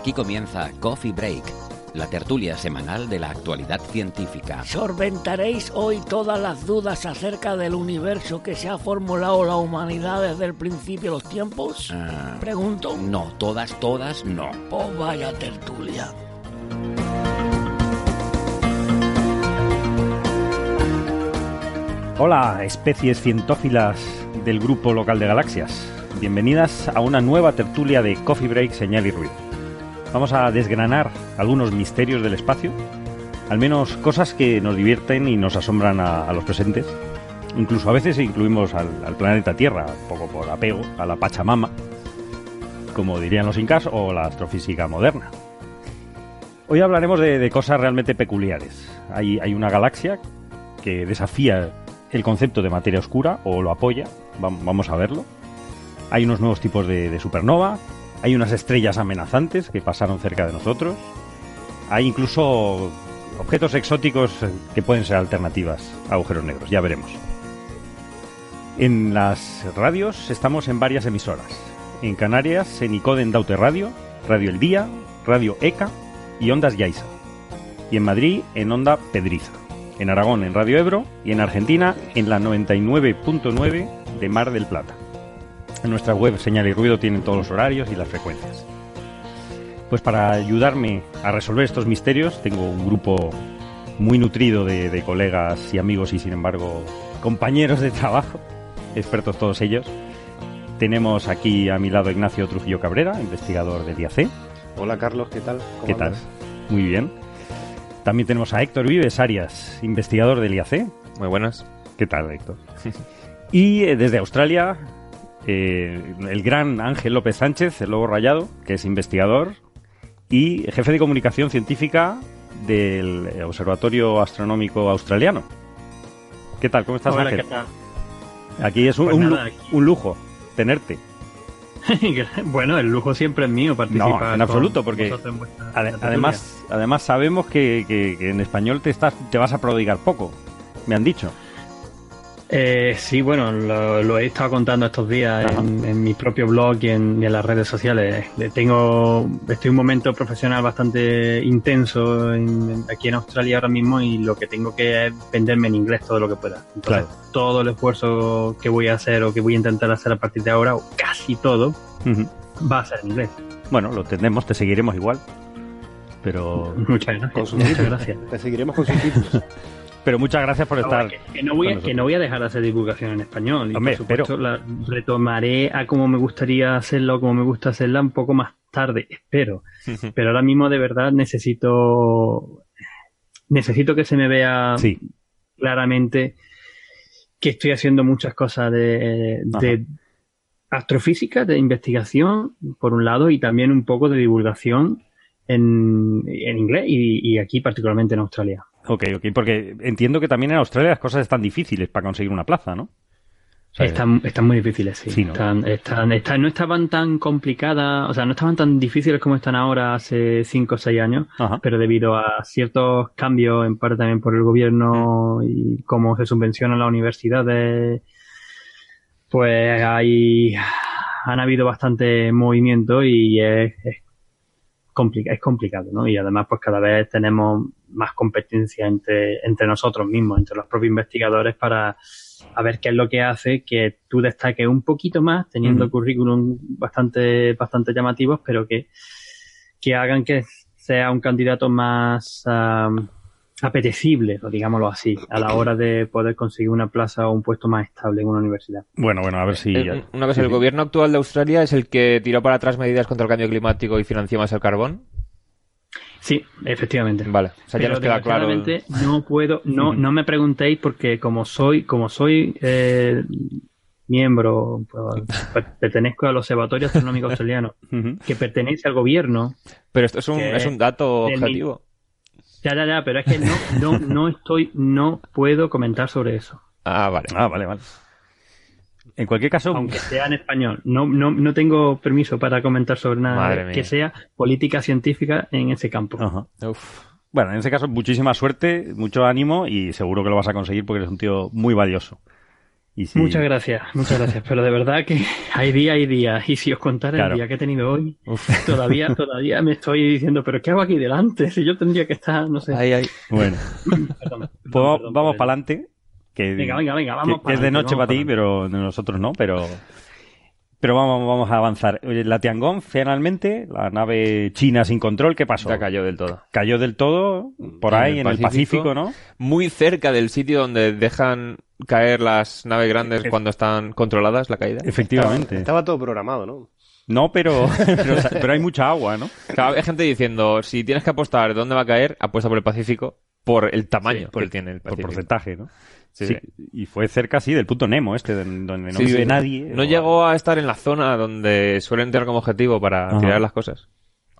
Aquí comienza Coffee Break, la tertulia semanal de la actualidad científica. Solventaréis hoy todas las dudas acerca del universo que se ha formulado la humanidad desde el principio de los tiempos. Ah, Pregunto. no, todas, todas, no. Oh, vaya tertulia. Hola, especies cientófilas del grupo local de galaxias. Bienvenidas a una nueva tertulia de Coffee Break, Señal y Ruido. Vamos a desgranar algunos misterios del espacio, al menos cosas que nos divierten y nos asombran a, los presentes. Incluso a veces incluimos al, planeta Tierra, un poco por apego a la Pachamama, como dirían los incas, o la astrofísica moderna. Hoy hablaremos de, cosas realmente peculiares. Hay, una galaxia que desafía el concepto de materia oscura o lo apoya. Vam- Vamos a verlo. Hay unos nuevos tipos de supernova. Hay unas estrellas amenazantes que pasaron cerca de nosotros. Hay incluso objetos exóticos que pueden ser alternativas a agujeros negros. Ya veremos. En las radios estamos en varias emisoras. En Canarias, en Icoden Daute Radio, Radio El Día, Radio ECA y Ondas Yaiza. Y en Madrid, en Onda Pedriza. En Aragón, en Radio Ebro. Y en Argentina, en la 99.9 de Mar del Plata. En nuestra web Señal y Ruido tienen todos los horarios y las frecuencias. Pues para ayudarme a resolver estos misterios, tengo un grupo muy nutrido de, de colegas y amigos y sin embargo compañeros de trabajo, expertos todos ellos. Tenemos aquí a mi lado Ignacio Trujillo Cabrera, investigador del IAC. Hola Carlos, ¿qué tal? ¿Cómo ¿Qué tal? Muy bien. También tenemos a Héctor Vives Arias, investigador del IAC. Muy buenas. ¿Qué tal, Héctor? y eh, desde Australia, eh, el gran Ángel López Sánchez, el lobo rayado, que es investigador y jefe de comunicación científica del eh, Observatorio Astronómico Australiano. ¿Qué tal? ¿Cómo estás, Hola, Ángel? ¿qué tal? Aquí es un, Pues un lu- nada, aquí- un lujo tenerte. bueno, el lujo siempre es mío participar. No, en absoluto, porque Ade- además, además sabemos que, que- que en español te estás te vas a prodigar poco. Me han dicho. Eh, sí, bueno, lo, lo he estado contando estos días en, en mi propio blog y en, y en las redes sociales. Eh, Tengo, estoy en un momento profesional bastante intenso en- en- aquí en Australia ahora mismo y lo que tengo que es venderme en inglés todo lo que pueda. Entonces, todo el esfuerzo que voy a hacer o que voy a intentar hacer a partir de ahora, o casi todo, va a ser en inglés. Bueno, lo tendremos, te seguiremos igual. Pero, Muchas gracias. Muchas. Te seguiremos con sus títulos. pero muchas gracias por estar. Que, que no voy a, con que no voy a dejar de hacer divulgación en español. Y Hombre, por supuesto, la retomaré a como me gustaría hacerlo, como me gusta hacerla un poco más tarde, espero. Pero ahora mismo de verdad necesito necesito que se me vea Sí, claramente que estoy haciendo muchas cosas de, de astrofísica, de investigación, por un lado, y también un poco de divulgación en, en inglés y, y aquí particularmente en Australia. Ok, ok. Porque entiendo que también en Australia las cosas están difíciles para conseguir una plaza, ¿no? O sea, Están, están muy difíciles, sí. Sí, ¿no? están, están, están- no estaban tan complicadas, o sea, no estaban tan difíciles como están ahora hace 5 o 6 años, Ajá. pero debido a ciertos cambios, en parte también por el gobierno Mm. y cómo se subvencionan las universidades, pues hay, han habido bastante movimiento y es, es, complica- es complicado, ¿no? Y además, pues cada vez tenemos más competencia entre, entre nosotros mismos, entre los propios investigadores para a ver qué es lo que hace que tú destaques un poquito más, teniendo currículum bastante, bastante llamativos, pero que, que hagan que sea un candidato más apetecible, o digámoslo así, a la hora de poder conseguir una plaza o un puesto más estable en una universidad. Bueno, bueno, a ver si. Eh, Una cosa, sí, ¿el sí. gobierno actual de Australia es el que tiró para atrás medidas contra el cambio climático y financió más el carbón? Sí, efectivamente. Vale, o sea, ya Pero nos queda claro. no puedo, no, no me preguntéis porque como soy, como soy eh, miembro, pues, per- pertenezco al Observatorio Astronómico Australiano, que pertenece al gobierno. Pero esto es un, es un dato objetivo. Ya, ya, ya, pero es que no, no, no estoy, no puedo comentar sobre eso. Ah, vale. Ah, vale, vale. En cualquier caso, Aunque sea en español. No, no, no tengo permiso para comentar sobre nada que sea política científica en ese campo. Uf. Bueno, en ese caso, muchísima suerte, mucho ánimo y seguro que lo vas a conseguir porque eres un tío muy valioso. Y si- Muchas gracias, muchas gracias. Pero de verdad que hay día y día. Y si os contara Claro. el día que he tenido hoy, todavía, todavía me estoy diciendo, pero ¿qué hago aquí delante? Si yo tendría que estar, no sé. Ahí, ahí. Bueno, Perdón, pues perdón, vamos, perdón vamos por para el- adelante. Que, Venga, venga, venga, que- vamos que es de noche para ti, pero nosotros no, pero... Pero vamos, vamos a avanzar. La Tiangong, finalmente, la nave china sin control, ¿qué pasó? Ya cayó del todo. Cayó del todo por En ahí, el en el Pacífico. ¿no? Muy cerca del sitio donde dejan caer las naves grandes Ef- cuando están controladas la caída. Efectivamente. Estaba todo programado, ¿no? No, pero, pero, pero hay mucha agua, ¿no? Claro, hay gente diciendo, si tienes que apostar dónde va a caer, apuesta por el Pacífico por el tamaño por, que tiene el por Pacífico. porcentaje, ¿no? Sí. Y fue cerca, sí, del punto Nemo este, don- donde no Sí, vive nadie. No o- llegó a estar en la zona donde suelen tener como objetivo para Ajá. tirar las cosas.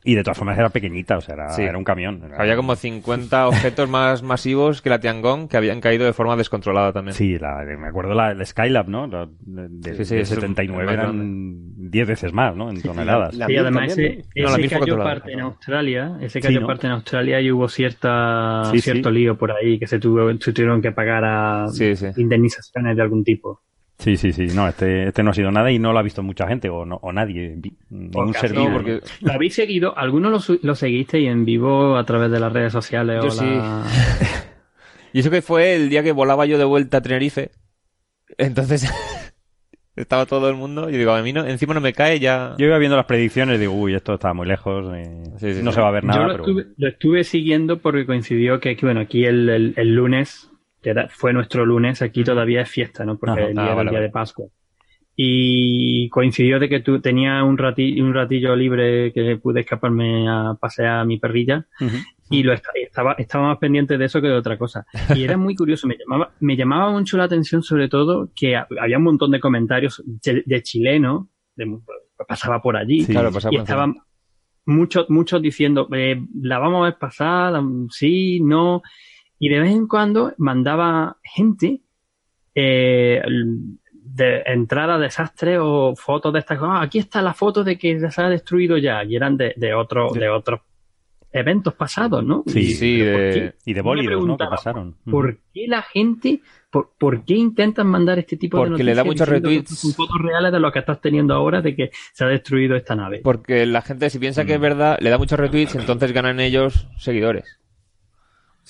Y de todas formas era pequeñita, o sea, era, Sí. era un camión. era- Había como 50 objetos más masivos que la Tiangong que habían caído de forma descontrolada también. Sí, la, me acuerdo la, la Skylab, ¿no? La- de, Sí, sí, de es el- 79 el más eran 10 veces más, ¿no? En toneladas. La Sí, Mir además también, ese, ¿no? No, la ese cayó parte en Australia, ese Sí, cayó ¿no? parte en Australia y hubo cierta Sí, cierto sí. lío por ahí que se, tuvo, se tuvieron que pagar a Sí, sí. indemnizaciones de algún tipo. Sí, sí, sí. No, este, este no ha sido nada y no lo ha visto mucha gente o, no, o nadie. Ningún ser No, vivo, porque ¿Lo habéis seguido? ¿Algunos lo, su- lo seguisteis en vivo a través de las redes sociales? Yo o sí. la- Y eso que fue el día que volaba yo de vuelta a Tenerife. Entonces estaba todo el mundo. Y digo, a mí no, encima no me cae ya. Yo iba viendo las predicciones y digo, uy, esto está muy lejos, eh, Sí, sí, no sí. se va a ver nada, Yo lo pero estuve, lo estuve siguiendo porque coincidió que, que, bueno, aquí el, el- el lunes, que era- fue nuestro lunes, aquí todavía es fiesta, ¿no? Porque Ajá. el día Ah, era vale, el día vale. de Pascua. Y coincidió de que tú tenías un, rati- un ratillo libre que pude escaparme a pasear a mi perrilla y lo est- estaba, estaba más pendiente de eso que de otra cosa. Y era muy curioso, me llamaba, me llamaba mucho la atención sobre todo que ha- había un montón de comentarios de, de chileno, de- pasaba por allí, Sí. Claro, pasaba y estaban muchos, muchos diciendo, eh, la vamos a ver pasar, mm, sí, no. Y de vez en cuando mandaba gente eh, de entrar a desastre o fotos de estas cosas. "Ah, aquí está la foto de que se ha destruido ya. Y eran de, de, otro, de otros eventos pasados, ¿no? Sí, Y- sí, y de bólidos, ¿no? Que pasaron. ¿Por qué la gente ¿por, por qué intentan mandar este tipo de Porque noticias? le da muchos retweets. Son fotos reales de lo que estás teniendo ahora de que se ha destruido esta nave. Porque la gente, si piensa Mm. que es verdad, le da muchos retweets, entonces ganan ellos seguidores.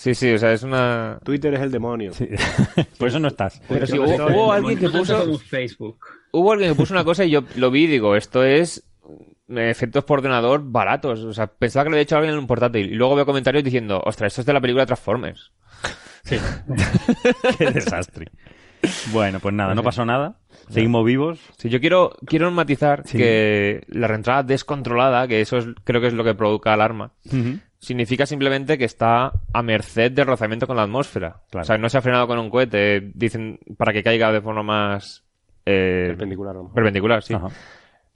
Sí, sí, o sea, es una... Twitter es el demonio. Sí. Por eso no estás. Pero si Pero hubo, hubo alguien que puso... Facebook. Hubo alguien que puso una cosa y yo lo vi y digo, esto es eh, efectos por ordenador baratos. O sea, pensaba que lo había hecho alguien en un portátil. Y luego veo comentarios diciendo, ostras, esto es de la película Transformers. Qué desastre. Bueno, pues nada, no pasó nada. Seguimos vivos. Sí, yo quiero, quiero matizar Sí. que la reentrada descontrolada, que eso es, creo que es lo que provoca alarma, Ujú. Significa simplemente que está a merced del rozamiento con la atmósfera. Claro. O sea, no se ha frenado con un cohete, dicen, para que caiga de forma más eh, Perpendicular, mejor. perpendicular, sí. Ajá.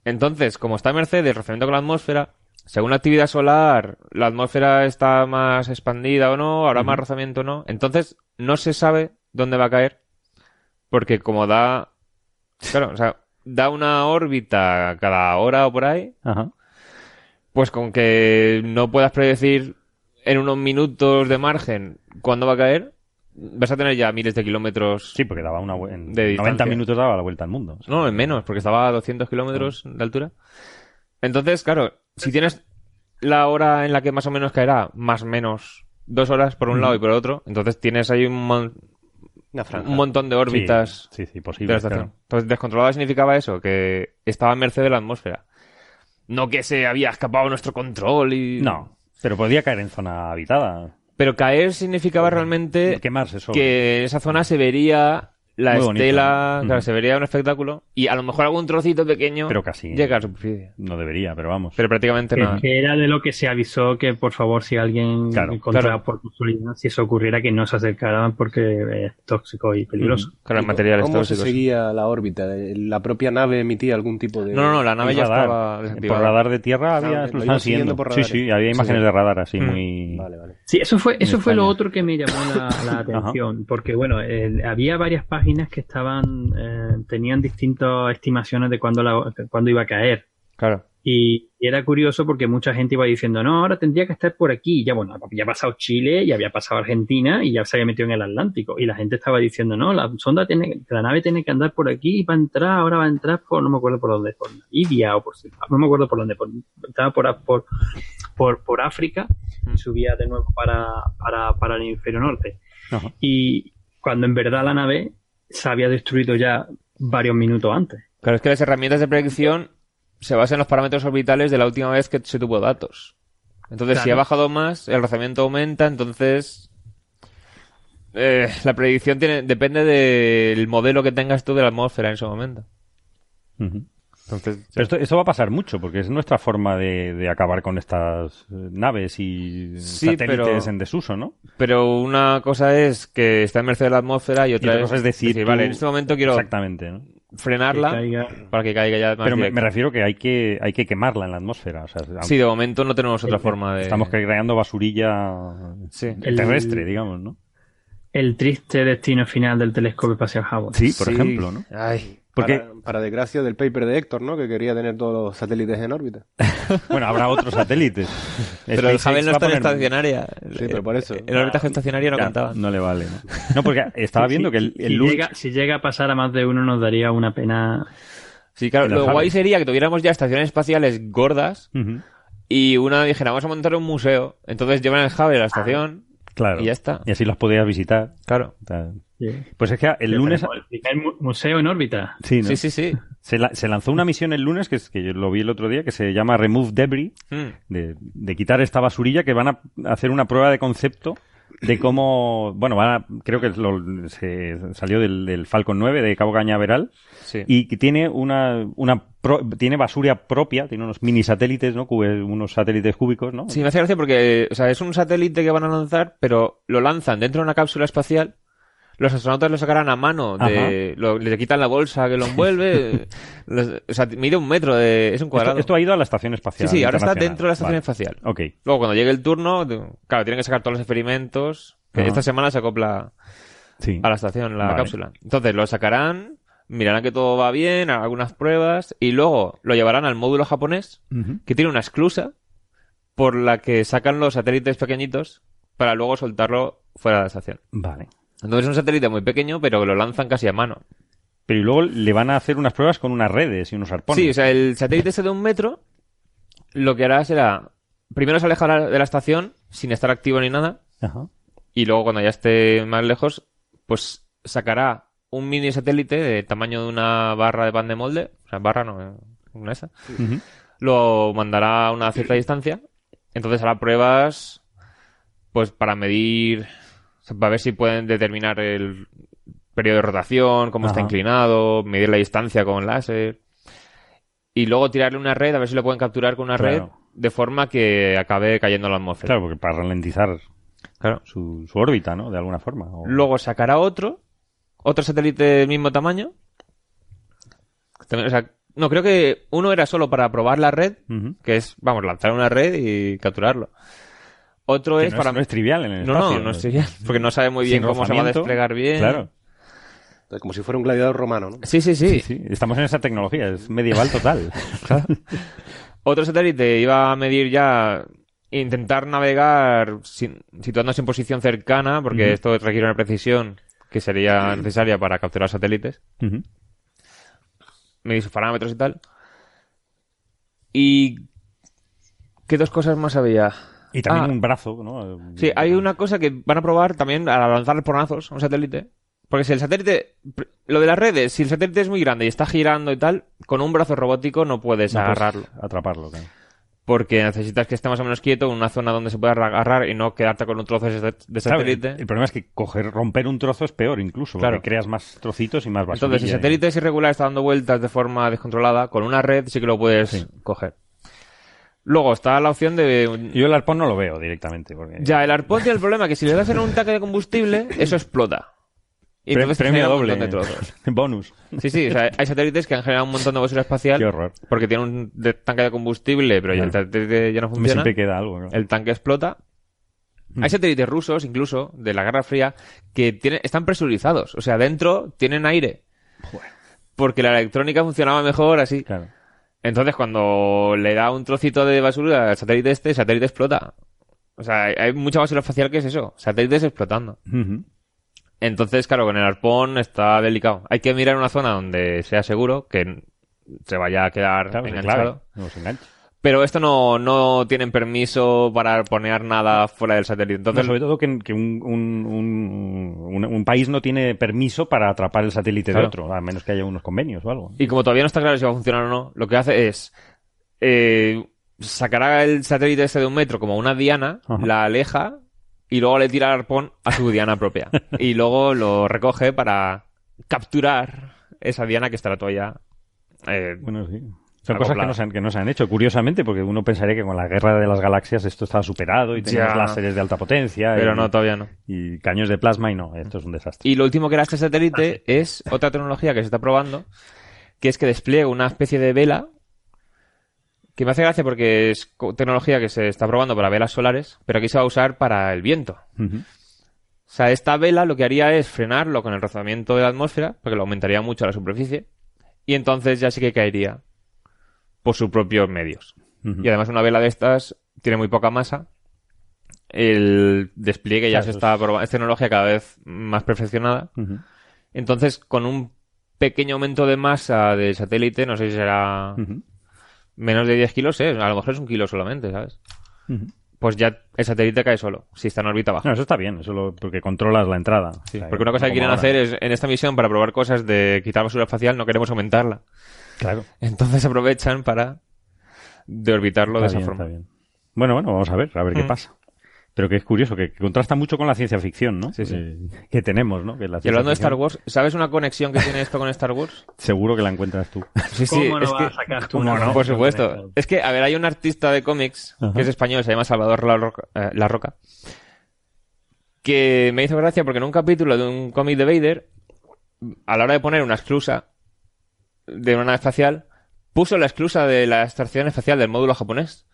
Entonces, como está a merced del rozamiento con la atmósfera, según la actividad solar, la atmósfera está más expandida o no, habrá más rozamiento o no. Entonces, no se sabe dónde va a caer, porque como da, claro, o sea, da una órbita cada hora o por ahí, Ajá. Pues con que no puedas predecir en unos minutos de margen cuándo va a caer, vas a tener ya miles de kilómetros. Sí, porque daba una en De 90 distancia. minutos daba la vuelta al mundo. No, en menos, porque estaba a 200 kilómetros de altura. Entonces, claro, si tienes la hora en la que más o menos caerá, más o menos dos horas por un lado y por otro, entonces tienes ahí un, mon- Una franja. un montón de órbitas Sí, sí, sí, de posible. la estación. claro. Entonces, descontrolada significaba eso, que estaba a merced de la atmósfera. No que se había escapado nuestro control y... No, pero podía caer en zona habitada. Pero caer significaba realmente Quemarse que esa zona se vería la Muy bonito. estela, claro, Ujú. se vería un espectáculo y a lo mejor algún trocito pequeño Pero casi. llega a la superficie. No debería, pero vamos. Pero prácticamente nada. que era de lo que se avisó que por favor si alguien Claro, encontraba claro. por casualidad, si eso ocurriera que no se acercaran porque es tóxico y peligroso. Con los materiales ¿Cómo se tóxicos. seguía la órbita? ¿La propia nave emitía algún tipo de...? No, no, no, la nave El ya radar. estaba Por radar de tierra Ah, había, lo siguiendo siguiendo. por Sí, radares. sí, había imágenes Sí. de radar así Mm. muy... Vale, vale. Sí, eso fue, eso fue lo otro que me llamó la, la atención, porque bueno, el- había varias páginas que estaban, eh, tenían distintas estimaciones de cuándo, la, cuándo iba a caer. Claro. Y era curioso porque mucha gente iba diciendo, no, ahora tendría que estar por aquí. Ya bueno, ya ha pasado Chile, ya había pasado Argentina y ya se había metido en el Atlántico. Y la gente estaba diciendo, no, la sonda tiene, la nave tiene que andar por aquí y va a entrar, ahora va a entrar por, no me acuerdo por dónde, por Libia o por, no me acuerdo por dónde, por, estaba por, por, por, por África y subía de nuevo para, para, para el hemisferio norte. Ajá. Y cuando en verdad la nave se había destruido ya varios minutos antes. Claro, es que las herramientas de predicción se basan en los parámetros orbitales de la última vez que se tuvo datos. Entonces, si ha bajado más, el rozamiento aumenta, entonces... eh, la predicción tiene, depende del modelo que tengas tú de la atmósfera en ese momento. Entonces, Pero esto, esto va a pasar mucho, porque es nuestra forma de, de acabar con estas naves y Sí, satélites pero- en desuso, ¿no? Pero una cosa es que está en merced de la atmósfera y otra, otra cosa es decir tú- vale, en este momento quiero Exactamente, ¿no? frenarla Que caiga. para que caiga ya más Pero me, refiero que hay que hay que quemarla en la atmósfera. O sea, Sí, de momento no tenemos otra forma de... estamos creando basurilla Sí. El- terrestre, digamos, ¿no? el triste destino final del telescopio espacial Hubble. Sí, por Sí. ejemplo, ¿no? Ay, Porque, Para, para desgracia del paper de Héctor, ¿no? Que quería tener todos los satélites en órbita. bueno, habrá otros satélites. pero el Hubble no está en estacionaria. Sí, pero por eso. En órbita geoestacionaria no Ya, cantaba. No le vale, ¿no? No, porque estaba viendo que el, si, el si llega, si llega a pasar a más de uno nos daría una pena. Sí, claro, el lo guay sería que tuviéramos ya estaciones espaciales gordas y una dijera, vamos a montar un museo. Entonces llevan el Hubble a la estación Claro. y ya está. Y así las podías visitar. Claro. O sea, Pues es que el lunes... El primer mu- museo en órbita. Sí, ¿no? Sí, sí, sí. Se, la- se lanzó una misión el lunes, que, es, que yo lo vi el otro día, que se llama Remove Debris, Mm. de, de quitar esta basurilla, que van a hacer una prueba de concepto de cómo, bueno, van a, creo que lo- se salió del, del Falcon 9 de Cabo Cañaveral Sí. y que tiene una, una pro- tiene basura propia, tiene unos mini satélites, ¿no? Cube- unos satélites cúbicos, ¿no? Sí, me hace gracia porque, o sea, es un satélite que van a lanzar, pero lo lanzan dentro de una cápsula espacial. Los astronautas lo sacarán a mano, de, lo- le quitan la bolsa que lo envuelve. los- o sea, mide un metro, de, es un cuadrado. esto ha ido a la estación sí, espacial. sí, ahora está dentro de la estación Vale. espacial. Ok. Luego, cuando llegue el turno, claro, tienen que sacar todos los experimentos. que Ajá. esta semana se acopla Sí. a la estación, la Vale. cápsula. Entonces, lo sacarán, mirarán que todo va bien, harán algunas pruebas, y luego lo llevarán al módulo japonés, que tiene una esclusa por la que sacan los satélites pequeñitos para luego soltarlo fuera de la estación. Vale. Entonces es un satélite muy pequeño, pero que lo lanzan casi a mano. Pero y luego le van a hacer unas pruebas con unas redes y unos arpones. Sí, o sea, el satélite ese de un metro, lo que hará será, primero se alejará de la estación sin estar activo ni nada, Ajá. y luego cuando ya esté más lejos, pues sacará un mini satélite de tamaño de una barra de pan de molde, o sea, barra no, eh, una esa, lo mandará a una cierta distancia, entonces hará pruebas, pues para medir, sea, para ver si pueden determinar el periodo de rotación, cómo está inclinado, medir la distancia con láser, y luego tirarle una red, a ver si lo pueden capturar con una red, de forma que acabe cayendo a la atmósfera. Claro, porque para ralentizar Claro. su, su órbita, ¿no? De alguna forma. o- Luego sacará otro, otro satélite del mismo tamaño. También, o sea, no, creo que uno era solo para probar la red, que es, vamos, lanzar una red y capturarlo. Otro Que es no, para... es, no es trivial en el no, espacio. no, no es trivial, porque no sabe muy bien cómo se va a desplegar bien. Claro. Como si fuera un gladiador romano, ¿no? Sí, sí, sí. Sí, sí. Estamos en esa tecnología. Es medieval total. Otro satélite iba a medir ya, intentar navegar sin- situándose en posición cercana, porque esto requiere una precisión que sería necesaria para capturar satélites. Ujú. medir sus parámetros y tal. Y... ¿Qué dos cosas más había? Y también Ah. un brazo, ¿no? Sí, hay una cosa que van a probar también a lanzar pornazos a un satélite. Porque si el satélite... Lo de las redes, si el satélite es muy grande y está girando y tal, con un brazo robótico no puedes No puedes agarrarlo. Atraparlo, claro. Porque necesitas que esté más o menos quieto en una zona donde se pueda agarrar y no quedarte con un trozo de Claro, el, satélite. el problema es que coger, romper un trozo es peor incluso, Claro. porque creas más trocitos y más Entonces, si el satélite es irregular, está dando vueltas de forma descontrolada, con una red sí que lo puedes Sí. coger. Luego está la opción de... un- Yo el arpón no lo veo directamente. Porque... Ya, el arpón tiene el problema que si le das en un tanque de combustible, eso explota. Y Pre- premio doble. montón de trozos. Bonus. Sí, sí, o sea, hay satélites que han generado un montón de basura espacial Qué horror. porque tienen un de- tanque de combustible, pero ya el satélite ya no Me funciona. siempre queda algo. ¿no? El tanque explota. Hay satélites rusos, incluso, de la Guerra Fría, que tienen, están presurizados. O sea, dentro tienen aire. Porque la electrónica funcionaba mejor así. Claro. Entonces, cuando le da un trocito de basura al satélite este, el satélite explota. O sea, hay- mucha basura espacial que es eso, satélites explotando. Entonces, claro, con el arpón está delicado. Hay que mirar una zona donde sea seguro, que se vaya a quedar Claro, es enganchado. No se engancha. Pero esto no, no tienen permiso para poner nada fuera del satélite. No, Entonces, sobre todo que, que un, un, un- país no tiene permiso para atrapar el satélite Claro. de otro, a menos que haya unos convenios o algo. y como todavía no está claro si va a funcionar o no, lo que hace es eh, sacará el satélite este de un metro como una diana, Ajá. la aleja y luego le tira el arpón a su diana propia. y luego lo recoge para capturar esa diana que estará todavía... eh, Bueno, sí. Son cosas que no, se han, que no se han hecho, curiosamente, porque uno pensaría que con la guerra de las galaxias esto estaba superado y teníamos Ya. láseres de alta potencia pero y, no, todavía no. y caños de plasma y no, esto es un desastre. Y lo último que era este satélite es otra tecnología que se está probando, que es que despliegue una especie de vela, que me hace gracia porque es tecnología que se está probando para velas solares, pero aquí se va a usar para el viento. O sea, esta vela lo que haría es frenarlo con el rozamiento de la atmósfera, porque lo aumentaría mucho a la superficie, y entonces ya sí que caería por sus propios medios. Y además una vela de estas tiene muy poca masa. El despliegue ya Claro, se está probando, es tecnología cada vez más perfeccionada. Entonces, con un pequeño aumento de masa del satélite, no sé si será menos de 10 kilos, ¿eh? a lo mejor es un kilo solamente, ¿sabes? Pues ya el satélite cae solo, si está en órbita baja. No, eso está bien, eso lo- porque controlas la entrada. Sí, O sea, porque una cosa que quieren ahora. hacer es, en esta misión, para probar cosas de quitar basura espacial, no queremos aumentarla. Claro. Entonces aprovechan para deorbitarlo de Está esa bien, forma. está bien. Bueno, bueno, vamos a ver, a ver qué Mm. pasa. Pero que es curioso, que, que contrasta mucho con la ciencia ficción, ¿no? Sí, sí. Eh, que tenemos, ¿no? Que la Y hablando de Star Wars, ¿sabes una conexión que tiene esto con Star Wars? Seguro que la encuentras tú. Sí, sí, ¿Cómo no es vas que... a sacar tú ¿Cómo una no? Por supuesto. Es que, a ver, hay un artista de cómics Ajá. que es español, se llama Salvador La Roca, eh, La Roca, que me hizo gracia porque en un capítulo de un cómic de Vader, a la hora de poner una esclusa de una nave espacial, puso la esclusa de la estación espacial del módulo japonés.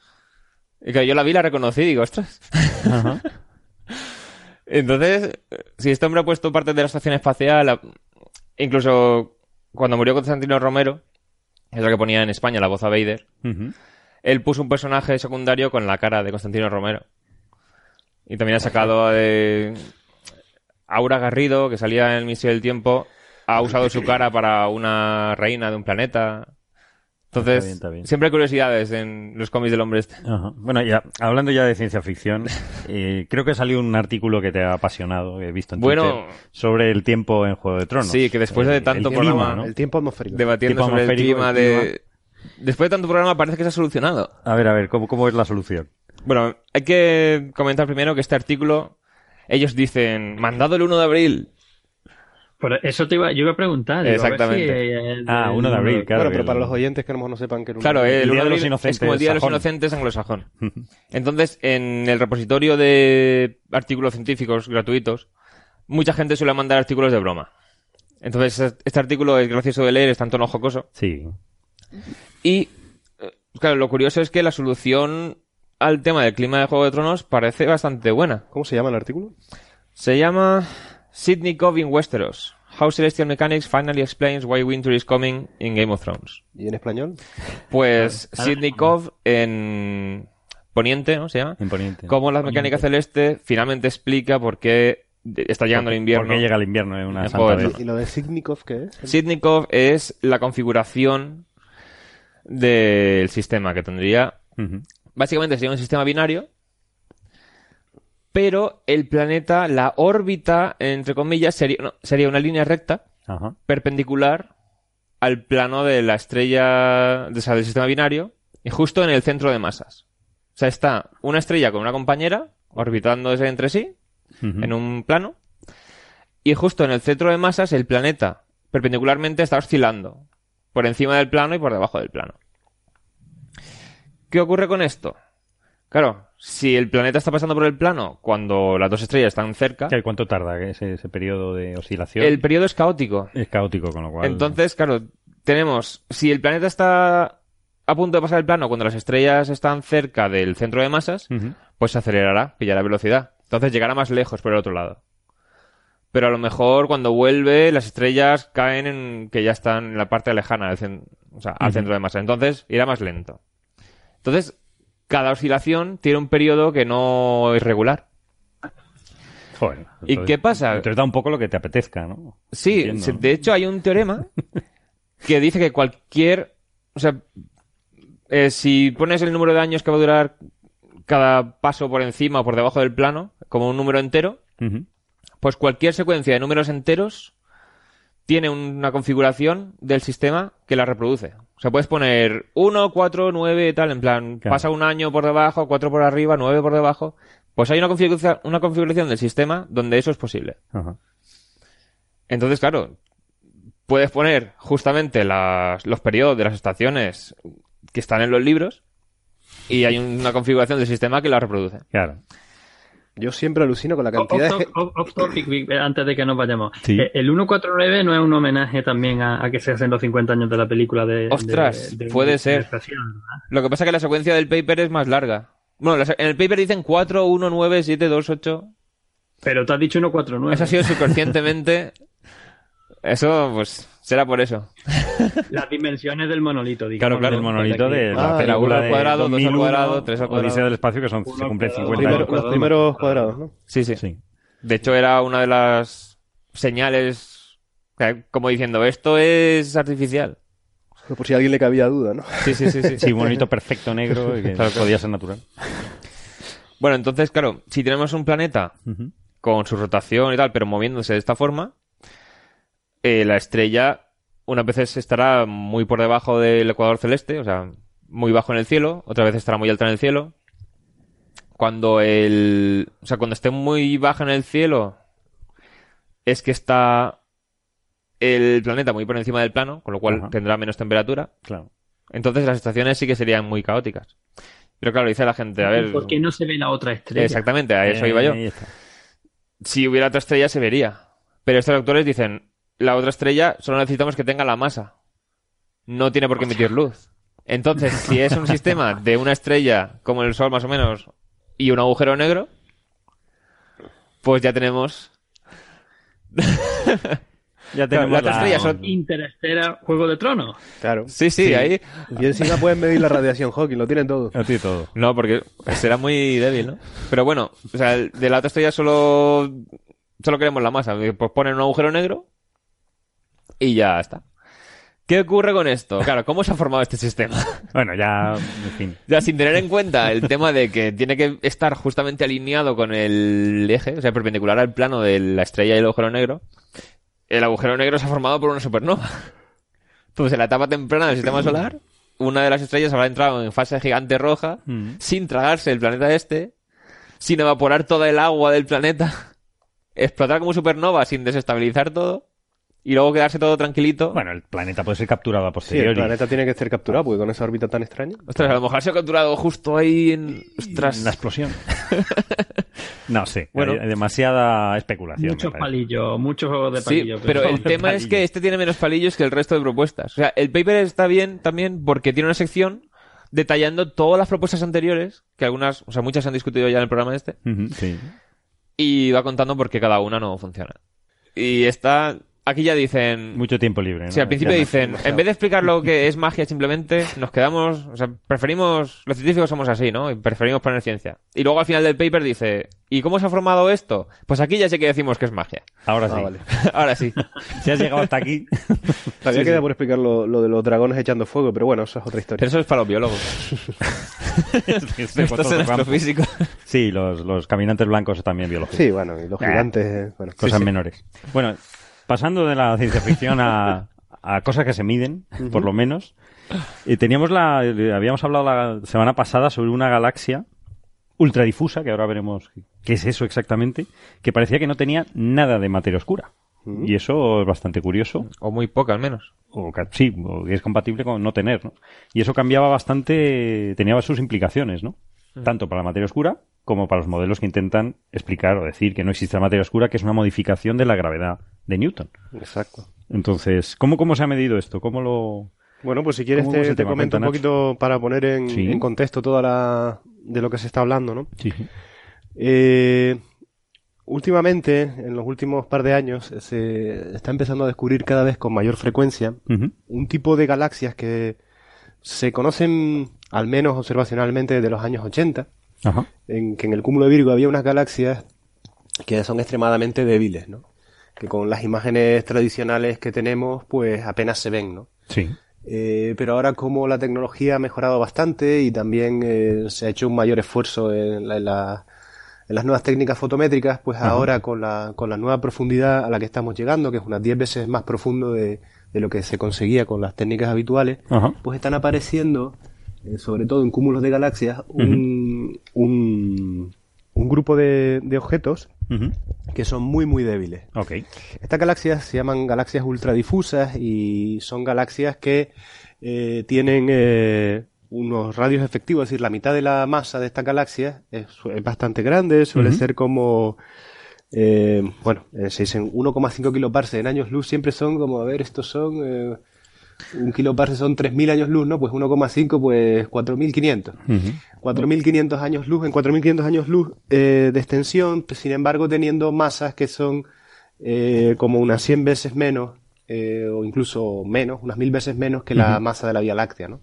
Y que yo la vi, la reconocí y digo, ostras. Ajá. Entonces, si este hombre ha puesto parte de la estación espacial, incluso cuando murió Constantino Romero, es lo que ponía en España la voz a Vader, él puso un personaje secundario con la cara de Constantino Romero. Y también ha sacado eh, Aura Garrido, que salía en el Misterio del Tiempo, ha usado su cara para una reina de un planeta. Entonces, Está bien, está bien. siempre hay curiosidades en los cómics del hombre este. Ajá. Bueno, ya hablando ya de ciencia ficción, eh, creo que salió un artículo que te ha apasionado, que he visto en Bueno. Twitter, sobre el tiempo en Juego de Tronos. Sí, que después de El- tanto el clima, programa, ¿no? El tiempo atmosférico. Debatiendo sobre el clima el de... Después de tanto programa parece que se ha solucionado. A ver, a ver, ¿cómo, cómo es la solución? Bueno, hay que comentar primero que este artículo, ellos dicen, mandado el 1 de abril. Por eso te iba, yo iba a preguntar. digo, a ver Exactamente. si, el- Ah, 1 de abril, claro. bueno, pero el- para los oyentes que a lo mejor no sepan que... un- Claro, el, El 1 Día de los Inocentes es como el Día de los. Inocentes anglosajón. Entonces, en el repositorio de artículos científicos gratuitos, mucha gente suele mandar artículos de broma. Entonces, este artículo es gracioso de leer, está en tono jocoso. Sí. Y, eh, claro, lo curioso es que la solución al tema del clima de Juego de Tronos parece bastante buena. ¿Cómo se llama el artículo? Se llama Sidney Cove in Westeros. How Celestial Mechanics finally explains why winter is coming in Game of Thrones. ¿Y en español? Pues Sidney Cove en Poniente, ¿no? Se llama. Imponente. Cómo la mecánica celeste finalmente explica por qué está llegando el invierno. Porque llega el invierno en una En santa Juego de vez. Tronos. ¿Y lo de Signikov qué es? Sidney Cove es la configuración del sistema que tendría. Básicamente sería un sistema binario, pero el planeta, la órbita, entre comillas, sería, no, sería una línea recta Ajá. perpendicular al plano de la estrella, de, o sea, del sistema binario, y justo en el centro de masas. O sea, está una estrella con una compañera orbitándose entre sí, en un plano, y justo en el centro de masas el planeta perpendicularmente está oscilando por encima del plano y por debajo del plano. ¿Qué ocurre con esto? Claro, si el planeta está pasando por el plano cuando las dos estrellas están cerca, ¿Qué- ¿Cuánto tarda ese, ese periodo de oscilación? el periodo es caótico. Es caótico, con lo cual... Entonces, claro, tenemos, si el planeta está a punto de pasar el plano cuando las estrellas están cerca del centro de masas, pues se acelerará, pillará velocidad. Entonces llegará más lejos por el otro lado. Pero a lo mejor cuando vuelve, las estrellas caen en que ya están en la parte lejana, del o sea, al centro de masa. Entonces irá más lento. Entonces, cada oscilación tiene un periodo que no es regular. Joder, ¿Y qué pasa? Entonces da un poco lo que te apetezca, ¿no? Sí, de hecho hay un teorema que dice que cualquier, o sea, eh, si pones el número de años que va a durar cada paso por encima o por debajo del plano, como un número entero, pues cualquier secuencia de números enteros tiene una configuración del sistema que la reproduce. O sea, puedes poner 1, 4, 9, tal, en plan, Claro. pasa un año por debajo, 4 por arriba, 9 por debajo. Pues hay una configuración, una configuración del sistema donde eso es posible. Ajá. Entonces, claro, puedes poner justamente las- los periodos de las estaciones que están en los libros y hay una configuración del sistema que la reproduce. Claro. Yo siempre alucino con la Off, cantidad de... off- off- off topic, eh, antes de que nos vayamos. Sí. Eh, El 149 no es un homenaje también a, a que se hacen los 50 años de la película de. Ostras, de- de- puede de- ser. de estación, ¿verdad? Lo que pasa es que la secuencia del paper es más larga. Bueno, en el paper dicen 4, 1, 9, 7, 2, 8. Pero tú has dicho 149. Eso ha sido subconscientemente. Eso, pues, será por eso. Las dimensiones del monolito, Claro, digamos. claro, el monolito de la Ah, película de cuadrado, dos al 2001, cuadrado, tres al cuadrado. Odisea del espacio, que son, se cumplen cuadrado, 50 Primero- años. los primeros cuadrados, ¿no? Sí, sí, Sí. De hecho, era una de las señales, como diciendo, esto es artificial. Por si a alguien le cabía duda, ¿no? Sí, sí, sí, sí. Sí, un monolito perfecto negro y que Claro, claro. podía ser natural. Bueno, entonces, claro, si tenemos un planeta Ujú. con su rotación y tal, pero moviéndose de esta forma, eh, la estrella unas veces estará muy por debajo del ecuador celeste, o sea, muy bajo en el cielo, otra vez estará muy alta en el cielo. Cuando el, o sea, cuando esté muy baja en el cielo, es que está el planeta muy por encima del plano, con lo cual Ajá. tendrá menos temperatura. Claro. Entonces las estaciones sí que serían muy caóticas. Pero claro, dice la gente, a ver, ¿Por qué no se ve la otra estrella? exactamente, a eso iba yo Eh, si hubiera otra estrella se vería. Pero estos autores dicen, la otra estrella solo necesitamos que tenga la masa. No tiene por qué emitir luz. Entonces, si es un sistema de una estrella como el Sol más o menos y un agujero negro, pues ya tenemos... Ya tenemos las la- estrellas son- Interestela, Juego de Tronos. Claro. Sí, sí, ahí... Y encima pueden medir la radiación Hawking, lo tienen todo. A ti todo. No, porque será muy débil, ¿no? Pero bueno, o sea, el- de la otra estrella solo solo queremos la masa. Pues ponen un agujero negro y ya está. ¿Qué ocurre con esto? Claro, ¿cómo se ha formado este sistema? Bueno, ya, en fin. Ya sin tener en cuenta el tema de que tiene que estar justamente alineado con el eje, o sea, perpendicular al plano de la estrella y el agujero negro, el agujero negro se ha formado por una supernova. Entonces, en la etapa temprana del sistema solar, una de las estrellas habrá entrado en fase gigante roja, Mm. sin tragarse el planeta este, sin evaporar toda el agua del planeta, explotar como supernova sin desestabilizar todo, y luego quedarse todo tranquilito. Bueno, el planeta puede ser capturado a Sí, el posteriori. planeta tiene que ser capturado, porque con esa órbita tan extraña. Ostras, a lo mejor se ha capturado justo ahí en... Ostras. La explosión. no sé. Bueno. hay demasiada especulación. Muchos palillos, muchos juegos de Sí, palillos. pero el tema es que este tiene menos palillos que el resto de propuestas. O sea, el paper está bien también porque tiene una sección detallando todas las propuestas anteriores, que algunas, o sea, muchas se han discutido ya en el programa este, sí. y va contando por qué cada una no funciona. Y está... Aquí ya dicen... Mucho tiempo libre. ¿no? Sí, al principio Ya no- dicen, en vez de explicar lo que es magia simplemente, nos quedamos, o sea, preferimos, los científicos somos así, ¿no? Y preferimos poner ciencia. Y luego al final del paper dice, ¿y cómo se ha formado esto? Pues aquí ya sé que decimos que es magia. Ahora sí. Ah, vale. Ahora sí. Si has llegado hasta aquí. Todavía queda por explicar lo, lo de los dragones echando fuego, pero bueno, eso es otra Pero historia. eso es para los biólogos. Esto Esto es en astrofísico. Sí, los, los caminantes blancos también biológicos. Sí, bueno, y los gigantes, eh, bueno, Cosas sí, sí. menores. Bueno, pasando de la ciencia ficción a, a cosas que se miden, por lo menos. eh, teníamos la, eh, habíamos hablado la semana pasada sobre una galaxia ultradifusa, que ahora veremos qué es eso exactamente, que parecía que no tenía nada de materia oscura. Y eso es bastante curioso. O muy poca, al menos. O sí, o que es compatible con no tener, ¿no? Y eso cambiaba bastante, tenía sus implicaciones, ¿no? Tanto para la materia oscura como para los modelos que intentan explicar o decir que no existe la materia oscura, que es una modificación de la gravedad de Newton. Exacto. Entonces, ¿cómo, cómo se ha medido esto? ¿Cómo lo...? Bueno, pues si quieres ¿Cómo es te, comento un poquito para poner en, Sí. en contexto toda la de lo que se está hablando, ¿no? Sí. Eh, últimamente, en los últimos par de años, se está empezando a descubrir cada vez con mayor frecuencia un tipo de galaxias que se conocen, al menos observacionalmente, desde los años 80, Ajá. en que en el cúmulo de Virgo había unas galaxias que son extremadamente débiles, ¿no? Que con las imágenes tradicionales que tenemos, pues apenas se ven, ¿no? Sí. Eh, pero ahora como la tecnología ha mejorado bastante y también eh, se ha hecho un mayor esfuerzo en, la- en la- en las nuevas técnicas fotométricas, pues ahora con la, con la nueva profundidad a la que estamos llegando, que es unas 10 veces más profundo de, de lo que se conseguía con las técnicas habituales, Ajá. pues están apareciendo, eh, sobre todo en cúmulos de galaxias, un, un, un grupo de, de objetos Que son muy muy débiles. Ok. Estas galaxias se llaman galaxias ultradifusas y son galaxias que eh, tienen eh, unos radios efectivos, es decir, la mitad de la masa de esta galaxia es, es bastante grande, suele ser como, eh, bueno, se dicen 1,5 kiloparsecs en años luz, siempre son como, a ver, estos son, un kiloparsec son 3.000 años luz, ¿no? Pues 1,5, pues 4.500. Ujú. 4.500 años luz, en 4.500 años luz eh, de extensión, pues, sin embargo teniendo masas que son eh, como unas 100 veces menos, eh, o incluso menos, unas 1.000 veces menos que la masa de la Vía Láctea, ¿no?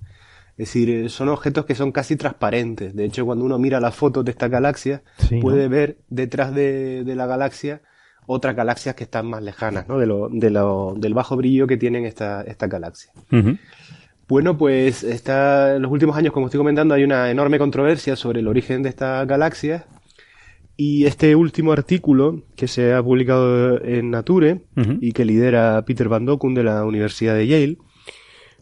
Es decir, eh, son objetos que son casi transparentes. De hecho, cuando uno mira las fotos de esta galaxia, Sí, puede ¿no? ver detrás de, de la galaxia otras galaxias que están más lejanas, ¿no? De lo, de lo- del bajo brillo que tienen esta, esta galaxia. Bueno, pues está, en los últimos años, como estoy comentando, hay una enorme controversia sobre el origen de estas galaxias. Y este último artículo que se ha publicado en Nature y que lidera Peter Van Dokun de la Universidad de Yale,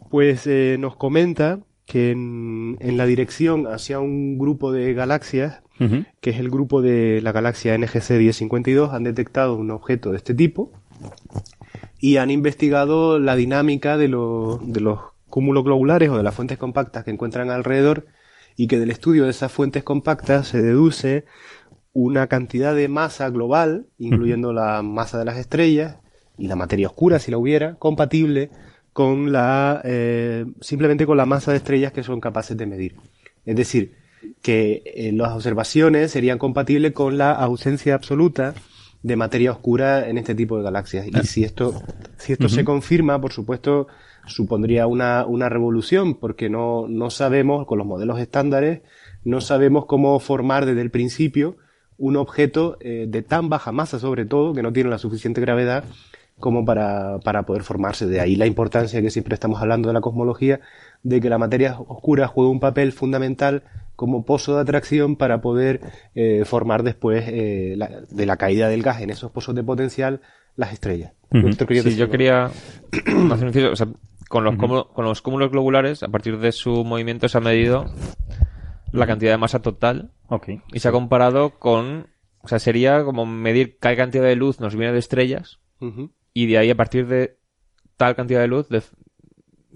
pues eh, nos comenta que en, en la dirección hacia un grupo de galaxias, que es el grupo de la galaxia NGC 1052, han detectado un objeto de este tipo y han investigado la dinámica de, lo- de los cúmulos globulares o de las fuentes compactas que encuentran alrededor y que del estudio de esas fuentes compactas se deduce una cantidad de masa global, incluyendo la masa de las estrellas y la materia oscura, si la hubiera, compatible con la eh, simplemente con la masa de estrellas que son capaces de medir. Es decir, que eh, las observaciones serían compatibles con la ausencia absoluta de materia oscura en este tipo de galaxias. Y si esto, si esto se confirma, por supuesto, supondría una, una revolución, porque no, no sabemos, con los modelos estándares, no sabemos cómo formar desde el principio un objeto eh, de tan baja masa, sobre todo, que no tiene la suficiente gravedad como para, para poder formarse. De ahí la importancia que siempre estamos hablando de la cosmología, de que la materia oscura juega un papel fundamental como pozo de atracción para poder eh, formar después eh, la- de la caída del gas en esos pozos de potencial las estrellas. Sí, decir, yo quería hacer un inciso, o sea, con los, cúmulo- con los cúmulos globulares, a partir de su movimiento se ha medido la cantidad de masa total Ok. y se ha comparado con, o sea, sería como medir qué cantidad de luz nos viene de estrellas. Y de ahí a partir de tal cantidad de luz de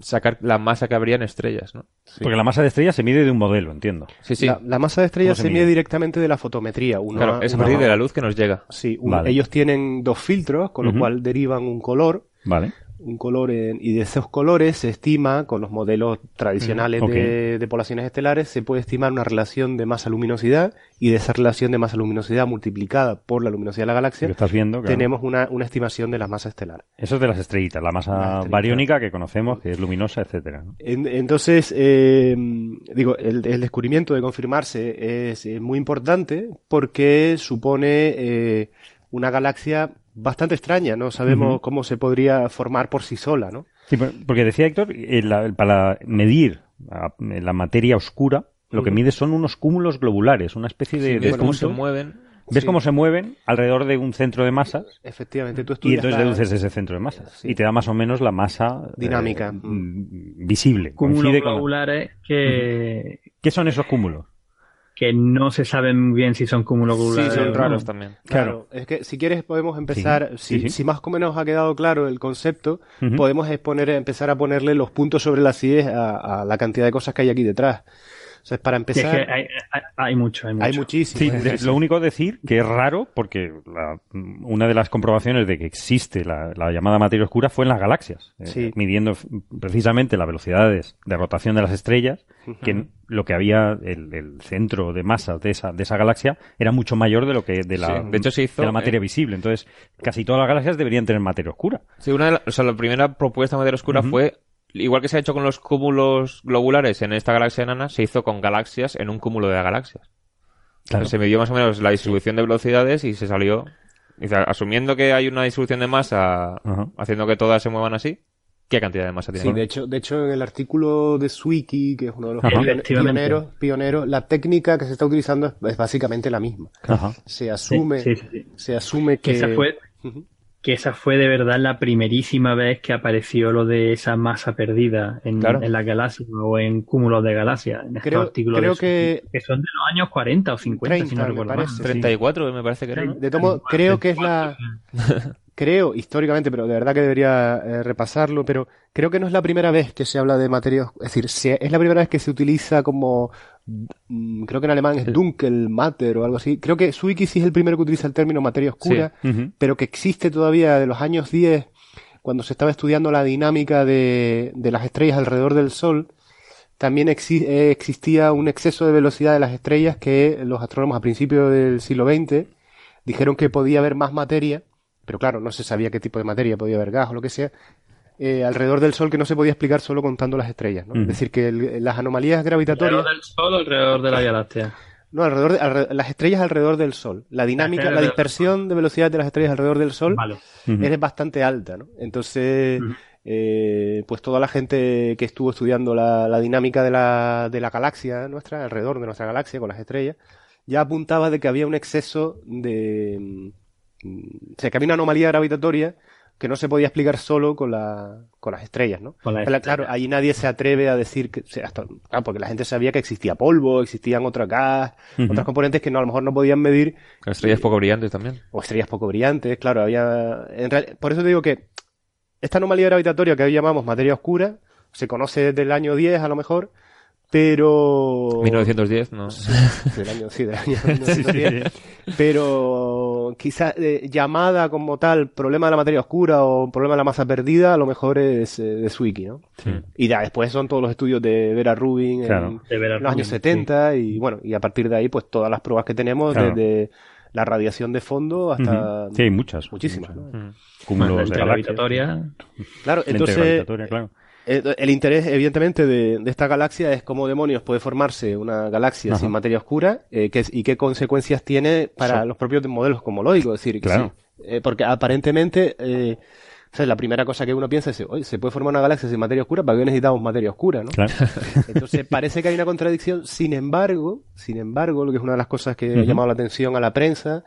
sacar la masa que habría en estrellas, ¿no? Porque la masa de estrella se mide de un modelo, entiendo. Sí, sí. La, la masa de estrellas ¿Cómo se se mide directamente de la fotometría. Uno claro, es a partir de la luz que nos llega. Sí, un- Vale. ellos tienen dos filtros, con lo cual derivan un color, Vale. Un color en- y de esos colores se estima, con los modelos tradicionales Mm, de, de poblaciones estelares, se puede estimar una relación de masa-luminosidad y de esa relación de masa-luminosidad multiplicada por la luminosidad de la galaxia, estás viendo, claro. tenemos una, una estimación de la masa estelar. Eso es de las estrellitas, la masa bariónica que conocemos, que es luminosa, etcétera. ¿no? En- entonces, eh, digo, el, el descubrimiento de confirmarse es, muy importante porque supone eh, una galaxia bastante extraña. No sabemos cómo se podría formar por sí sola, ¿no? Sí, por- porque decía Héctor, eh, la- para medir la materia oscura, lo que mide son unos cúmulos globulares, una especie de, Sí, de ves cómo se mueven. Ves Sí. cómo se mueven alrededor de un centro de masas Efectivamente, tú y estudias entonces la- deduces ese centro de masas Sí. y te da más o menos la masa eh, Dinámica. mm, visible. Cúmulos con- globulares que, ¿Qué son esos cúmulos? Que no se sabe muy bien si son cúmulos Sí, son raros también. Claro, es que si quieres podemos empezar, Sí, si, sí. si más o menos ha quedado claro el concepto, podemos exponer, empezar a ponerle los puntos sobre las IES a, a la cantidad de cosas que hay aquí detrás. O sea, para es empezar, que hay, hay, hay mucho, hay mucho. hay muchísimo. Sí, de- lo único decir que es raro porque la- una de las comprobaciones de que existe la, la llamada materia oscura fue en las galaxias, eh, Sí. midiendo precisamente las velocidades de rotación de las estrellas, que lo que había, el, el centro de masa de esa, de esa galaxia era mucho mayor de lo que de la, Sí, de hecho se hizo, de la materia eh, visible. Entonces, casi todas las galaxias deberían tener materia oscura. Sí, una de la, o sea, la primera propuesta de materia oscura fue, igual que se ha hecho con los cúmulos globulares en esta galaxia enana, se hizo con galaxias en un cúmulo de galaxias. Claro. Se midió más o menos la distribución de velocidades y se salió, asumiendo que hay una distribución de masa haciendo que todas se muevan así, ¿qué cantidad de masa tiene? Sí, de hecho, de hecho, en el artículo de Swiki, que es uno de los pioneros, pioneros, la técnica que se está utilizando es, básicamente la misma. Ajá. Se asume, Sí, sí, sí. se asume Que esa fue. Que esa fue de verdad la primerísima vez que apareció lo de esa masa perdida en, Claro. en las galaxias o en cúmulos de galaxias. En estos Creo- artículos creo de que- que son de los años 40 o 50, si 30, no me recuerdo mal. parece. 34 me parece que era, ¿no? De tomo, creo que es la, creo históricamente, pero de verdad que debería eh, repasarlo, pero creo que no es la primera vez que se habla de materia, os- es decir, se- es la primera vez que se utiliza como, creo que en alemán es Dunkelmatter o algo así. Creo que sí es el primero que utiliza el término materia oscura, pero que existe todavía de los años 10, cuando se estaba estudiando la dinámica de, de las estrellas alrededor del Sol, también exi- eh, existía un exceso de velocidad de las estrellas que los astrónomos a principios del siglo XX dijeron que podía haber más materia, pero claro, no se sabía qué tipo de materia, podía haber gas o lo que sea, eh, alrededor del Sol que no se podía explicar solo contando las estrellas. Es decir, que el- las anomalías gravitatorias... Alrededor del Sol o alrededor de la galaxia. No, alrededor de- alre- las estrellas alrededor del Sol. La dinámica, la Alrededor dispersión de velocidad de las estrellas alrededor del Sol Vale. Es bastante alta, ¿no? Entonces, eh, pues toda la gente que estuvo estudiando la, la dinámica de la, de la galaxia nuestra, alrededor de nuestra galaxia con las estrellas, ya apuntaba de que había un exceso de... mm, O sea, que había una anomalía gravitatoria que no se podía explicar solo con, la, con las estrellas, ¿no? Con las Pero, estrellas. claro, ahí nadie se atreve a decir que... o sea, hasta- claro, porque la gente sabía que existía polvo, existían otras gas, otras componentes que no, a lo mejor no podían medir Estrellas poco brillantes también. o estrellas poco brillantes, claro, había... En real- por eso te digo que esta anomalía gravitatoria que hoy llamamos materia oscura se conoce desde el año 10 a lo mejor, pero... 1910, ¿no? Del año, sí, del año 1910. Pero quizás eh, llamada como tal problema de la materia oscura o problema de la masa perdida, a lo mejor es eh, de Zwicky, ¿no? Y ya después son todos los estudios de Vera Rubin en-. De Vera los años Rubin, 70 y bueno, y a partir de ahí pues todas las pruebas que tenemos Claro. desde la radiación de fondo hasta. Sí, hay muchas. muchísimas. muchas. ¿no? Mm. Cúmulos La de galaxias. gravitatoria. Claro, entonces gravitatoria, claro. Eh, El interés, evidentemente, de, de esta galaxia es cómo demonios puede formarse una galaxia Ajá. sin materia oscura eh, qué- y qué consecuencias tiene para los propios modelos cosmológicos. Es decir, que Claro. sí, eh, porque aparentemente, eh, o sea, la primera cosa que uno piensa es, oye, ¿se puede formar una galaxia sin materia oscura? ¿Para qué necesitamos materia oscura? ¿no? Claro. Entonces parece que hay una contradicción. Sin embargo, sin embargo, lo que es una de las cosas que ha Ujú. llamado la atención a la prensa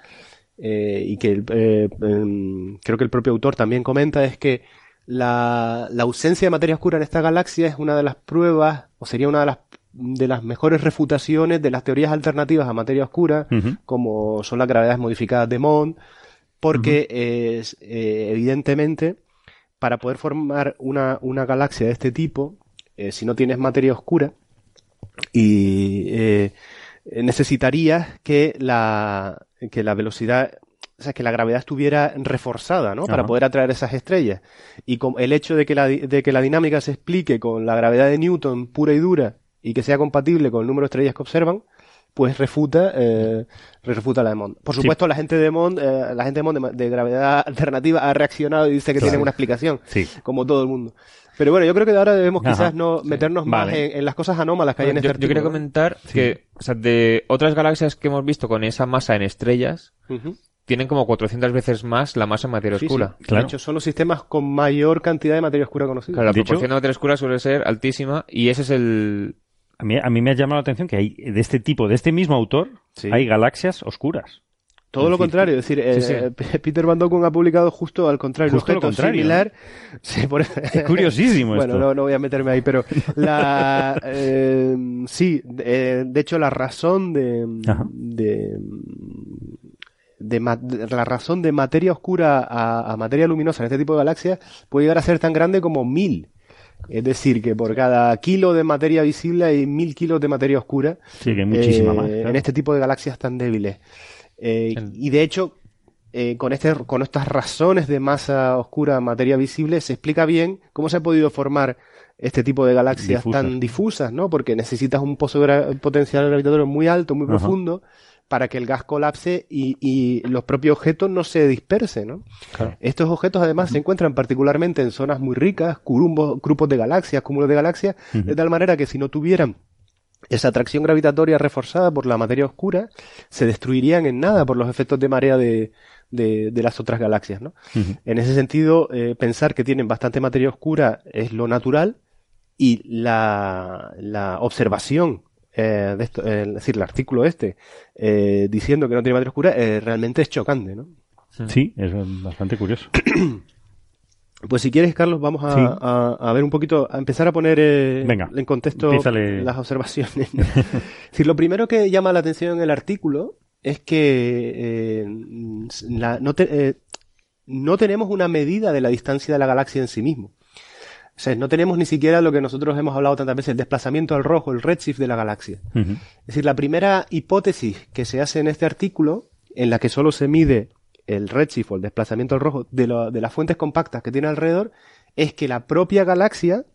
eh, y que eh, em, creo que el propio autor también comenta es que la, la ausencia de materia oscura en esta galaxia es una de las pruebas o sería una de las de las mejores refutaciones de las teorías alternativas a materia oscura, como son las gravedades modificadas de Mond, porque es, eh, evidentemente para poder formar una, una galaxia de este tipo, eh, si no tienes materia oscura, y eh, necesitarías que la, que la velocidad, o sea, que la gravedad estuviera reforzada, ¿no? Para poder atraer esas estrellas. Y con el hecho de que, la, di- de que la dinámica se explique con la gravedad de Newton pura y dura y que sea compatible con el número de estrellas que observan, pues refuta, eh, refuta la de Mond. Por Sí. supuesto, la gente de Mond, eh, la gente de Mond de, gravedad alternativa ha reaccionado y dice que Claro. tiene una explicación, Sí. como todo el mundo. Pero bueno, yo creo que ahora debemos Ajá. quizás no meternos más Vale. en, en las cosas anómalas que hay en yo, este yo artículo. quería ¿no? comentar que, o sea, de otras galaxias que hemos visto con esa masa en estrellas, Ujú. Tienen como 400 veces más la masa en materia Sí, oscura. sí. Claro. De hecho, son los sistemas con mayor cantidad de materia oscura conocida. Claro, la De hecho- proporción de materia oscura suele ser altísima y ese es el... A mí, a mí me ha llamado la atención que hay de este tipo, de este mismo autor, Sí. hay galaxias oscuras. Todo lo contrario, es decir, Sí, eh, Peter Van Dokun ha publicado justo al contrario, Justo un lo objeto contrario, similar. Sí, por- Es curiosísimo Bueno, esto. no, no voy a meterme ahí, pero la eh, sí, eh, de hecho la razón de de, de la razón de materia oscura a, a materia luminosa en este tipo de galaxias puede llegar a ser tan grande como mil. Es decir, que por cada kilo de materia visible hay mil kilos de materia oscura. Sí, que muchísima eh, más. claro. En este tipo de galaxias tan débiles. Eh, y de hecho, eh, con, este, con estas razones de masa oscura, materia visible, se explica bien cómo se ha podido formar este tipo de galaxias Difusas. tan difusas, ¿no? Porque necesitas un pozo gra- potencial gravitatorio muy alto, muy Ajá. profundo, para que el gas colapse y, y los propios objetos no se dispersen, ¿no? Claro. Estos objetos además se encuentran particularmente en zonas muy ricas, curumbos, grupos de galaxias, cúmulos de galaxias, de tal manera que si no tuvieran esa atracción gravitatoria reforzada por la materia oscura, se destruirían en nada por los efectos de marea de, de, de las otras galaxias, ¿no? En ese sentido, eh, pensar que tienen bastante materia oscura es lo natural y la, la observación eh, de esto, eh, es decir, el artículo este eh, diciendo que no tiene materia oscura eh, realmente es chocante, ¿no? Sí, es bastante curioso. Pues si quieres, Carlos, vamos a, Sí. a- a ver un poquito, a empezar a poner eh, Venga, en contexto las observaciones. decir, lo primero que llama la atención en el artículo es que eh, la- no, te- eh, no tenemos una medida de la distancia de la galaxia en sí mismo. O sea, no tenemos ni siquiera lo que nosotros hemos hablado tantas veces, el desplazamiento al rojo, el redshift de la galaxia. Es decir, la primera hipótesis que se hace en este artículo, en la que solo se mide el redshift o el desplazamiento al rojo de, lo- de las fuentes compactas que tiene alrededor, es que la propia galaxia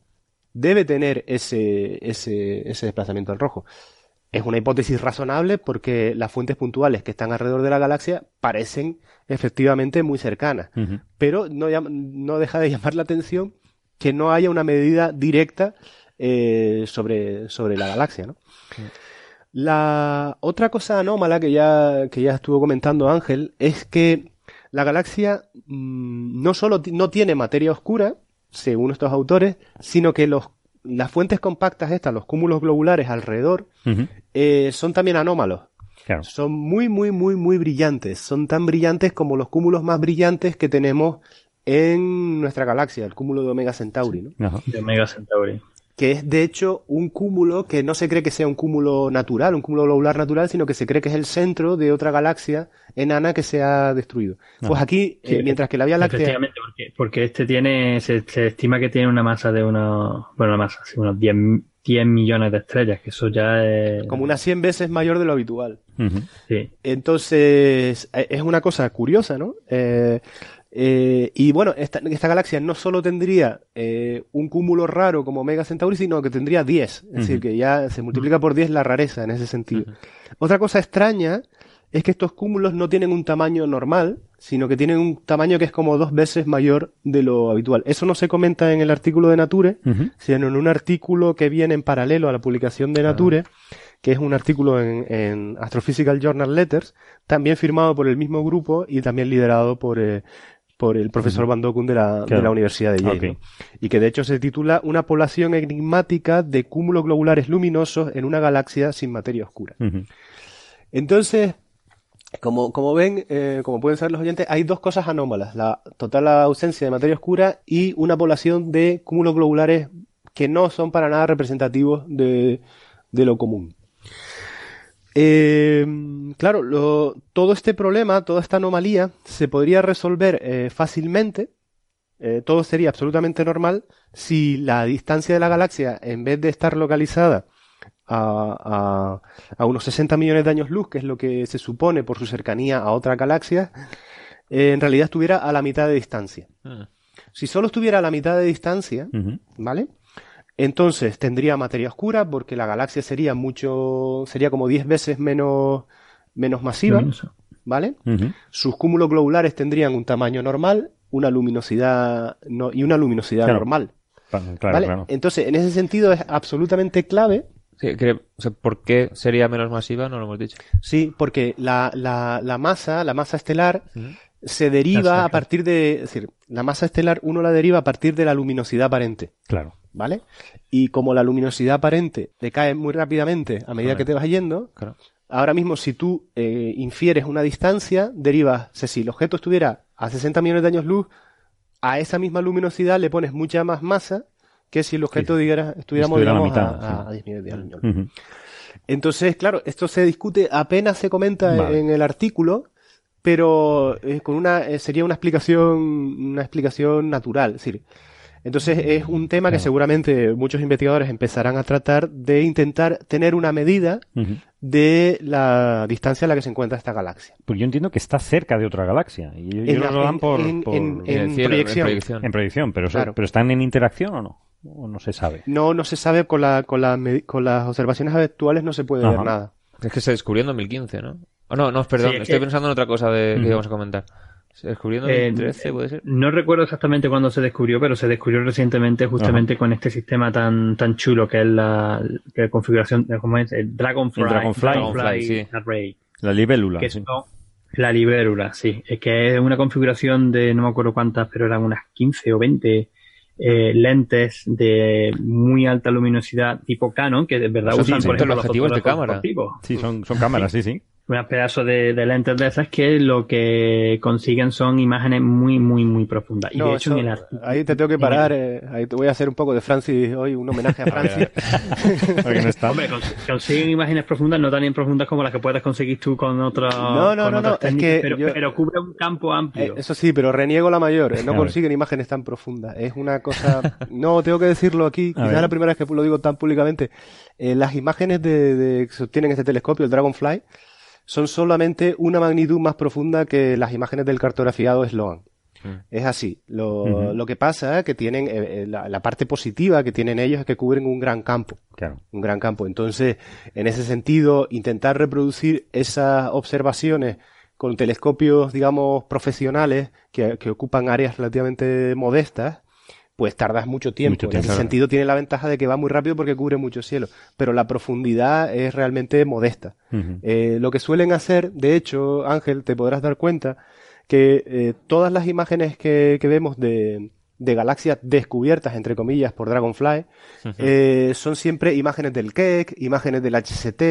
debe tener ese, ese, ese desplazamiento al rojo. Es una hipótesis razonable porque las fuentes puntuales que están alrededor de la galaxia parecen efectivamente muy cercanas. Pero no, no deja de llamar la atención que no haya una medida directa eh, sobre, sobre la galaxia, ¿no? La otra cosa anómala que ya, que ya estuvo comentando Ángel es que la galaxia mm, no solo no tiene materia oscura, según estos autores, sino que los, las fuentes compactas estas, los cúmulos globulares alrededor, eh, son también anómalos. Claro. Son muy, muy, muy, muy brillantes. Son tan brillantes como los cúmulos más brillantes que tenemos en nuestra galaxia, el cúmulo de Omega Centauri, ¿no? Ajá. de Omega Centauri. que es de hecho un cúmulo que no se cree que sea un cúmulo natural, un cúmulo globular natural, sino que se cree que es el centro de otra galaxia enana que se ha destruido. Pues aquí, eh, mientras que la Vía Láctea... Efectivamente, porque, porque este tiene, se, se estima que tiene una masa de unos, bueno, una masa, sí, unos 10, 10 millones de estrellas, que eso ya es, como unas 100 veces mayor de lo habitual. Sí, Entonces, eh, es una cosa curiosa, ¿no? Eh, eh, y bueno, esta, esta galaxia no solo tendría eh, un cúmulo raro como Omega Centauri, sino que tendría 10. Es decir, que ya se multiplica por 10 la rareza en ese sentido. Otra cosa extraña es que estos cúmulos no tienen un tamaño normal, sino que tienen un tamaño que es como dos veces mayor de lo habitual. Eso no se comenta en el artículo de Nature, sino en un artículo que viene en paralelo a la publicación de Nature, que es un artículo en, en, Astrophysical Journal Letters, también firmado por el mismo grupo y también liderado por, eh, por el profesor Van Dokun de la, de la Universidad de Yale. Y que de hecho se titula Una población enigmática de cúmulos globulares luminosos en una galaxia sin materia oscura. Entonces, como, como ven, eh, como pueden saber los oyentes, hay dos cosas anómalas. La total ausencia de materia oscura y una población de cúmulos globulares que no son para nada representativos de, de lo común. Eh, claro, lo, todo este problema, toda esta anomalía, se podría resolver eh, fácilmente. Eh, todo sería absolutamente normal si la distancia de la galaxia, en vez de estar localizada a, a, unos 60 millones de años luz, que es lo que se supone por su cercanía a otra galaxia, eh, en realidad estuviera a la mitad de distancia. Ah. Si solo estuviera a la mitad de distancia, ¿vale? Entonces tendría materia oscura porque la galaxia sería mucho, sería como 10 veces menos, menos masiva, ¿vale? Sus cúmulos globulares tendrían un tamaño normal, una luminosidad no, y una luminosidad normal. Claro, Entonces, en ese sentido es absolutamente clave ¿Por qué sería menos masiva? No lo hemos dicho. Sí, porque la, la, la masa, la masa estelar, se deriva a partir de. Es decir, la masa estelar uno la deriva a partir de la luminosidad aparente. Claro. ¿Vale? Y como la luminosidad aparente decae muy rápidamente a medida que te vas yendo, ahora mismo si tú eh, infieres una distancia, derivas. si el objeto estuviera a 60 millones de años luz, a esa misma luminosidad le pones mucha más masa que si el objeto estuviéramos a, 10 millones de años. Entonces, claro, esto se discute, apenas se comenta en el artículo, pero eh, con una eh, sería una explicación una explicación natural, es decir, entonces es un tema que seguramente muchos investigadores empezarán a tratar de intentar tener una medida de la distancia a la que se encuentra esta galaxia. Pues yo entiendo que está cerca de otra galaxia. Y ellos lo dan por, en, proyección. En proyección, pero, pero ¿están en interacción o no? ¿O no se sabe? No, no se sabe. Con, la, con, la, con las observaciones actuales no se puede ver nada. Es que se descubrió en 2015, ¿no? Oh, no, no, perdón. estoy pensando en otra cosa de, que íbamos a comentar. ¿Se descubrió en 2013, eh, puede ser? No recuerdo exactamente cuándo se descubrió, pero se descubrió recientemente justamente con este sistema tan tan chulo que es la, configuración, ¿cómo es? El Dragonfly. Dragonfly, Array. La libélula. la libélula, sí. Es que es una configuración de no me acuerdo cuántas, pero eran unas 15 o 20 eh, lentes de muy alta luminosidad tipo Canon, que de verdad usan, por ejemplo, los objetivos de cámara. Sí, son, son cámaras, sí, sí un pedazo de, lentes de esas que lo que consiguen son imágenes muy, muy, muy profundas. Y de hecho, en el Ahí te tengo que parar, eh, ahí te voy a hacer un poco de Francis hoy, un homenaje a Francis. Hombre, consiguen imágenes profundas, no tan profundas como las que puedes conseguir tú con otros. No, no, no, no, es que. Pero, cubre un campo amplio. Eh, eso sí, pero reniego la mayor, eh, no consiguen imágenes tan profundas. Es una cosa. No, tengo que decirlo aquí, quizás es la primera vez que lo digo tan públicamente. las imágenes de, de, que obtienen en este telescopio, el Dragonfly, son solamente una magnitud más profunda que las imágenes del cartografiado Sloan. Mm. Es así. Lo, lo, que pasa es que tienen eh, eh, la, parte positiva que tienen ellos es que cubren un gran campo. Claro. Un gran campo. Entonces, en ese sentido, intentar reproducir esas observaciones con telescopios, digamos, profesionales que, que ocupan áreas relativamente modestas, pues tardas mucho tiempo. en ese sentido tiene la ventaja de que va muy rápido porque cubre mucho cielo, pero la profundidad es realmente modesta. Eh, lo que suelen hacer, de hecho, Ángel, te podrás dar cuenta que eh, todas las imágenes que, vemos de, galaxias descubiertas, entre comillas, por Dragonfly, eh, son siempre imágenes del Keck, imágenes del HCT,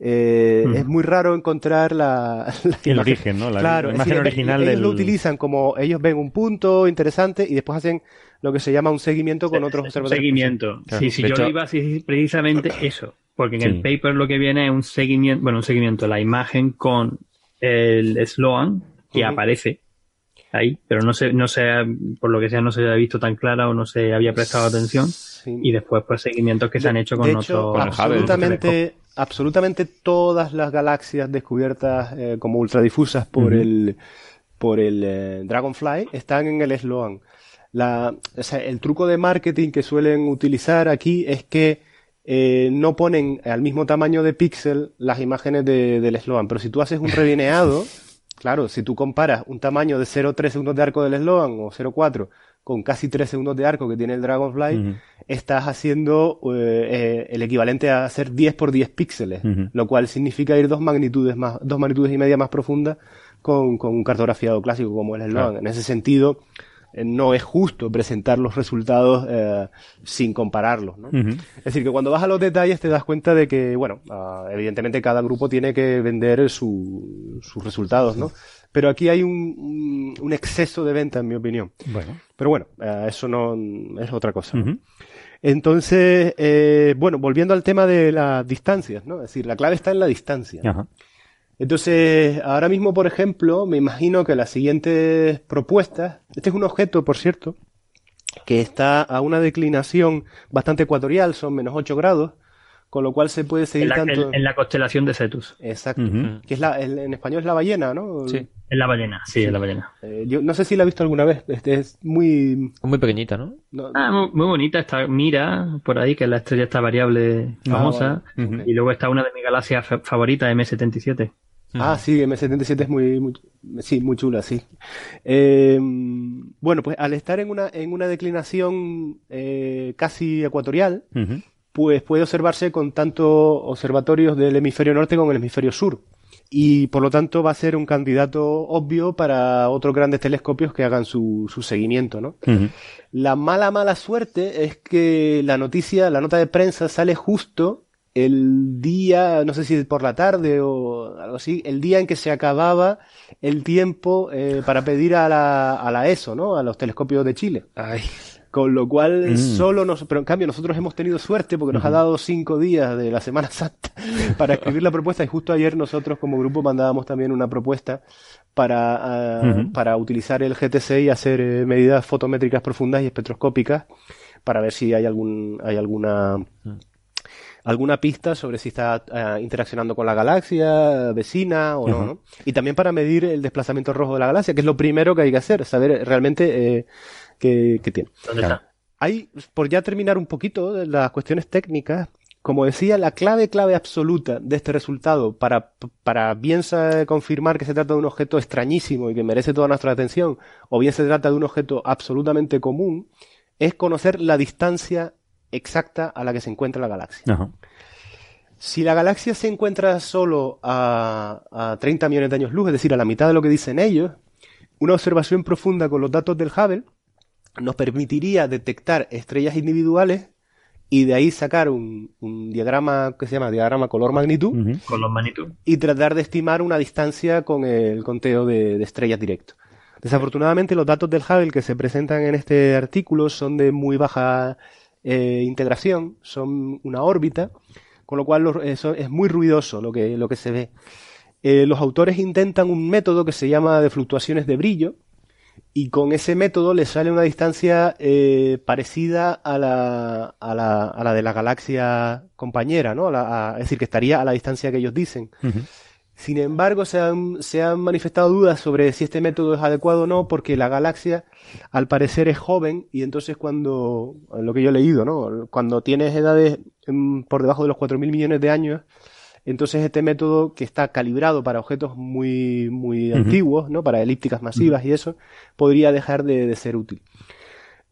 Es muy raro encontrar la, el origen, ¿no? La, imagen original ellos lo utilizan como ellos ven un punto interesante y después hacen lo que se llama un seguimiento con otros observadores. Seguimiento. Sí, sí, yo lo iba a decir precisamente eso, porque en el paper lo que viene es un seguimiento, bueno, un seguimiento, la imagen con el Sloan que aparece ahí, pero no se, no se, por lo que sea, no se había visto tan clara o no se había prestado atención. Y después, pues, seguimientos que se han hecho con otros. absolutamente, absolutamente todas las galaxias descubiertas eh, como ultradifusas por el, por el eh, Dragonfly están en el Sloan la, o sea, el truco de marketing que suelen utilizar aquí es que eh, no ponen al mismo tamaño de píxel las imágenes de, del Sloan, pero si tú haces un revineado, Claro, si tú comparas un tamaño de 0,3 segundos de arco del Sloan o 0,4 con casi 3 segundos de arco que tiene el Dragonfly, estás haciendo eh, eh, el equivalente a hacer 10 por 10 píxeles, lo cual significa ir dos magnitudes más, dos magnitudes y media más profundas con, con un cartografiado clásico como el Sloan. Claro. En ese sentido, no es justo presentar los resultados eh, sin compararlos, ¿no? Es decir, que cuando vas a los detalles te das cuenta de que, bueno, ah, evidentemente cada grupo tiene que vender su- sus resultados, ¿no? Pero aquí hay un, un- un exceso de venta, en mi opinión. Bueno. Pero bueno, eh, eso no es otra cosa. Entonces, eh, bueno, volviendo al tema de las distancias, ¿no? Es decir, la clave está en la distancia. Ajá. Entonces, ahora mismo, por ejemplo, me imagino que las siguientes propuestas, este es un objeto, por cierto, que está a una declinación bastante ecuatorial, son menos 8 grados, con lo cual se puede seguir en la, tanto... En, la constelación de Cetus. Exacto. Que es la, en español es la ballena, ¿no? Sí, es la ballena, sí, sí. es la ballena. Eh, yo no sé si la he visto alguna vez, este es muy... Muy pequeñita, ¿no? Ah, muy, bonita, está Mira, por ahí, que es la estrella esta variable ah, famosa, y luego está una de mis galaxias favoritas, M77. Ah, sí, M77 es muy, sí, muy chula, sí. Em, bueno, pues al estar en una, en una declinación eh, casi ecuatorial, pues puede observarse con tanto observatorios del hemisferio norte como el hemisferio sur. Y por lo tanto va a ser un candidato obvio para otros grandes telescopios que hagan su, su seguimiento, ¿no? La mala, mala suerte es que la noticia, la nota de prensa sale justo el día, no sé si por la tarde o algo así, el día en que se acababa el tiempo eh, para pedir a la, a la ESO, ¿no? A los telescopios de Chile. Ay. Con lo cual, Mm. solo nos, pero en cambio nosotros hemos tenido suerte porque nos ha dado cinco días de la Semana Santa para escribir la propuesta y justo ayer nosotros como grupo mandábamos también una propuesta para, ah, para utilizar el GTC y hacer eh, medidas fotométricas profundas y espectroscópicas para ver si hay algún, hay alguna, alguna pista sobre si está ah, interaccionando con la galaxia vecina o no. Y también para medir el desplazamiento rojo de la galaxia, que es lo primero que hay que hacer, saber realmente eh, qué, qué tiene. ¿Dónde Claro. está? Hay, por ya terminar un poquito de las cuestiones técnicas, como decía, la clave, clave absoluta de este resultado para, para bien confirmar que se trata de un objeto extrañísimo y que merece toda nuestra atención, o bien se trata de un objeto absolutamente común, es conocer la distancia exacta a la que se encuentra la galaxia. Ajá. Si la galaxia se encuentra solo a, a 30 millones de años luz, es decir, a la mitad de lo que dicen ellos, una observación profunda con los datos del Hubble nos permitiría detectar estrellas individuales y de ahí sacar un, un diagrama que se llama diagrama color-magnitud Ujú. Con los magnitud. y tratar de estimar una distancia con el conteo de, de estrellas directo. Desafortunadamente, los datos del Hubble que se presentan en este artículo son de muy baja eh, integración, son una órbita, con lo cual eso es muy ruidoso lo que, lo que se ve. Eh, los autores intentan un método que se llama de fluctuaciones de brillo, y con ese método le sale una distancia eh, parecida a la, a, la, a la de la galaxia compañera, ¿no? Es decir, que estaría a la distancia que ellos dicen. Sin embargo, se han, se han manifestado dudas sobre si este método es adecuado o no, porque la galaxia, al parecer, es joven y entonces cuando, lo que yo he leído, ¿no? Cuando tienes edades mm, por debajo de los 4.000 millones de años, entonces este método que está calibrado para objetos muy, muy antiguos, ¿no? Para elípticas masivas y eso, podría dejar de, de ser útil.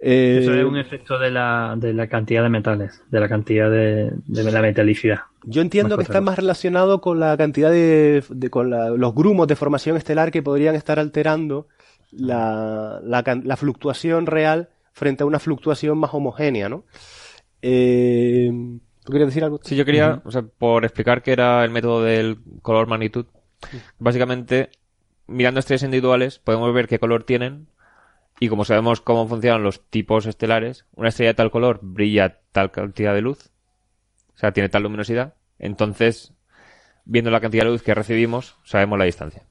Eh, Eso es un efecto de la, de la cantidad de metales, de la cantidad de, de la metalicidad. Yo entiendo que está más relacionado con la cantidad de, de- con la- los grumos de formación estelar que podrían estar alterando la, la fluctuación real frente a una fluctuación más homogénea, ¿no? Eh, ¿Tú querías decir algo? Sí, yo quería, o sea, por explicar qué era el método del color magnitud, básicamente, mirando estrellas individuales, podemos ver qué color tienen y como sabemos cómo funcionan los tipos estelares, una estrella de tal color brilla tal cantidad de luz, o sea, tiene tal luminosidad, entonces, viendo la cantidad de luz que recibimos, sabemos la distancia.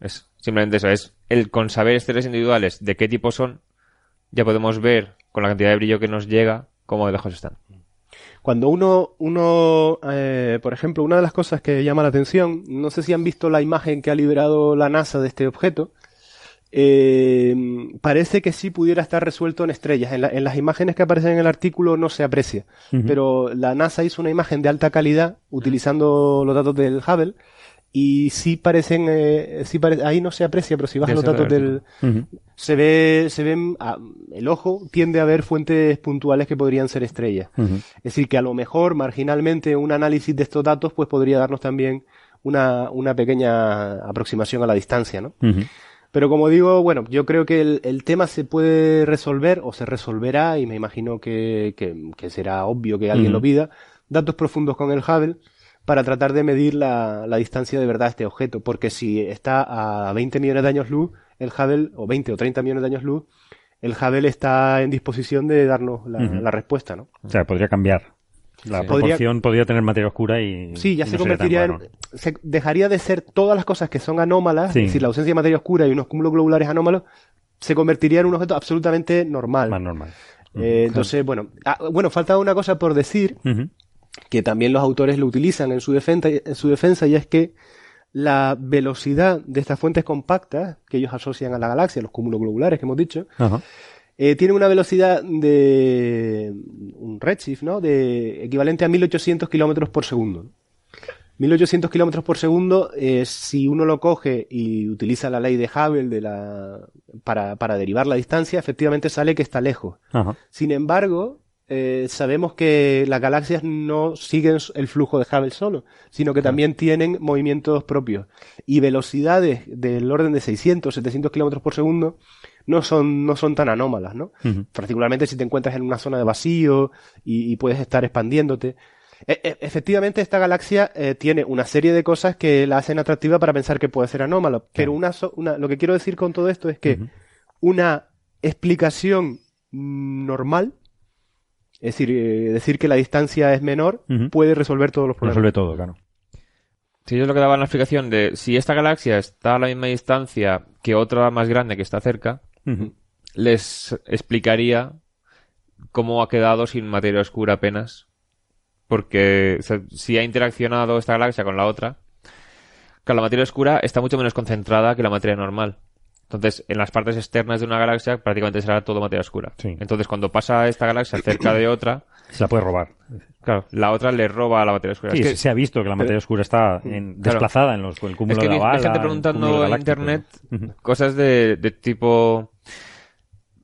Es simplemente eso, es el con saber estrellas individuales de qué tipo son, ya podemos ver con la cantidad de brillo que nos llega cómo de lejos están. Cuando uno, uno eh, por ejemplo, una de las cosas que llama la atención, no sé si han visto la imagen que ha liberado la NASA de este objeto, eh, parece que sí pudiera estar resuelto en estrellas. En, la- en las imágenes que aparecen en el artículo no se aprecia, pero la NASA hizo una imagen de alta calidad utilizando los datos del Hubble y sí parecen, eh, sí pare- ahí no se aprecia, pero si vas a Debe los datos del del, se ve, se ven, ah, el ojo tiende a ver fuentes puntuales que podrían ser estrellas. Es decir, que a lo mejor marginalmente un análisis de estos datos pues podría darnos también una, una pequeña aproximación a la distancia, ¿no? Pero como digo, bueno, yo creo que el, el tema se puede resolver o se resolverá y me imagino que, que- que será obvio que alguien lo pida, datos profundos con el Hubble para tratar de medir la, la distancia de verdad de este objeto, porque si está a 20 millones de años luz, el Hubble, o 20 o 30 millones de años luz, el Hubble está en disposición de darnos la, la respuesta, ¿no? O sea, podría cambiar. La Sí. proporción podría tener materia oscura y. Sí, ya y se no convertiría en, se dejaría de ser todas las cosas que son anómalas, Sí. es decir, la ausencia de materia oscura y unos cúmulos globulares anómalos, se convertiría en un objeto absolutamente normal. Más normal. Eh, entonces, bueno, ah, bueno, falta una cosa por decir que también los autores lo utilizan en su defensa, en su defensa y es que la velocidad de estas fuentes compactas que ellos asocian a la galaxia, los cúmulos globulares que hemos dicho. Eh, tiene una velocidad de un redshift, ¿no? De equivalente a 1800 kilómetros por segundo. 1800 kilómetros por segundo, eh, si uno lo coge y utiliza la ley de Hubble de la, para, para derivar la distancia, efectivamente sale que está lejos. Ajá. Sin embargo, eh, sabemos que las galaxias no siguen el flujo de Hubble solo, sino que también tienen movimientos propios. Y velocidades del orden de 600, 700 kilómetros por segundo no son, no son tan anómalas, ¿no? Particularmente si te encuentras en una zona de vacío y, y puedes estar expandiéndote. E- e- efectivamente, esta galaxia eh, tiene una serie de cosas que la hacen atractiva para pensar que puede ser anómalo. Pero una, so- una- lo que quiero decir con todo esto es que una explicación normal, es decir, eh, decir que la distancia es menor, puede resolver todos los problemas. Resuelve todo, claro. Sí, ellos lo que daban la explicación de si esta galaxia está a la misma distancia que otra más grande que está cerca, Les explicaría cómo ha quedado sin materia oscura apenas. Porque o sea, si ha interaccionado esta galaxia con la otra, claro, la materia oscura está mucho menos concentrada que la materia normal. Entonces, en las partes externas de una galaxia prácticamente será todo materia oscura. Sí. Entonces, cuando pasa esta galaxia cerca de otra, Se la puede robar. claro, la otra le roba la materia oscura. Sí, es que, se ha visto que la materia oscura está en- Claro. desplazada en los, el cúmulo es que de la hay bala. gente el preguntando en internet cosas de, de tipo...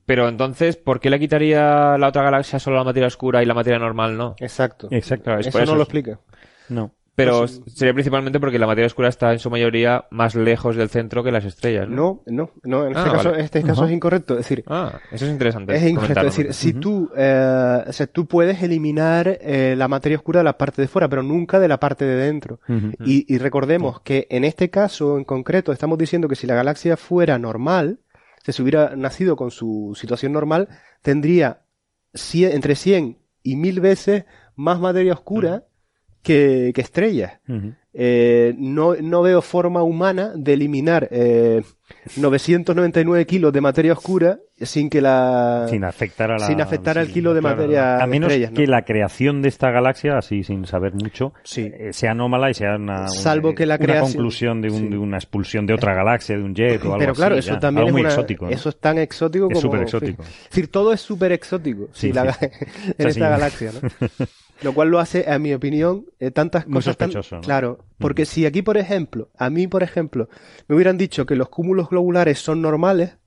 Pero entonces, ¿por qué le quitaría la otra galaxia solo la materia oscura y la materia normal no? Exacto. Exacto. Claro, es Eso por no lo explica. No. Pero Pues- sería principalmente porque la materia oscura está en su mayoría más lejos del centro que las estrellas, ¿no? No, no, no, en Ah, este caso, vale. este caso es incorrecto. Es decir, Ah, eso es interesante. es incorrecto. Es decir, si tú, eh, o sea, tú puedes eliminar eh, la materia oscura de la parte de fuera, pero nunca de la parte de dentro. Y, y recordemos que en este caso en concreto estamos diciendo que si la galaxia fuera normal, si se hubiera nacido con su situación normal, tendría entre 100 y 1000 veces más materia oscura que, que estrellas. Eh, no, no veo forma humana de eliminar eh, 999 kilos de materia oscura sin que la Sin afectar a la... sin afectar al kilo de claro. materia A menos estrellas, ¿no? que la creación de esta galaxia, así sin saber mucho, Sí. eh, sea anómala y sea una, una- Salvo que la una creación- conclusión de, un- sí. de una expulsión de otra galaxia, de un jet o algo Pero claro, así, eso ya. también Algo es muy una- exótico. ¿no? Eso es tan exótico Es como. súper exótico. Es decir, todo es súper exótico Sí, la- en esta galaxia, ¿no? Lo cual lo hace, a mi opinión, eh, tantas Muy cosas tan- ¿no? Claro, porque si aquí, por ejemplo, a mí, por ejemplo, me hubieran dicho que los cúmulos globulares son normales,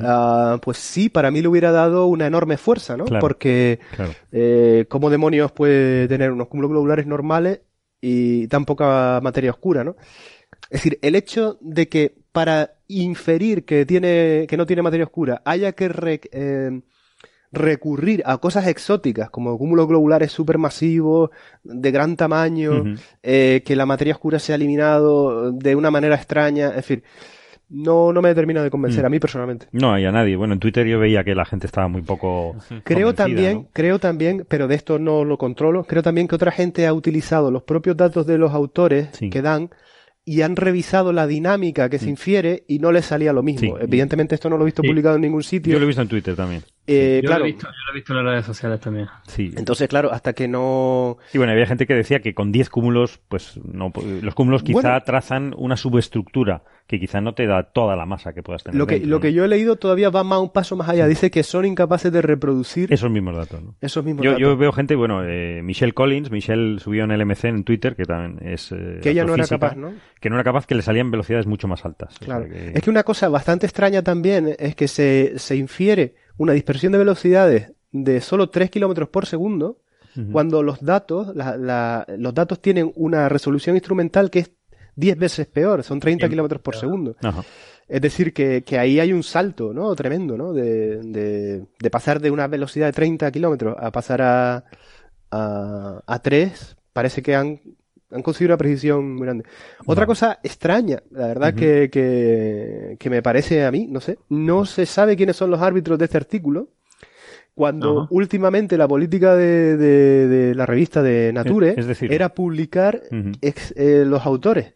ah, pues sí, para mí le hubiera dado una enorme fuerza, ¿no? Claro. Porque, Claro. eh, ¿cómo demonios puede tener unos cúmulos globulares normales y tan poca materia oscura, ¿no? Es decir, el hecho de que para inferir que tiene, que no tiene materia oscura, haya que re- eh, recurrir a cosas exóticas, como cúmulos globulares supermasivos, de gran tamaño, eh, que la materia oscura se ha eliminado de una manera extraña, es decir, no, no me termina de convencer Mm. a mí personalmente. No hay a nadie. Bueno, en Twitter yo veía que la gente estaba muy poco. Creo también, ¿no? creo también, pero de esto no lo controlo, creo también que otra gente ha utilizado los propios datos de los autores Sí. que dan y han revisado la dinámica que se infiere y no les salía lo mismo. Sí. Evidentemente esto no lo he visto publicado en ningún sitio. Yo lo he visto en Twitter también. Eh, yo, claro, lo he visto, yo lo he visto en las redes sociales también. Sí. entonces, claro, hasta que no... Y bueno, había gente que decía que con 10 cúmulos, pues no, los cúmulos quizá Bueno. trazan una subestructura que quizá no te da toda la masa que puedas tener. Lo que, dentro, lo ¿no? que yo he leído todavía va más un paso más allá. Dice que son incapaces de reproducir Esos mismos datos, ¿no? esos mismos Yo, datos. yo veo gente, bueno, eh, Michelle Collins, Michelle subió en el MC en Twitter, que también es. eh, que ella no era capaz, ¿no? Que no era capaz, que le salían velocidades mucho más altas. O sea Claro. que- Es que una cosa bastante extraña también es que se, se infiere una dispersión de velocidades de solo 3 kilómetros por segundo cuando los datos, la- la- los datos tienen una resolución instrumental que es 10 veces peor, son 30 Bien, kilómetros por segundo. Ajá. Es decir, que, que ahí hay un salto, ¿no? Tremendo, ¿no? De, de, de pasar de una velocidad de 30 kilómetros a pasar a, a, a 3, parece que han, han conseguido una precisión muy grande. Otra cosa extraña, la verdad que, que, que me parece a mí, no sé, no se sabe quiénes son los árbitros de este artículo. Cuando últimamente la política de, de- de la revista de Nature Es decir- era publicar ex- eh, los autores.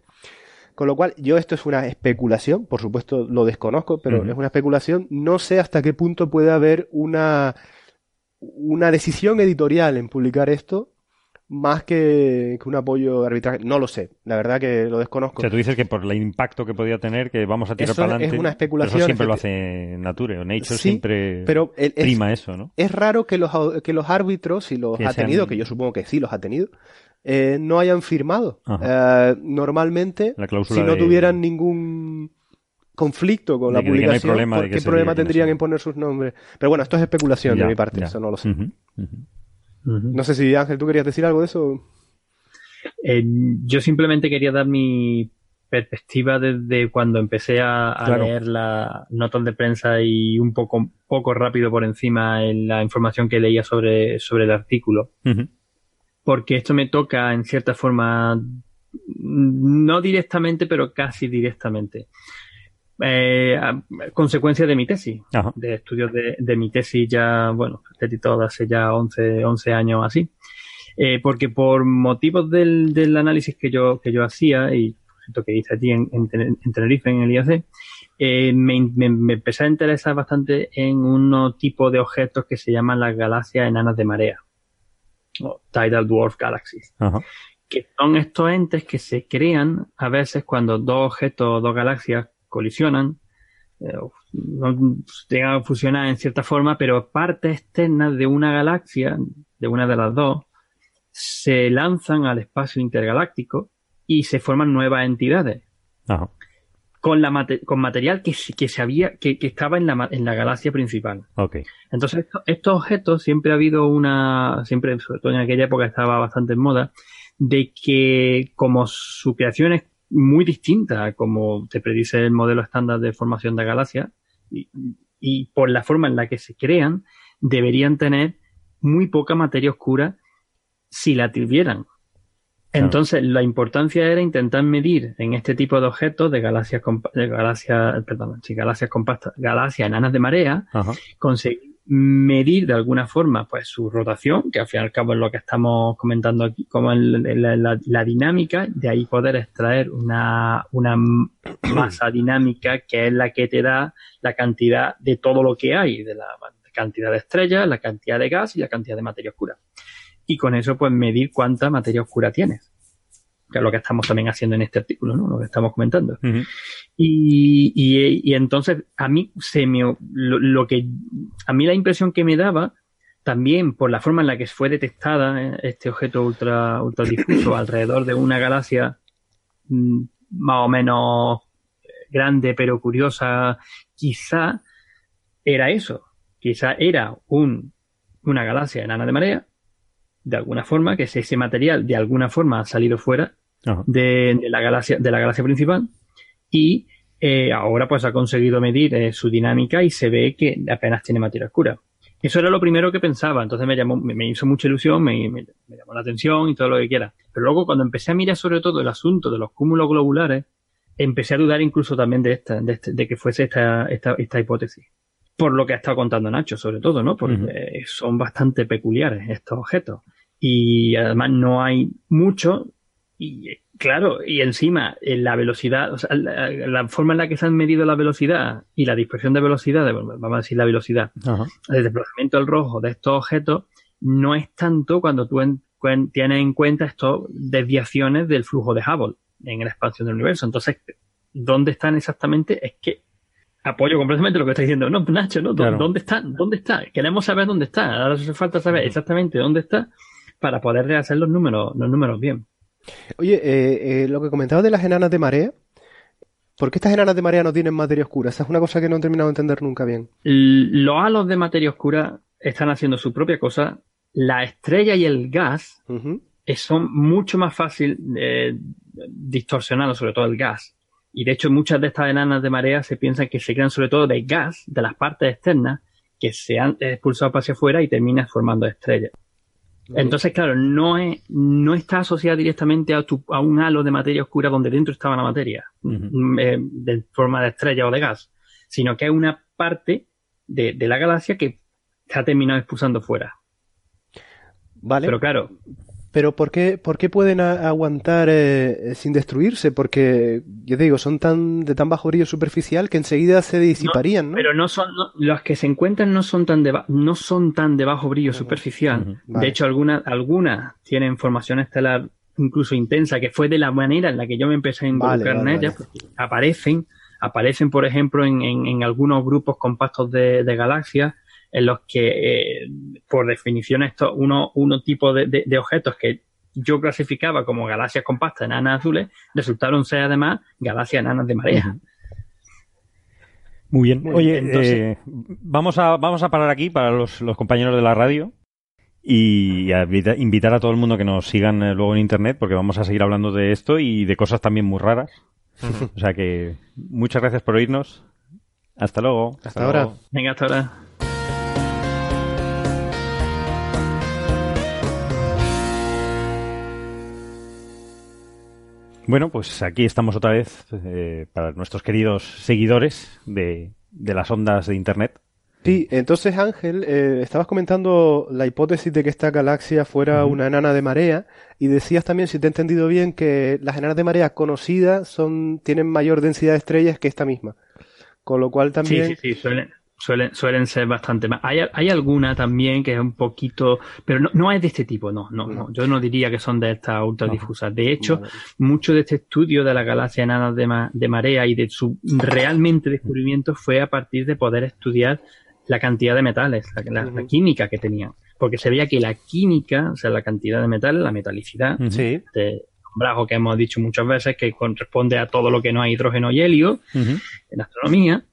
Con lo cual, yo esto es una especulación, por supuesto lo desconozco, pero es una especulación. No sé hasta qué punto puede haber una, una decisión editorial en publicar esto más que, que un apoyo arbitral. No lo sé, la verdad que lo desconozco. O sea, tú dices que por el impacto que podía tener, que vamos a tirar Eso para es adelante. una especulación, eso siempre lo hace Nature, o Nature Sí, siempre pero el- es, prima eso, ¿no? es raro que los, que los árbitros, si los Que ha sean- tenido, que yo supongo que sí los ha tenido, eh, no hayan firmado. Eh, normalmente, La si no de- tuvieran ningún conflicto con De la de no publicación, problema de ¿por que ¿qué problema tendrían en poner sus nombres? Pero bueno, esto es especulación Ya, de mi parte, ya. eso no lo sé. Ujú, No sé si Ángel, ¿tú querías decir algo de eso? Eh, yo simplemente quería dar mi perspectiva desde cuando empecé a, a Claro. leer las notas de prensa y un poco, poco rápido por encima en la información que leía sobre, sobre el artículo. Porque esto me toca en cierta forma, no directamente, pero casi directamente. Eh, a- consecuencia de mi tesis, Ajá. de estudios de, de mi tesis ya, bueno, editado hace ya 11, 11 años así. Eh, porque por motivos del, del análisis que yo, que yo hacía y que hice allí en, en, Ten- en Tenerife, en el IAC, eh, me, me- me empecé a interesar bastante en un tipo de objetos que se llaman las galaxias enanas de marea, o Tidal Dwarf Galaxies, Ajá. que son estos entes que se crean a veces cuando dos objetos o dos galaxias colisionan, eh, llegan a fusionar en cierta forma, pero partes externas de una galaxia, de una de las dos, se lanzan al espacio intergaláctico y se forman nuevas entidades Ajá. con, la mate- con material que, que, se había, que, que estaba en la, en la galaxia principal. Entonces, esto- estos objetos siempre ha habido una, siempre, sobre todo en aquella época estaba bastante en moda, de que como su creación es muy distinta a como te predice el modelo estándar de formación de galaxias, y, y por la forma en la que se crean, deberían tener muy poca materia oscura si la tuvieran. Claro. Entonces, la importancia era intentar medir en este tipo de objetos de galaxias, de galaxias, perdón, sí, galaxias compactas, galaxias enanas de marea, Ajá. conseguir medir de alguna forma pues su rotación, que al fin y al cabo es lo que estamos comentando aquí, como el- la, la- la dinámica, de ahí poder extraer una, una masa dinámica que es la que te da la cantidad de todo lo que hay, de la cantidad de estrellas, la cantidad de gas y la cantidad de materia oscura. Y con eso pues medir cuánta materia oscura tienes. Que es lo que estamos también haciendo en este artículo, ¿no? Lo que estamos comentando. Y, y, y entonces a mí se me lo, lo que a mí la impresión que me daba también por la forma en la que fue detectada eh, este objeto ultra ultra difuso alrededor de una galaxia mm, más o menos grande pero curiosa quizá era eso quizá era un una galaxia enana de marea de alguna forma que ese material de alguna forma ha salido fuera. De, de la galaxia de la galaxia principal y eh, ahora pues ha conseguido medir eh, su dinámica y se ve que apenas tiene materia oscura. Eso era lo primero que pensaba, entonces me llamó, me, me hizo mucha ilusión, me, llamó la atención y todo lo que quiera. Pero luego cuando empecé a mirar sobre todo el asunto de los cúmulos globulares, empecé a dudar incluso también de esta, de, este- de que fuese esta, esta, esta hipótesis. Por lo que ha estado contando Nacho, sobre todo, ¿no? Porque son bastante peculiares estos objetos. Y además no hay mucho Y claro, y encima la velocidad, o sea, la, forma en la que se han medido la velocidad y la dispersión de velocidad, vamos a decir la velocidad, el desplazamiento del rojo de estos objetos, no es tanto cuando tú tienes en cuenta estas desviaciones del flujo de Hubble en la expansión del universo. Entonces, ¿dónde están exactamente? Es que apoyo completamente lo que está diciendo. No, Nacho, no, ¿dónde está? ¿Dónde está? Queremos saber dónde está. Ahora hace falta saber exactamente dónde está para poder rehacer los números, los números bien. Oye, eh, eh, lo que comentabas de las enanas de marea, ¿por qué estas enanas de marea no tienen materia oscura? Esa es una cosa que no he terminado de entender nunca bien. Los halos de materia oscura están haciendo su propia cosa. La estrella y el gas son mucho más fácil eh, distorsionados, sobre todo el gas. Y de hecho, muchas de estas enanas de marea se piensan que se crean sobre todo de gas, de las partes externas, que se han expulsado hacia afuera y terminan formando estrellas. Entonces, claro, no, es, no está asociada directamente a, a, un halo de materia oscura donde dentro estaba la materia, eh, de forma de estrella o de gas, sino que es una parte de, de la galaxia que se ha terminado expulsando fuera. Vale. Pero claro, pero ¿por qué, por qué pueden aguantar eh, sin destruirse? Porque, yo te digo, son tan de tan bajo brillo superficial que enseguida se disiparían, ¿no? Pero no son, los que se encuentran no son tan de, no son tan de bajo brillo superficial. De hecho, algunas algunas tienen formación estelar incluso intensa, que fue de la manera en la que yo me empecé a involucrar en ellas, aparecen, aparecen, por ejemplo, en, en, algunos grupos compactos de, de galaxias, en los que, eh, por definición, estos uno, uno tipo de, de, objetos que yo clasificaba como galaxias compactas enanas azules, resultaron ser además galaxias enanas de marea. Muy bien. Oye, eh, vamos, a, vamos a parar aquí para los, los compañeros de la radio y invitar a todo el mundo que nos sigan eh, luego en internet porque vamos a seguir hablando de esto y de cosas también muy raras. o sea que muchas gracias por oírnos. Hasta luego. Hasta, ahora. Venga, hasta ahora. Bueno, pues aquí estamos otra vez eh, para nuestros queridos seguidores de, las ondas de Internet. Sí, entonces Ángel, eh, estabas comentando la hipótesis de que esta galaxia fuera una enana de marea y decías también, si te he entendido bien, que las enanas de marea conocidas son tienen mayor densidad de estrellas que esta misma. Con lo cual también... Sí, sí, sí, suelen, Suelen, suelen ser bastante más. Hay, hay alguna también que es un poquito, pero no, no es de este tipo, no, no, no. Yo no diría que son de estas ultradifusas. De hecho, mucho de este estudio de la galaxia enanas de, de marea y de su realmente descubrimiento fue a partir de poder estudiar la cantidad de metales, la, química que tenían. Porque se veía que la química, o sea, la cantidad de metales, la metalicidad, sí. de, brazo que hemos dicho muchas veces que corresponde a todo lo que no hay hidrógeno y helio en astronomía,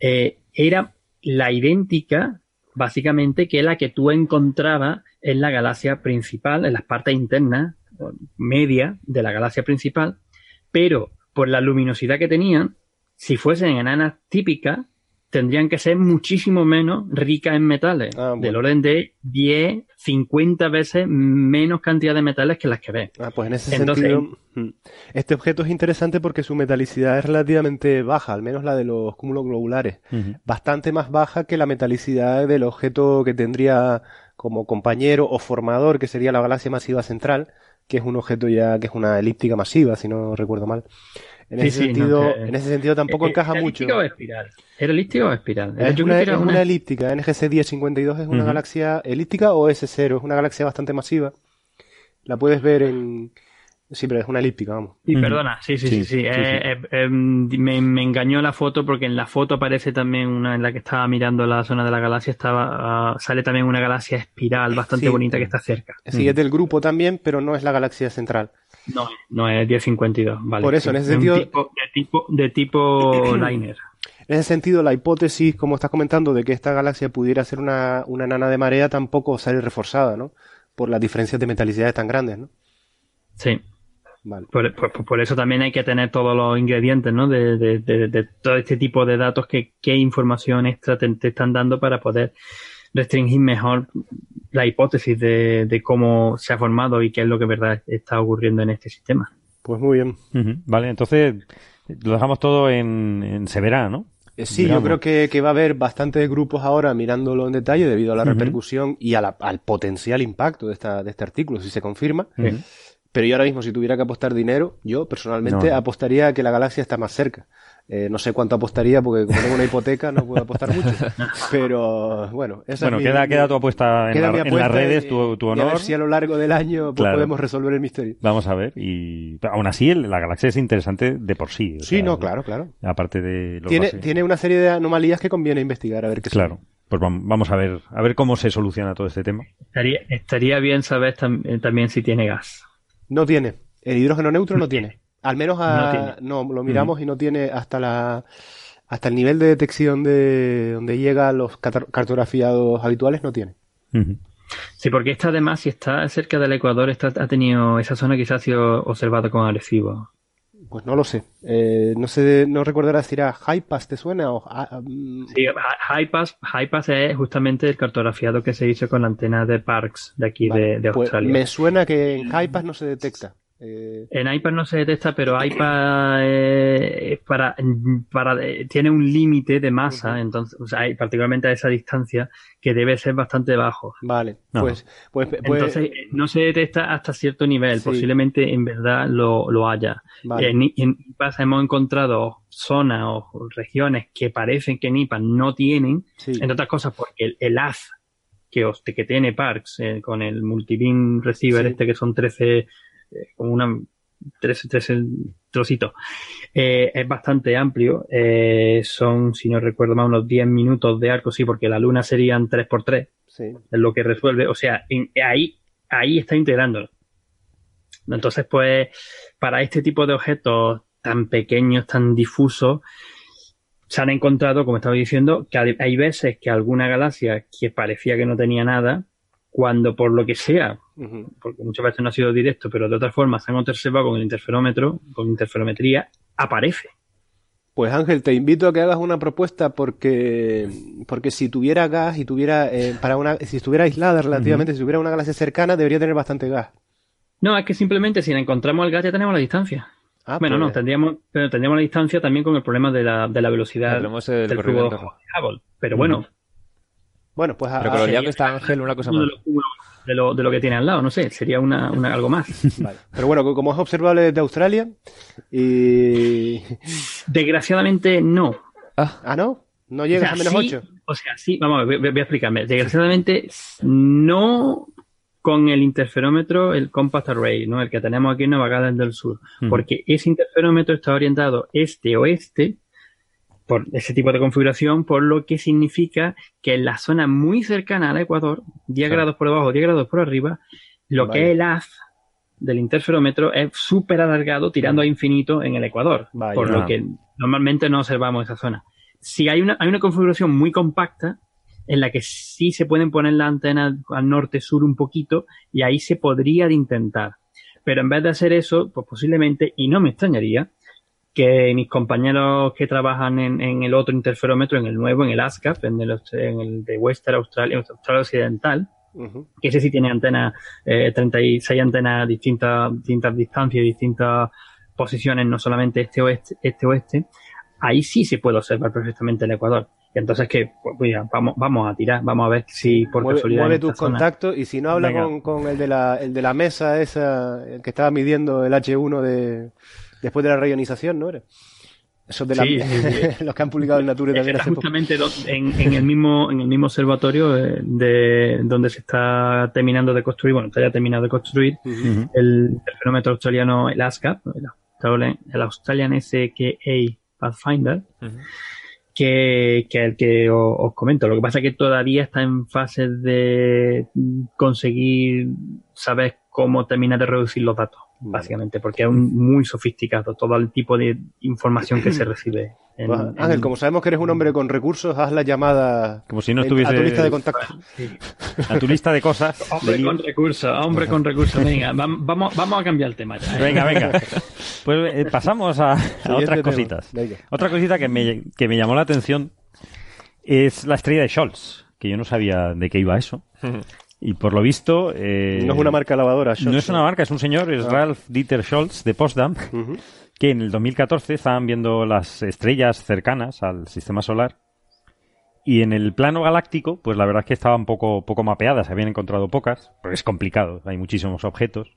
eh, era la idéntica, básicamente, que la que tú encontrabas en la galaxia principal, en las partes internas, media de la galaxia principal, pero por la luminosidad que tenían, si fuesen enanas típicas, tendrían que ser muchísimo menos ricas en metales, ah, del orden de 10, 50 veces menos cantidad de metales que las que ves. Ah, pues en ese sentido, mm, este objeto es interesante porque su metalicidad es relativamente baja, al menos la de los cúmulos globulares, bastante más baja que la metalicidad del objeto que tendría como compañero o formador, que sería la galaxia masiva central, que es un objeto ya que es una elíptica masiva, si no recuerdo mal. En, ese, sentido, en ese sentido tampoco eh, encaja mucho. ¿Era elíptica o espiral? Es, una, es una... elíptica. NGC 1052 es una galaxia elíptica o S0. Es una galaxia bastante masiva. La puedes ver en, Sí, pero es una elíptica, vamos. Y perdona, sí, sí, sí, sí. Eh, eh, me, engañó la foto porque en la foto aparece también una en la que estaba mirando la zona de la galaxia, estaba ah, sale también una galaxia espiral bastante bonita que está cerca. Sí, es del grupo también, pero no es la galaxia central. No, no es 1052, vale. Por eso, en ese sentido... de tipo, de tipo liner. En ese sentido, la hipótesis, como estás comentando, de que esta galaxia pudiera ser una, una nana de marea tampoco sale reforzada, ¿no? Por las diferencias de metalicidades tan grandes, ¿no? Sí. Por, eso también hay que tener todos los ingredientes, ¿no? De, todo este tipo de datos, que, qué información extra te, están dando para poder restringir mejor la hipótesis de, cómo se ha formado y qué es lo que verdad está ocurriendo en este sistema. Pues muy bien. Vale, entonces lo dejamos todo en, Severa, ¿no? Eh, sí, yo creo que, va a haber bastantes grupos ahora mirándolo en detalle debido a la repercusión y al potencial impacto de, esta, de este artículo, si se confirma Pero yo ahora mismo, si tuviera que apostar dinero, yo personalmente No. apostaría a que la galaxia está más cerca. Eh, no sé cuánto apostaría porque como tengo una hipoteca no puedo apostar mucho. Pero bueno, esa Bueno, es queda, mi- queda tu apuesta en, queda la- en las redes, y- tu, tu y a honor. ver si a lo largo del año pues, Claro. podemos resolver el misterio. Vamos a ver. Y pero aún así, el- la galaxia es interesante de por sí. Sí, sea, no, claro, claro. Aparte de lo Tiene, tiene una serie de anomalías que conviene investigar a ver qué son. Claro. Pues vam- vamos a ver, a ver cómo se soluciona todo este tema. Estaría, estaría bien saber tam- eh, también si tiene gas. No tiene. El hidrógeno neutro no tiene. Al menos a- No lo miramos y no tiene hasta la hasta el nivel de detección de donde llega los cartografiados habituales no tiene. Ujú. Sí, porque esta además, si está cerca del Ecuador, esta, ha tenido, esa zona quizás ha sido observada con Arecibo. Pues no lo sé. Eh, no sé, no recordarás si era Hypass, ¿te suena? O, ah, mm, Sí, Hi- HiPass, HiPass es justamente el cartografiado que se hizo con la antena de Parks de aquí vale. de, de Pues Australia. me suena que en Hypass no se detecta. Eh, En iPad no se detecta, pero iPad eh, es para, para, eh, tiene un límite de masa, entonces, o sea, particularmente a esa distancia, que debe ser bastante bajo. vale. No. Pues, pues, pues- Entonces, no se detecta hasta cierto nivel, Sí. posiblemente en verdad lo, lo haya. vale. En, en IPAS hemos encontrado zonas o regiones que parecen que en IPAS no tienen, Sí. entre otras cosas porque el, el haz que, tiene Parks eh, con el multibeam receiver Sí. este que son 13, eh, como una 13, 13 trocitos, eh, es bastante amplio. eh, son, si no recuerdo mal, unos 10 minutos de arco, sí, porque la luna serían 3x3, Sí. es lo que resuelve. O sea, en- ahí, ahí está integrándolo. Entonces, pues, para este tipo de objetos tan pequeños, tan difusos, se han encontrado, como estaba diciendo, que hay veces que alguna galaxia que parecía que no tenía nada, cuando por lo que sea, Porque muchas veces no ha sido directo, pero de otra forma se han observado con el interferómetro, con interferometría, aparece. Pues Ángel, te invito a que hagas una propuesta porque, porque si tuviera gas y tuviera, eh, para una, si estuviera aislada relativamente, si tuviera una galaxia cercana, debería tener bastante gas. No, es que simplemente si la encontramos al gas ya tenemos la distancia. Ah, bueno, pues- no, tendríamos, pero tendríamos la distancia también con el problema de la, de la velocidad del flujo de Hubble. Pero bueno, Bueno, pues a- Pero con lo liado que está Ángel, una cosa más. de, lo, de lo que tiene al lado, no sé, sería una, una- algo más. Vale. Pero bueno, co- como es observable desde Australia, y... Desgraciadamente no. Ah, ¿no? No llegas O a menos sí, 8. O sea, sí, vamos a ver, voy, voy a explicarme. Desgraciadamente, no con el interferómetro, el Compact Array, ¿no? El que tenemos aquí en Nueva Gales del Sur. Porque ese interferómetro está orientado este-oeste por ese tipo de configuración, por lo que significa que en la zona muy cercana al Ecuador, 10 Claro. grados por debajo, 10 grados por arriba, lo Vale. que es el haz del interferómetro es súper alargado tirando a infinito en el Ecuador, Vaya. por lo que normalmente no observamos esa zona. Si hay una, hay una configuración muy compacta en la que sí se pueden poner la antena al norte-sur un poquito y ahí se podría de intentar. Pero en vez de hacer eso, pues posiblemente, y no me extrañaría, que mis compañeros que trabajan en, en el otro interferómetro, en el nuevo, en el ASCAP, en el, en el de Western Australia, Australia Occidental, que ese sí tiene antenas, eh, 36 antenas distintas, distintas distancias distintas posiciones, no solamente este-oeste, este-oeste, ahí sí se puede observar perfectamente el Ecuador. Y entonces que, pues, mira, vamos, vamos a tirar, vamos a ver si por mueve casualidad. mueve tus contactos y si no habla con, con el, de la, el de la mesa esa, el que estaba midiendo el H1 de, después de la raionización, ¿no era? Esos de la, Sí, sí, los que han publicado en Nature también hace justamente en, en el mismo en el mismo observatorio eh, de donde se está terminando de construir, bueno, está ya terminado de construir el interferómetro australiano, el ASCAP, el Australian, el Australian SKA Pathfinder, que, que el que os, comento. Lo que pasa es que todavía está en fase de conseguir saber cómo terminar de reducir los datos. Básicamente, porque es muy sofisticado todo el tipo de información que se recibe. en- Pues, Ángel, en- como sabemos que eres un hombre con recursos, haz la llamada Como si no estuviese a tu lista de contactos. Sí. a tu lista de cosas. Hombre con recursos, hombre con recursos. Venga, vam- vamos, vamos a cambiar el tema ya. ¿eh? Venga, venga. Pues eh, pasamos a, otras tema. cositas. Venga. Otra cosita que me, que me llamó la atención es la estrella de Scholz, que yo no sabía de qué iba eso. Y por lo visto... eh, No es una marca lavadora, No es una marca, es un señor, es Ah. Ralph Dieter Scholz de Potsdam, que en el 2014 estaban viendo las estrellas cercanas al sistema solar y en el plano galáctico, pues la verdad es que estaban poco, poco mapeadas, habían encontrado pocas, pero es complicado, hay muchísimos objetos.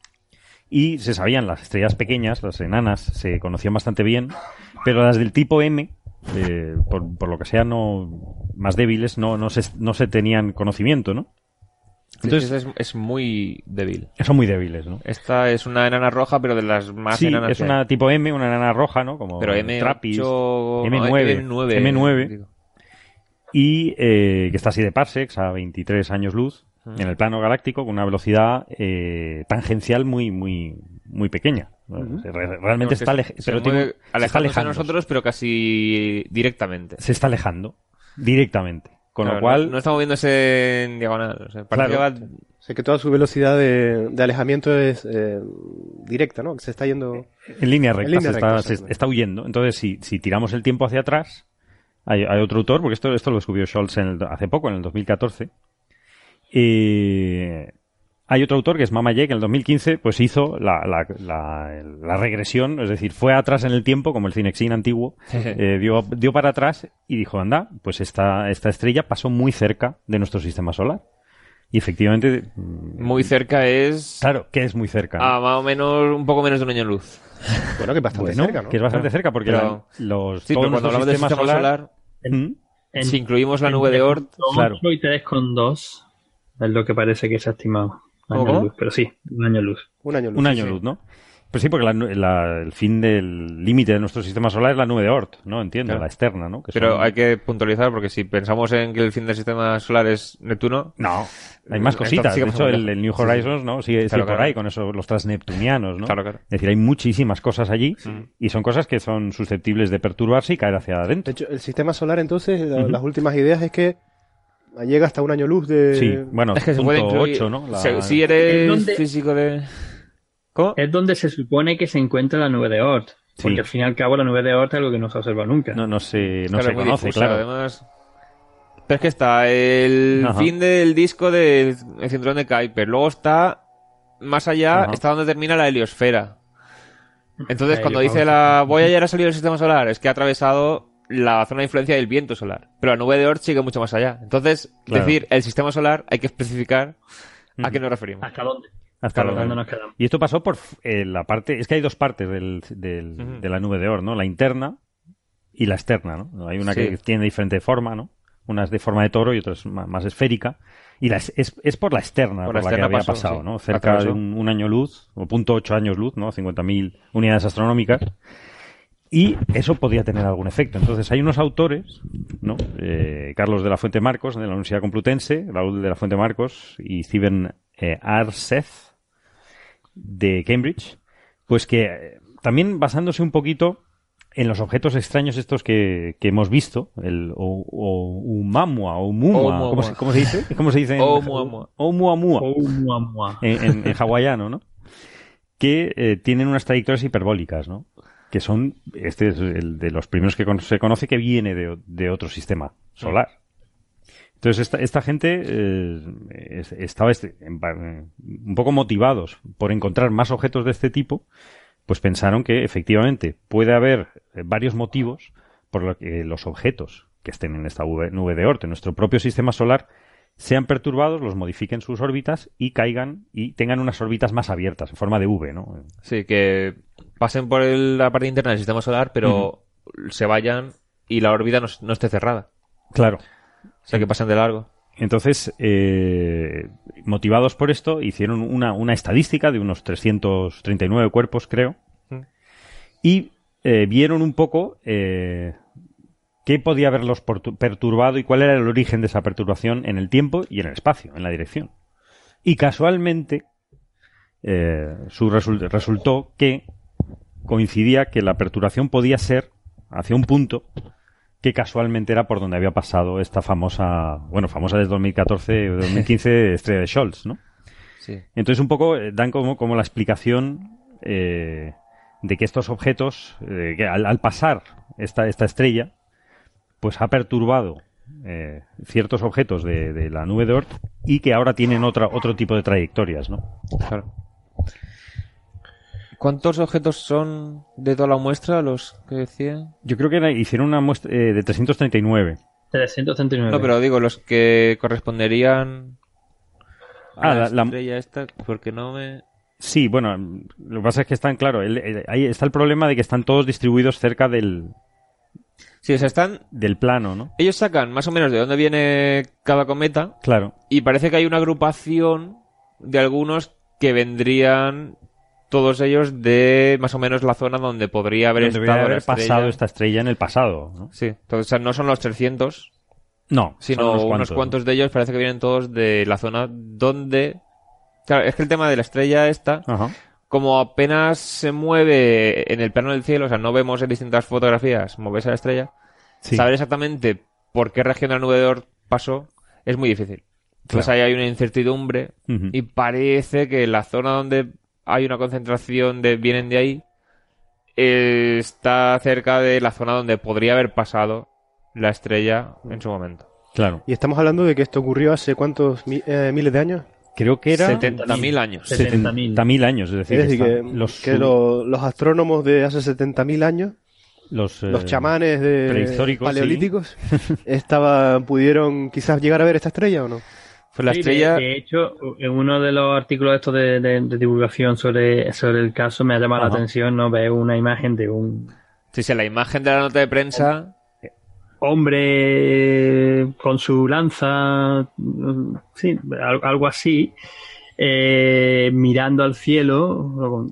y se sabían las estrellas pequeñas, las enanas, se conocían bastante bien, pero las del tipo M, eh, por, por lo que sea, no más débiles, no, no, se, no se tenían conocimiento, ¿no? Entonces es, es muy débil. son muy débiles, ¿no? Esta es una enana roja, pero de las más sí, enanas es que hay. una tipo M, una enana roja, ¿no? Como Pero M8, Trappist, no, M9, M9, M9. digo. y eh, que está así de parsecs a 23 años luz en el plano galáctico con una velocidad eh, tangencial muy muy muy pequeña. Re- Realmente está, se- pero se está alejándose de alejando. nosotros, pero casi directamente. Se está alejando directamente. Con Claro, lo cual, no, no está moviéndose en diagonal. o sea, Claro. va- Sé que toda su velocidad de, de alejamiento es eh, directa, ¿no? Se está yendo... en línea recta, línea se, recta, está, se exactamente. está huyendo. Entonces, si, si tiramos el tiempo hacia atrás, hay, hay otro autor, porque esto, esto lo descubrió Scholz en el- hace poco, en el 2014. Eh, hay otro autor que es Mama Ye, que en el 2015 pues hizo la, la, la- la regresión, es decir, fue atrás en el tiempo, como el Cinexin antiguo, eh, dio, dio para atrás y dijo, anda, pues esta, esta estrella pasó muy cerca de nuestro sistema solar. Y efectivamente, mm, muy cerca es claro, que es muy cerca. ¿no? a más o menos un poco menos de un año luz. Bueno, que es bastante Bueno, cerca, ¿no? que es bastante Claro. cerca porque Pero- la- los Sí, pero cuando hablamos del sistema solar. En- si incluimos la nube de Oort, 2,8 claro. y 3,2 es lo que parece que se ha estimado. Año ¿Cómo? luz, pero sí, un año luz. Un año luz. un año sí. luz, ¿no? Pues sí, porque la la- el fin del límite de nuestro sistema solar es la nube de Oort, ¿no? Entiendo, Claro. la externa, ¿no? Que pero son- hay que puntualizar porque si pensamos en que el fin del sistema solar es Neptuno, No, hay más cositas. sí De hecho, el, New Sí, sí. Horizons, ¿no? Sigue, sigue Claro, por claro. ahí con eso, los transneptunianos, ¿no? Claro, claro. Es decir, hay muchísimas cosas allí y son cosas que son susceptibles de perturbarse y caer hacia De adentro. hecho, el sistema solar, entonces, las últimas ideas es que llega hasta un año luz de... Sí, bueno, es que se punto puede incluir. 8, ¿no? La- Se- si eres ¿En dónde- físico de. ¿Cómo? Es donde se supone que se encuentra la nube de Oort. Porque al fin y al cabo la nube de Oort es algo que no se ha observado nunca. No, no se, no Claro, se conoce, difusa, claro. Además. Pero es que está el Ajá. fin del disco del el cinturón de Kuiper. Luego está más allá, Ajá. está donde termina la heliosfera. Entonces, La cuando helio- dice la Voyager ha salido del sistema solar, es que ha atravesado la zona de influencia del viento solar. Pero la nube de Oort sigue mucho más allá. Entonces, Claro. decir el sistema solar hay que especificar a qué nos referimos. ¿Hasta dónde? Hasta Claro. ¿dónde nos quedamos? Y esto pasó por eh, la parte, es que hay dos partes del, de la nube de Oort, ¿no? La interna y la externa, ¿no? Hay una Sí. que tiene diferente forma, ¿no? Una es de forma de toro y otra es más esférica. Y la es, es, por la externa, Por por, la la, externa que había pasó, pasado, sí. ¿no? Cerca de un, un año luz, o punto ocho años luz, ¿no? 50.000 unidades astronómicas. Y eso podría tener algún efecto. Entonces hay unos autores, ¿no? Eh, Carlos de la Fuente Marcos, de la Universidad Complutense, Raúl de la Fuente Marcos y Steven eh, Arseth, de Cambridge, pues que eh, también basándose un poquito en los objetos extraños estos que, que hemos visto, el o, o Umamua, o Mumua. ¿cómo, se, cómo se dice? ¿Cómo se dice? en- Oumuamua. Oumuamua, mua, mua. en, en- en hawaiano, ¿no? Que eh, tienen unas trayectorias hiperbólicas, ¿no? Que son, este es el de los primeros que se conoce que viene de, de otro sistema solar. Entonces, esta, esta gente eh, es- estaba este- eh, un poco motivados por encontrar más objetos de este tipo, pues pensaron que efectivamente puede haber eh, varios motivos por los que los objetos que estén en esta nube, nube de Oort, en nuestro propio sistema solar, sean perturbados, los modifiquen sus órbitas y caigan y tengan unas órbitas más abiertas, en forma de V, ¿no? Sí, que pasen por el- la parte interna del sistema solar, pero se vayan y la órbita no, no esté cerrada. Claro. O sea, que pasen de largo. Entonces, eh, motivados por esto, hicieron una, una estadística de unos 339 cuerpos, creo, y eh, vieron un poco eh, qué podía haberlos perturbado y cuál era el origen de esa perturbación en el tiempo y en el espacio, en la dirección. Y casualmente, eh, su resul- resultó que coincidía que la perturbación podía ser hacia un punto que casualmente era por donde había pasado esta famosa, bueno, famosa desde 2014 o 2015 estrella de Scholz, ¿no? Sí. Entonces un poco eh, dan como, como la explicación eh, de que estos objetos, eh, que al, al pasar esta, esta estrella, pues ha perturbado eh, ciertos objetos de, de la nube de Oort y que ahora tienen otra, otro tipo de trayectorias, ¿no? Claro. ¿Cuántos objetos son de toda la muestra los que decían? Yo creo que era- hicieron una muestra eh, de 339. 339. No, pero digo, los que correspondería a Ah, la, la- la- estrella esta, porque no me... Sí, bueno, lo que pasa es que están, claro, el- el- ahí está el problema de que están todos distribuidos cerca del, Sí, o sea, están... del plano, ¿no? Ellos sacan más o menos de dónde viene cada cometa Claro. y parece que hay una agrupación de algunos que vendrían todos ellos de más o menos la zona donde podría haber Donde estado haber pasado esta estrella en el pasado, ¿no? Sí, entonces o sea, no son los 300, No, sino unos, unos cuantos, de ellos parece que vienen todos de la zona donde... Claro, es que el tema de la estrella esta, Ajá. Como apenas se mueve en el plano del cielo, o sea, no vemos en distintas fotografías moverse la estrella, Sí. saber exactamente por qué región del nube de Oort pasó es muy difícil. Entonces Claro. ahí hay una incertidumbre y parece que la zona donde hay una concentración de vienen de ahí eh, está cerca de la zona donde podría haber pasado la estrella en su momento. Claro. Y estamos hablando de que esto ocurrió hace cuántos mi- eh, miles de años. Creo que era 70.000 años. 70.000. 70.000 años, es decir, Es decir, que los, que lo- los astrónomos de hace 70.000 años, los, eh, los chamanes de prehistóricos, sí. paleolíticos, estaban, pudieron quizás llegar a ver esta estrella o no. Pues la Sí, estrella... de, de hecho, en uno de los artículos estos de, de- de divulgación sobre, sobre el caso me ha llamado Ajá. la atención no ver una imagen de un Sí, sí, la imagen de la nota de prensa... hombre con su lanza, mm, sí, al- algo así, eh, mirando al cielo,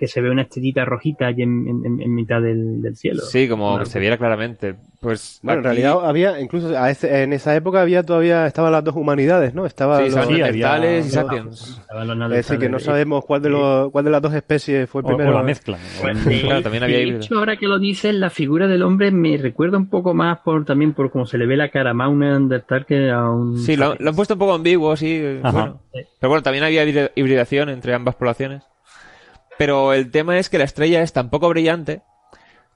que se ve una estrellita rojita allí en, en- en mitad del, del cielo. Sí, como que se viera claramente. Pues Bueno, en aquí- realidad había, incluso a ese- en esa época había todavía, estaban las dos humanidades, ¿no? Estaba Sí, los- estaban Sí, había- neandertales y los- sapiens. Estaban los es decir, que no sabemos cuál de, los, cuál de las dos especies fue o, primero. o la mezcla. Pues, O- de- Claro, también había de hecho, ahora que lo dices, la figura del hombre me recuerda un poco más por también por cómo se le ve la cara más a un neandertal que a un... Sí, lo, lo han puesto un poco ambiguo, sí. Bueno. Pero bueno, también había hibri- hibridación entre ambas poblaciones. Pero el tema es que la estrella es tan poco brillante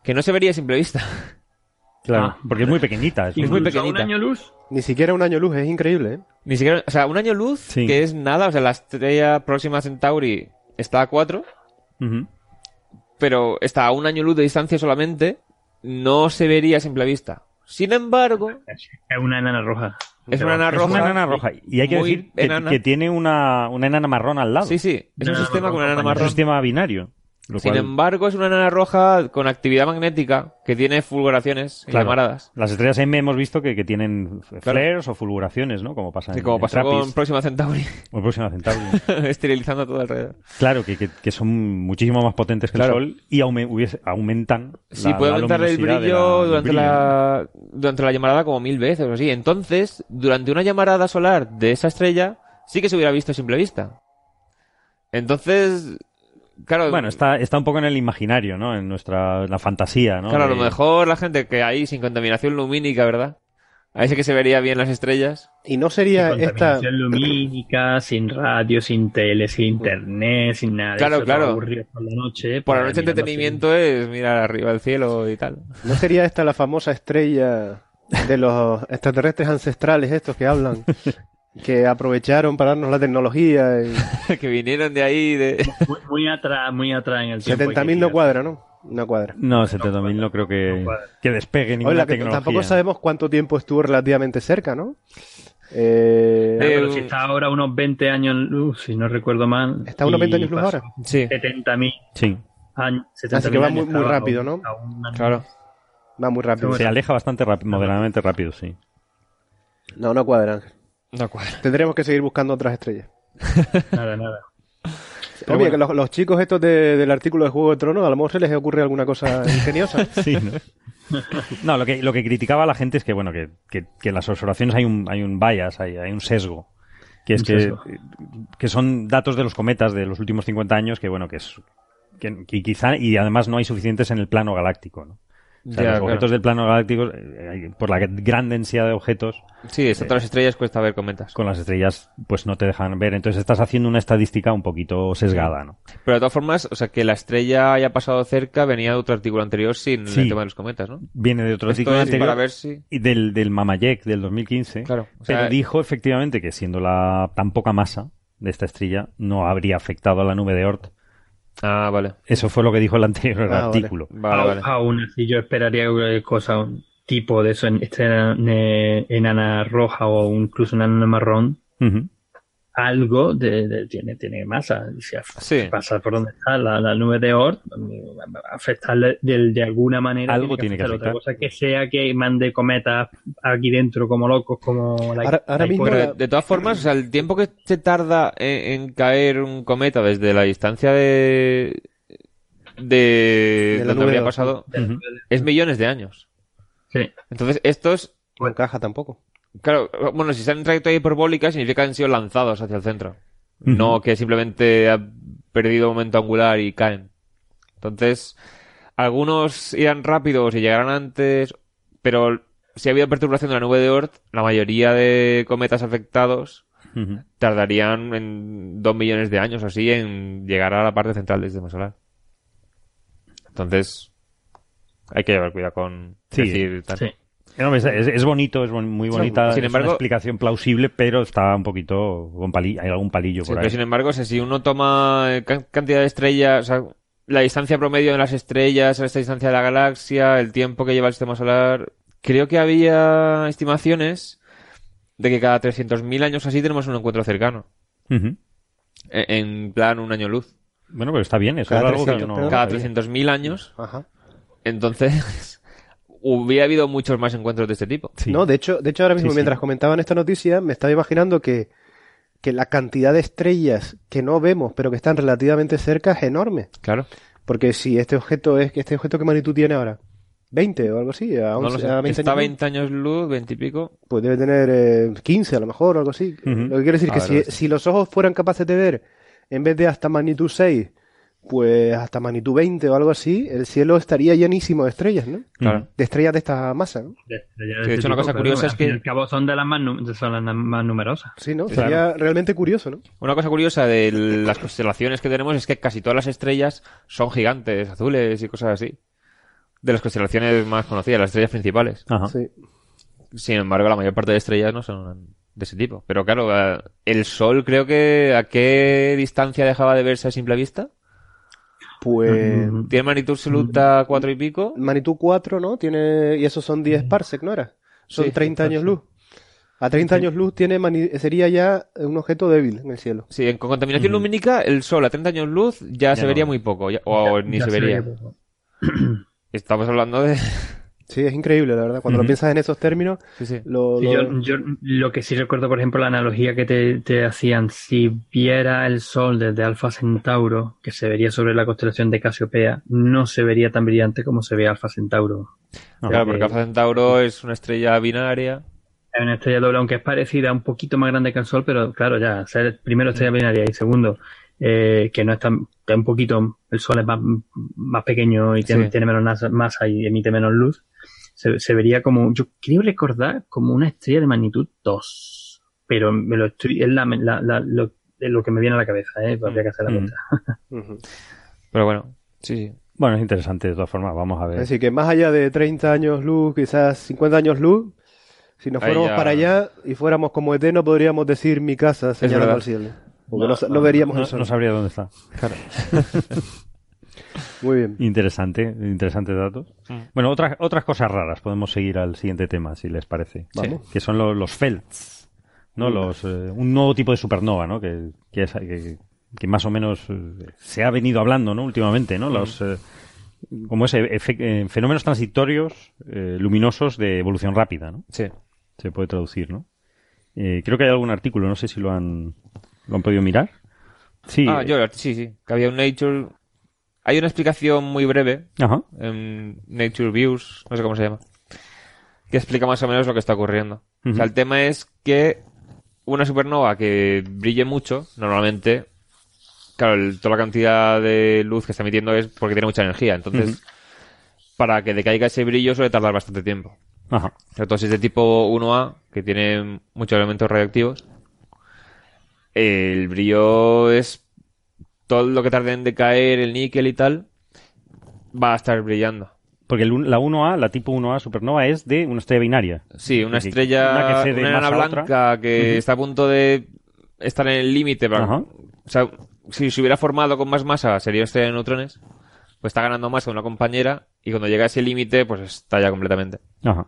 que no se vería a simple vista. Claro, Ah. porque es muy pequeñita. es muy pequeñita. un año luz. Ni siquiera un año luz, es increíble, ¿eh? Ni siquiera, o sea, un año luz, Sí. que es nada, o sea, la estrella próxima a Centauri está a 4, Ujú. pero está a un año luz de distancia solamente, no se vería a simple vista. Sin embargo, Es una enana roja. es una enana Es roja. una enana roja. Y hay que decir que, tiene una, una enana marrón al lado. Sí, sí, es un Enana sistema con una enana roja, Es un marrón. sistema binario. Lo Sin cual- embargo, es una enana roja con actividad magnética que tiene fulguraciones y llamaradas. Las estrellas M hemos visto que, que tienen flares o fulguraciones, ¿no? Como pasa Sí, en, como en pasó con Próxima Centauri, o Próxima Centauri. esterilizando todo alrededor. claro, que, que- que son muchísimo más potentes que Claro. el Sol y aume- hubiese- aumentan. Sí, la- puede la aumentar el brillo durante, brillo. la, durante la llamarada como mil veces o así. Entonces, durante una llamarada solar de esa estrella, sí que se hubiera visto a simple vista. Entonces, claro, Bueno, está, está un poco en el imaginario, ¿no? En nuestra la fantasía, ¿no? claro, a lo mejor la gente que hay sin contaminación lumínica, ¿verdad? Ahí sí que se vería bien las estrellas. Y no sería Sin esta. contaminación lumínica, sin radio, sin tele, sin internet, sin nada. Claro, Eso, claro. aburrido por la noche. Por la pues, noche entretenimiento es mirar arriba del cielo y tal. ¿No sería esta la famosa estrella de los extraterrestres ancestrales estos que hablan? Que aprovecharon para darnos la tecnología y que vinieron de ahí de... Muy, muy atrás, muy atrás en el tiempo. hay que 70.000 no cuadra, ¿no? No cuadra. No, 70.000 no creo que, no que despegue ninguna Oye, que tecnología. tampoco sabemos cuánto tiempo estuvo relativamente cerca, ¿no? Eh, Claro, Eh, pero si está ahora unos 20 años en luz, si no recuerdo mal. ¿Está unos y 20 años luz pasó ahora? Sí, 70.000 Sí, años. 70.000 Así que va muy- muy rápido, ¿no? claro. va muy rápido. Se aleja bastante rápido, moderadamente rápido, sí. No, no cuadra. Tendremos que seguir buscando otras estrellas. Nada, nada. Pero mira, que los, los chicos estos de- del artículo de Juego de Tronos, a lo mejor se les ocurre alguna cosa ingeniosa. Sí, ¿no? No, lo que, lo que criticaba la gente es que, bueno, que, que, que en las observaciones hay un, hay un bias, hay, hay un sesgo. Que es que, sesgo. que son datos de los cometas de los últimos 50 años que, bueno, que es, que, que quizá, y además no hay suficientes en el plano galáctico, ¿no? O sea, Ya, los claro. objetos del plano galáctico, eh, por la gran densidad de objetos, Sí, estas todas las estrellas cuesta ver cometas. con las estrellas, pues no te dejan ver. Entonces estás haciendo una estadística un poquito sesgada, ¿no? Pero de todas formas, o sea, que la estrella haya pasado cerca venía de otro artículo anterior sin Sí. el tema de los cometas, ¿no? Viene de otro Esto artículo anterior para ver si... y del, del Mamayek del 2015. Claro, o sea- pero dijo efectivamente que siendo la tan poca masa de esta estrella, no habría afectado a la nube de Oort. Ah, vale. Eso fue lo que dijo el anterior Ah, vale. artículo. Vale, Au- vale. Aún así, yo esperaría cosa, un tipo de eso, en- este enana roja o incluso una enana marrón, Ujú. Algo de, de- tiene, tiene masa. Si Sí. pasa por donde está la, la nube de Oort, va a afectarle de, de alguna manera. Algo tiene que afectar. afectar. Otra cosa que sea que mande cometas aquí dentro como locos, como la, Ahora- ahora la mismo Icora. Pero de, de todas formas, o sea, el tiempo que se tarda en, en caer un cometa desde la distancia de de, De la donde habría de- pasado es millones de años. Sí. Entonces, estos, No encaja tampoco. Claro, bueno, si están en trayectoria hiperbólica significa que han sido lanzados hacia el centro. No que simplemente ha perdido momento angular y caen. Entonces, algunos irán rápidos y llegarán antes, pero si ha habido perturbación de la nube de Oort, la mayoría de cometas afectados tardarían en dos millones de años o así en llegar a la parte central del sistema solar. Entonces, hay que llevar cuidado con Sí, decir tal. Sí. No, es, es- es bonito, es muy bonita, Sin es embargo- una explicación plausible, pero está un poquito con palillo, hay algún palillo Sí, por pero ahí. sin embargo, o sea, si uno toma eh, can- cantidad de estrellas, o sea, la distancia promedio de las estrellas, esta distancia de la galaxia, el tiempo que lleva el sistema solar, creo que había estimaciones de que cada 300.000 años así tenemos un encuentro cercano. Ujú. En, en plan, un año luz. Bueno, pero está bien, eso Cada es algo que 300, no... Cada está bien. 300.000 años, Ajá. entonces, hubiera habido muchos más encuentros de este tipo. Sí. No, de hecho, de hecho ahora mismo, Sí, sí. mientras comentaban esta noticia, me estaba imaginando que, que la cantidad de estrellas que no vemos, pero que están relativamente cerca, es enorme. Claro. Porque si este objeto es, este objeto qué magnitud tiene ahora, 20 o algo así, a, No 11, lo sé. a 20 Está años, 20 años luz, 20 y pico. pues debe tener eh, 15 a lo mejor o algo así. Lo que quiere decir A que ver, si, si los ojos fueran capaces de ver, en vez de hasta magnitud 6, pues hasta magnitud 20 o algo así, el cielo estaría llenísimo de estrellas, ¿no? Claro. De estrellas de esta masa, ¿no? De- de- de de este hecho, una cosa curiosa es que- al cabo son de las más, son las más numerosas. Sí, ¿no? Claro. Sería realmente curioso, ¿no? Una cosa curiosa de las constelaciones que tenemos es que casi todas las estrellas son gigantes, azules y cosas así. De las constelaciones más conocidas, las estrellas principales. Ajá. Sí. Sin embargo, la mayor parte de estrellas no son de ese tipo. Pero claro, el Sol creo que a qué distancia dejaba de verse a simple vista. Pues Mm, Tiene magnitud absoluta cuatro y pico. magnitud 4, ¿no? Tiene y esos son 10 parsec, ¿no era? Son Sí, 30 años luz. A 30 años luz tiene mani- sería ya un objeto débil en el cielo. Sí, en- con contaminación lumínica, el Sol a 30 años luz ya, se no. vería muy poco. ya- o ni ya se vería. Estamos hablando de... Sí, es increíble, la verdad. Cuando lo piensas en esos términos, Sí, sí. lo, Sí, lo- yo, yo lo que sí recuerdo, por ejemplo, la analogía que te, te hacían, si viera el Sol desde Alfa Centauro, que se vería sobre la constelación de Casiopea, no se vería tan brillante como se ve Alfa Centauro. Claro, porque Alfa Centauro es una estrella binaria. Es una estrella doble, aunque es parecida, un poquito más grande que el Sol, pero claro, ya, ser primero estrella binaria y segundo, eh, que no es tan, que un poquito, el Sol es más, más pequeño y tiene, Sí. tiene menos masa y emite menos luz, se, se vería como, yo creo recordar, como una estrella de magnitud 2. Pero me lo estoy, es la, la- la- lo, es lo que me viene a la cabeza, eh, habría que hacer la Mm. cuenta. Ujú. Pero bueno, sí, sí. Bueno, es interesante de todas formas, vamos a ver. Es decir, que más allá de 30 años luz, quizás 50 años luz, si nos fuéramos ya- para allá y fuéramos como ET, no podríamos decir mi casa señalando al cielo. Porque no, no veríamos no, el sol. no sabría dónde está. Muy bien. Interesante, interesantes datos. Mm. Bueno, otras otras cosas raras. Podemos seguir al siguiente tema, si les parece. Vamos. Que son los, los felts, ¿no? Los, eh, un nuevo tipo de supernova, ¿no? Que, que, es- que- que más o menos eh, se ha venido hablando, ¿no? Últimamente, ¿no? Los, eh, como ese fenómenos transitorios eh, luminosos de evolución rápida, ¿no? Sí. Se puede traducir, ¿no? Eh, creo que hay algún artículo, no sé si lo han, lo han podido mirar. Sí. Ah, yo, sí, sí. Que había un Nature... Hay una explicación muy breve Ajá. en Nature Views, no sé cómo se llama, que explica más o menos lo que está ocurriendo. O sea, el tema es que una supernova que brille mucho, normalmente, claro, el- toda la cantidad de luz que está emitiendo es porque tiene mucha energía. Entonces, para que decaiga ese brillo suele tardar bastante tiempo. Ajá. Sobre todo si es de tipo 1A, que tiene muchos elementos radioactivos, el brillo es todo lo que tarde en decaer, el níquel y tal, va a estar brillando. Porque el la 1A, la tipo 1A supernova es de una estrella binaria. Sí, una Que- estrella, una que una enana masa a otra. blanca que está a punto de estar en el límite. Ajá. O sea, si se hubiera formado con más masa, sería una estrella de neutrones, pues está ganando masa una compañera y cuando llega a ese límite, pues estalla completamente. Ajá.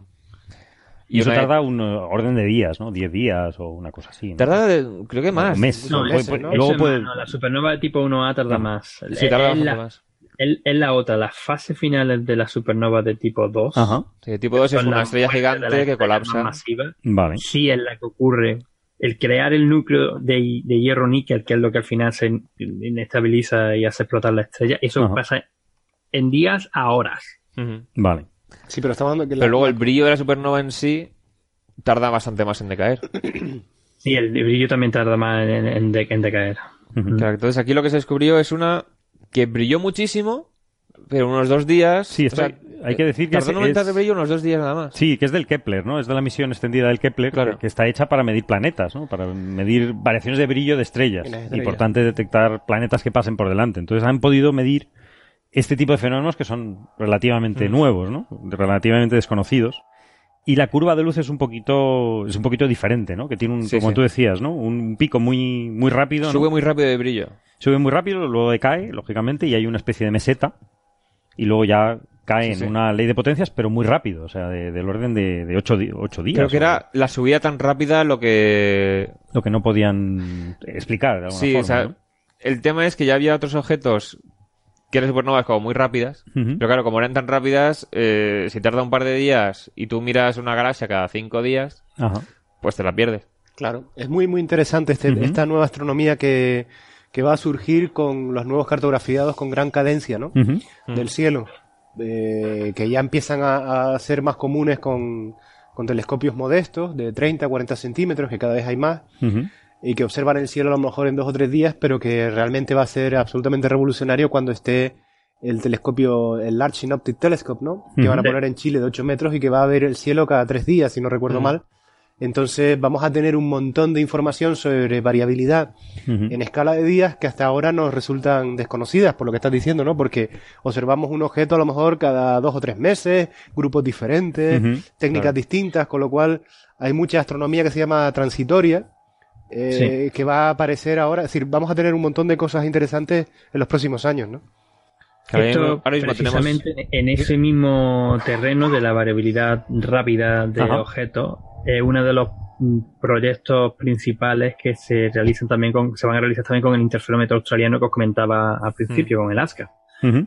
Y eso una- tarda un eh, orden de días, ¿no? 10 días o una cosa así. ¿no? Tarda, de- creo que más. Un mes. No, Puede- meses, puede- ¿no? Luego puede... la supernova de tipo 1A tarda Ah. más. Sí, Es- tarda es, bastante la, más. es- la otra, la fase final de la supernova de tipo 2. Ajá. Sí, tipo 2 es una las estrella las gigante que colapsa. más masivas. Vale. Sí es la que ocurre. El crear el núcleo de, de hierro níquel, que es lo que al final se in- inestabiliza y hace explotar la estrella, eso Ajá. pasa en días a horas. Vale. Sí, pero estamos hablando que la- Pero luego el brillo de la supernova en sí tarda bastante más en decaer. Sí, el brillo también tarda más en, en de- en decaer. Claro, entonces aquí lo que se descubrió es una que brilló muchísimo, pero unos dos días. Sí, o sea, hay que decir que tardó es- en aumentar de brillo unos dos días nada más. Sí, que es del Kepler, ¿no? Es de la misión extendida del Kepler, Claro. que, está hecha para medir planetas, ¿no? Para medir variaciones de brillo de estrellas. Y estrellas. por tanto detectar planetas que pasen por delante. Entonces han podido medir este tipo de fenómenos que son relativamente Mm. nuevos, ¿no? Relativamente desconocidos. Y la curva de luz es un poquito, es un poquito diferente, ¿no? Que tiene un, Sí, como sí. tú decías, ¿no? Un pico muy, muy rápido, ¿no? Sube muy rápido de brillo. Sube muy rápido, luego decae, lógicamente, y hay una especie de meseta, y luego ya cae Sí, en una ley de potencias, pero muy rápido, o sea, de- del orden de, de ocho, ocho días. Creo que era la subida tan rápida lo que. Lo que no podían explicar de alguna Sí, forma, o sea, ¿no? el tema es que ya había otros objetos que eran supernovas como muy rápidas. Pero claro, como eran tan rápidas, eh, si tarda un par de días y tú miras una galaxia cada cinco días, Ajá. pues te la pierdes. Claro, es muy muy interesante este- esta nueva astronomía que, que va a surgir con los nuevos cartografiados con gran cadencia, ¿no? Del cielo, eh, que ya empiezan a, a ser más comunes con, con telescopios modestos de 30 40 centímetros, que cada vez hay más. Y que observan el cielo a lo mejor en dos o tres días, pero que realmente va a ser absolutamente revolucionario cuando esté el telescopio, el Large Synoptic Telescope, ¿no? Que van a poner en Chile de 8 metros y que va a ver el cielo cada tres días, si no recuerdo mal. Entonces vamos a tener un montón de información sobre variabilidad en escala de días que hasta ahora nos resultan desconocidas, por lo que estás diciendo, ¿no? Porque observamos un objeto a lo mejor cada dos o tres meses, grupos diferentes, técnicas claro. distintas, con lo cual hay mucha astronomía que se llama transitoria, eh, que va a aparecer ahora. Es decir, vamos a tener un montón de cosas interesantes en los próximos años, ¿no? Ahora mismo- tenemos- precisamente en ese mismo terreno de la variabilidad rápida de Ajá. objetos, es uno de los mm, proyectos principales que se realizan también con, se van a realizar también con el interferómetro australiano que os comentaba al principio, con el ASCA.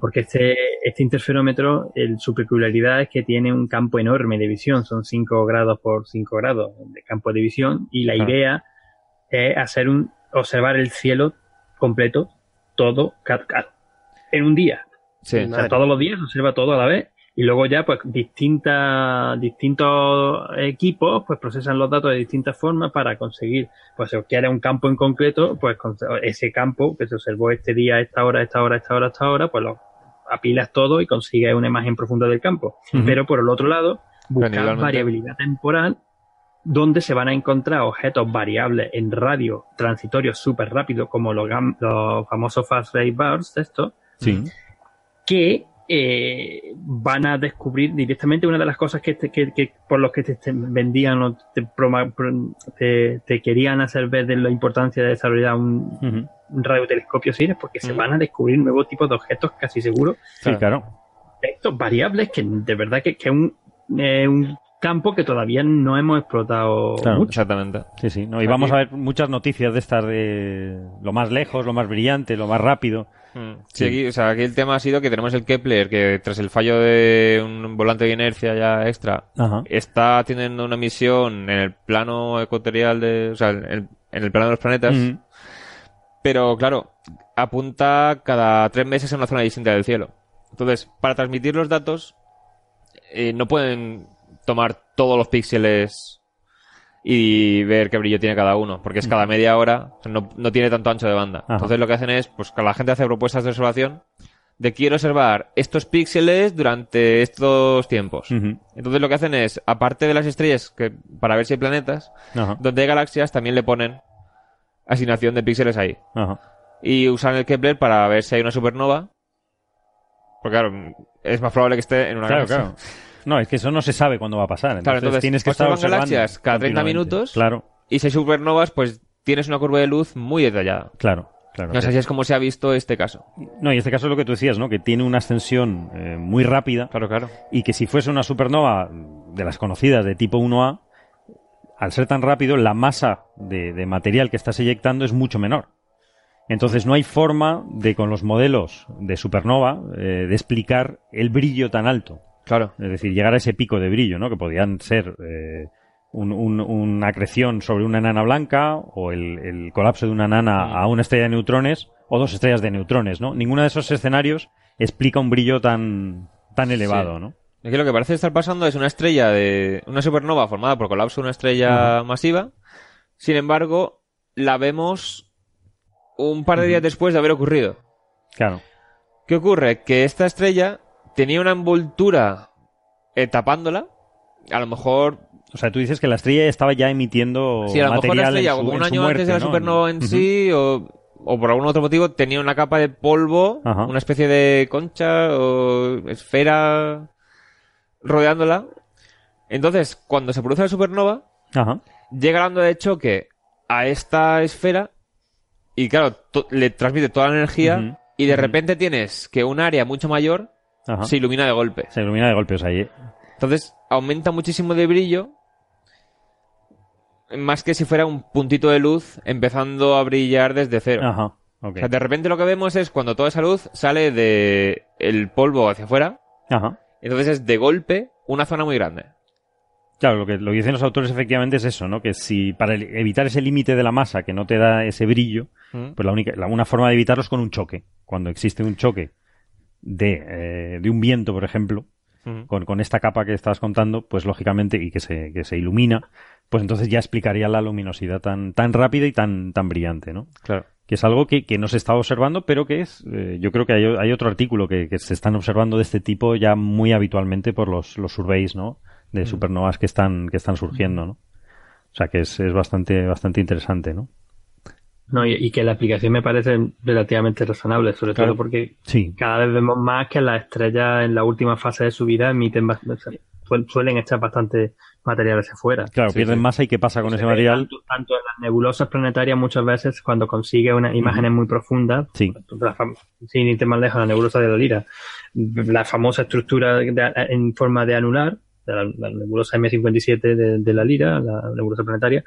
Porque este, este interferómetro, el- su peculiaridad es que tiene un campo enorme de visión, son 5 grados por 5 grados de campo de visión, y la idea es hacer un, observar el cielo completo, todo, en un día. Sí. O sea, todos los días observa todo a la vez. Y luego ya, pues, distintas, distintos equipos, pues, procesan los datos de distintas formas para conseguir, pues, si os quiere un campo en concreto, pues, con ese campo que se observó este día, a esta hora, a esta hora, a esta hora, a esta hora, pues, lo apilas todo y consigues una imagen profunda del campo. Pero por el otro lado, buscar Individualmente. variabilidad temporal donde se van a encontrar objetos variables en radio transitorios súper rápidos, como los, los famosos fast ray bursts, estos, Sí. que eh, van a descubrir directamente una de las cosas que, te- que- que por los que te, te vendían o te, te- te querían hacer ver de la importancia de desarrollar un, Ujú. un radiotelescopio porque se van a descubrir nuevos tipos de objetos casi seguros, Sí, claro. estos variables que de verdad que que es un, eh, un campo que todavía no hemos explotado Claro. mucho. Exactamente. Sí, sí. No, y vamos a ver muchas noticias de estas de lo más lejos, lo más brillante, lo más rápido. Mm. Sí, aquí, o sea, aquí el tema ha sido que tenemos el Kepler, que tras el fallo de un volante de inercia ya extra, Ajá. está teniendo una misión en el plano ecuatorial de, o sea, en el, en el plano de los planetas, pero claro, apunta cada tres meses a una zona distinta del cielo. Entonces, para transmitir los datos, eh, no pueden tomar todos los píxeles y ver qué brillo tiene cada uno, porque es cada media hora, o sea, no, no tiene tanto ancho de banda. Ajá. Entonces lo que hacen es, pues que la gente hace propuestas de observación de quiero observar estos píxeles durante estos tiempos. Entonces lo que hacen es, aparte de las estrellas, que para ver si hay planetas, Ajá. donde hay galaxias también le ponen asignación de píxeles ahí. Ajá. Y usan el Kepler para ver si hay una supernova. Porque claro, es más probable que esté en una Claro, galaxia. claro. No, es que eso no se sabe cuándo va a pasar. Entonces, Claro, entonces, tienes que estar observan observando galaxias cada 30 continuamente. minutos. Claro, Y si hay supernovas, pues tienes una curva de luz muy detallada. claro. claro. No sé si es como se ha visto este caso. No, y este caso es lo que tú decías, ¿no? Que tiene una ascensión eh, muy rápida Claro, claro. y que si fuese una supernova de las conocidas de tipo 1A, al ser tan rápido, la masa de, de material que estás eyectando es mucho menor. Entonces no hay forma de, con los modelos de supernova, eh, de explicar el brillo tan alto. Claro. Es decir, llegar a ese pico de brillo, ¿no? Que podían ser eh, un- un- una acreción sobre una enana blanca o el, el colapso de una enana a una estrella de neutrones o dos estrellas de neutrones, ¿no? Ninguno de esos escenarios explica un brillo tan, tan elevado, Sí. ¿no? Aquí lo que parece estar pasando es una estrella de. una supernova formada por colapso de una estrella masiva. Sin embargo, la vemos un par de días después de haber ocurrido. Claro. ¿Qué ocurre? Que esta estrella tenía una envoltura eh, tapándola. A lo mejor. O sea, tú dices que la estrella estaba ya emitiendo Sí, a lo mejor la en estrella, su- como en un año muerte, antes de la ¿no? supernova en sí, o, o por algún otro motivo, tenía una capa de polvo, Ajá. una especie de concha o esfera rodeándola. Entonces, cuando se produce la supernova, Ajá. llega la onda de choque a esta esfera y claro, le transmite toda la energía y de repente tienes que un área mucho mayor Ajá. se ilumina de golpe. Se ilumina de golpes ahí. Entonces aumenta muchísimo de brillo más que si fuera un puntito de luz empezando a brillar desde cero. Ajá. ok. O sea, de repente lo que vemos es cuando toda esa luz sale de el polvo hacia afuera, Ajá. entonces es de golpe una zona muy grande. Claro, lo que, lo que dicen los autores efectivamente es eso, ¿no? Que si para evitar ese límite de la masa que no te da ese brillo, Mm. pues la única, la, una forma de evitarlo es con un choque. Cuando existe un choque de, eh, de un viento, por ejemplo, con, con esta capa que estabas contando, pues lógicamente, y que se, que se ilumina, pues entonces ya explicaría la luminosidad tan, tan rápida y tan, tan brillante, ¿no? Claro. Que es algo que, que no se está observando, pero que es, eh, yo creo que hay, hay otro artículo que, que se están observando de este tipo ya muy habitualmente por los, los surveys, ¿no? De supernovas que están, que están surgiendo, ¿no? O sea que es, es bastante, bastante interesante, ¿no? No, y, y que la aplicación me parece relativamente razonable, sobre Claro. todo porque Sí. cada vez vemos más que las estrellas en la última fase de su vida emiten bast- o sea, suel- suelen echar bastante material hacia afuera. Claro, Sí, pierden sí. masa y qué pasa con Se ese material. Tanto, tanto en las nebulosas planetarias muchas veces cuando consigue unas imágenes muy profundas, Sí. la sin irte más lejos, la nebulosa de la Lira, la famosa estructura de- en forma de anular, de la, la nebulosa M57 de, de la Lira, la nebulosa planetaria,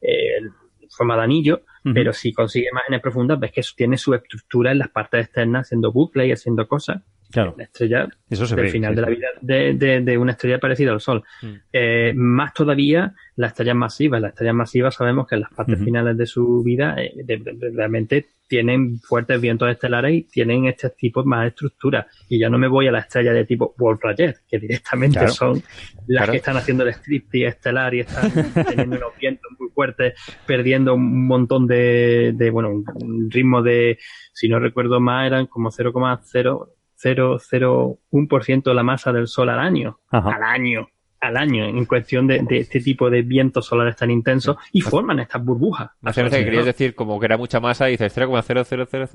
eh, en forma de anillo, Pero si consigue imágenes profundas, ves que tiene su estructura en las partes externas, haciendo bucle y haciendo cosas. Claro, La estrella eso se del ve. final sí, de la vida de, de- de una estrella parecida al Sol. Mm. Eh, más todavía las estrellas masivas. Las estrellas masivas sabemos que en las partes finales de su vida eh, de- realmente tienen fuertes vientos estelares y tienen este tipo más de estructura. Y ya no me voy a la estrella de tipo Wolf-Rayet, que directamente Claro. son las Claro. que están haciendo el striptease estelar y están teniendo unos vientos muy fuertes, perdiendo un montón de, de, bueno, un- un ritmo de, si no recuerdo más, eran como 0,001% de la masa del Sol al año. Ajá. Al año. Al año, en cuestión de, de este tipo de vientos solares tan intensos y forman estas burbujas. Hace que querías decir como que era mucha masa y dices 0,0000.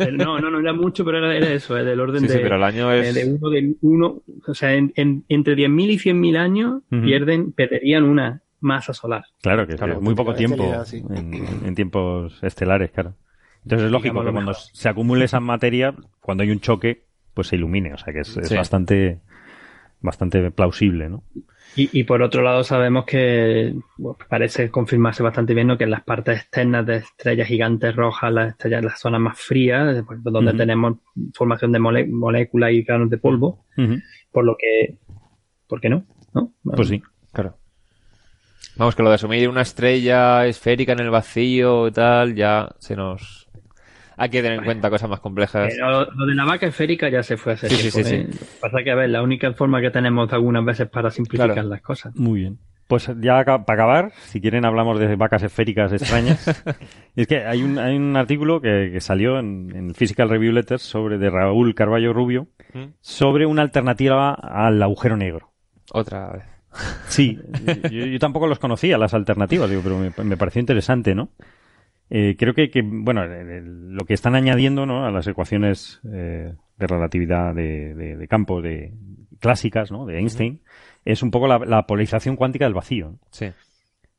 Eh, No, no, no era mucho, pero era, era eso, eh, del orden Sí, de, sí, pero al año eh, es... de uno de uno, o sea, en, en- entre 10.000 y 100.000 años pierden, perderían una masa solar. Claro, que Claro, es muy poco tiempo sí. en, en tiempos estelares, claro. Entonces es lógico que cuando mejor. se acumule esa materia, cuando hay un choque, pues se ilumine. O sea que es, bastante, bastante plausible, ¿no? Y, y por otro lado sabemos que bueno, parece confirmarse bastante bien ¿no? que en las partes externas de estrellas gigantes rojas, las estrellas, las zonas más frías, pues, donde tenemos formación de mole- moléculas y granos de polvo, por lo que, ¿por qué no? ¿No? Pues sí. Claro. Vamos, que lo de asumir una estrella esférica en el vacío y tal, ya se nos... Hay que tener en cuenta cosas más complejas. Eh, lo, lo de la vaca esférica ya se fue hace Sí, sí, tiempo. sí, ¿eh? Pasa que, a ver, la única forma que tenemos algunas veces para simplificar Claro. las cosas. Muy bien. Pues ya para acabar, si quieren hablamos de vacas esféricas extrañas. Es que hay un, hay un artículo que, que salió en, en Physical Review Letters sobre de Raúl Carballo Rubio ¿Mm? sobre una alternativa al agujero negro. Otra vez. Sí, yo, yo tampoco los conocía, las alternativas, digo, pero me, me pareció interesante, ¿no? Eh, creo que, que, bueno, el- el- lo que están añadiendo ¿no? a las ecuaciones eh, de relatividad de, de, de campo de, clásicas, ¿no? De Einstein, es un poco la, la polarización cuántica del vacío. ¿no? Sí.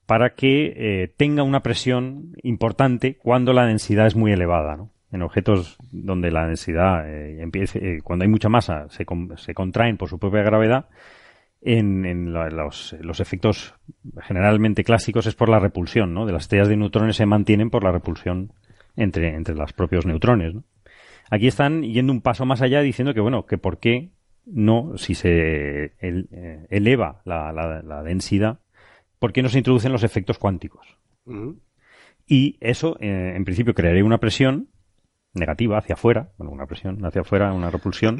para que eh, tenga una presión importante cuando la densidad es muy elevada, ¿no? En objetos donde la densidad eh, empiece, cuando hay mucha masa, se, con- se contraen por su propia gravedad. En, en la- los, los efectos generalmente clásicos es por la repulsión, ¿no? De las estrellas de neutrones se mantienen por la repulsión entre, entre los propios neutrones, ¿no? Aquí están yendo un paso más allá diciendo que, bueno, que por qué no, si se eh, eleva la, la- la densidad, ¿por qué no se introducen los efectos cuánticos? Y eso, eh, en principio, crearía una presión negativa hacia afuera, bueno, una presión hacia afuera, una repulsión,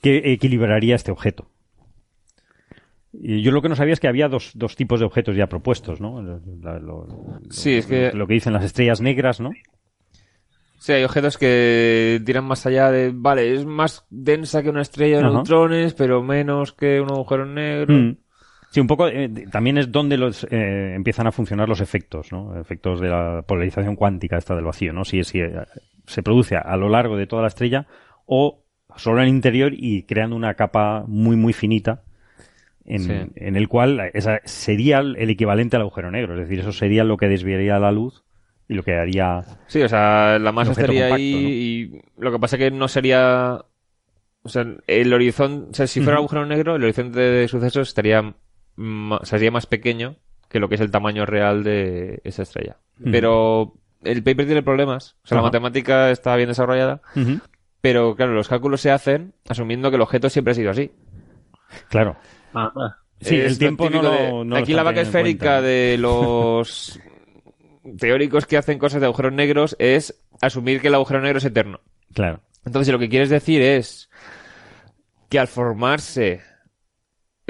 que equilibraría este objeto. Y yo lo que no sabía es que había dos, dos tipos de objetos ya propuestos, ¿no? Lo, la- lo- Sí, es que lo que dicen las estrellas negras, ¿no? sí, hay objetos que tiran más allá de, vale, es más densa que una estrella de Ajá. neutrones, pero menos que un agujero negro. Mm. Sí, un poco. eh, también es donde los, eh, empiezan a funcionar los efectos, ¿no? Efectos de la polarización cuántica esta del vacío, ¿no? Si, si eh, se produce a lo largo de toda la estrella o solo en el interior y creando una capa muy, muy finita en, Sí. en el cual esa sería el equivalente al agujero negro. Es decir, eso sería lo que desviaría la luz y lo que haría... Sí, o sea, la masa estaría compacto, ahí ¿no? y lo que pasa que no sería... O sea, el horizonte... O sea, si fuera un agujero negro, el horizonte de sucesos estaría ma- sería más pequeño que lo que es el tamaño real de esa estrella. Pero el paper tiene problemas. O sea, la matemática está bien desarrollada, pero claro, los cálculos se hacen asumiendo que el objeto siempre ha sido así. Claro. Ah, ah. Sí, Es el lo tiempo no lo, no Aquí la vaca esférica de los teóricos que hacen cosas de agujeros negros es asumir que el agujero negro es eterno. Claro. Entonces, si lo que quieres decir es que al formarse,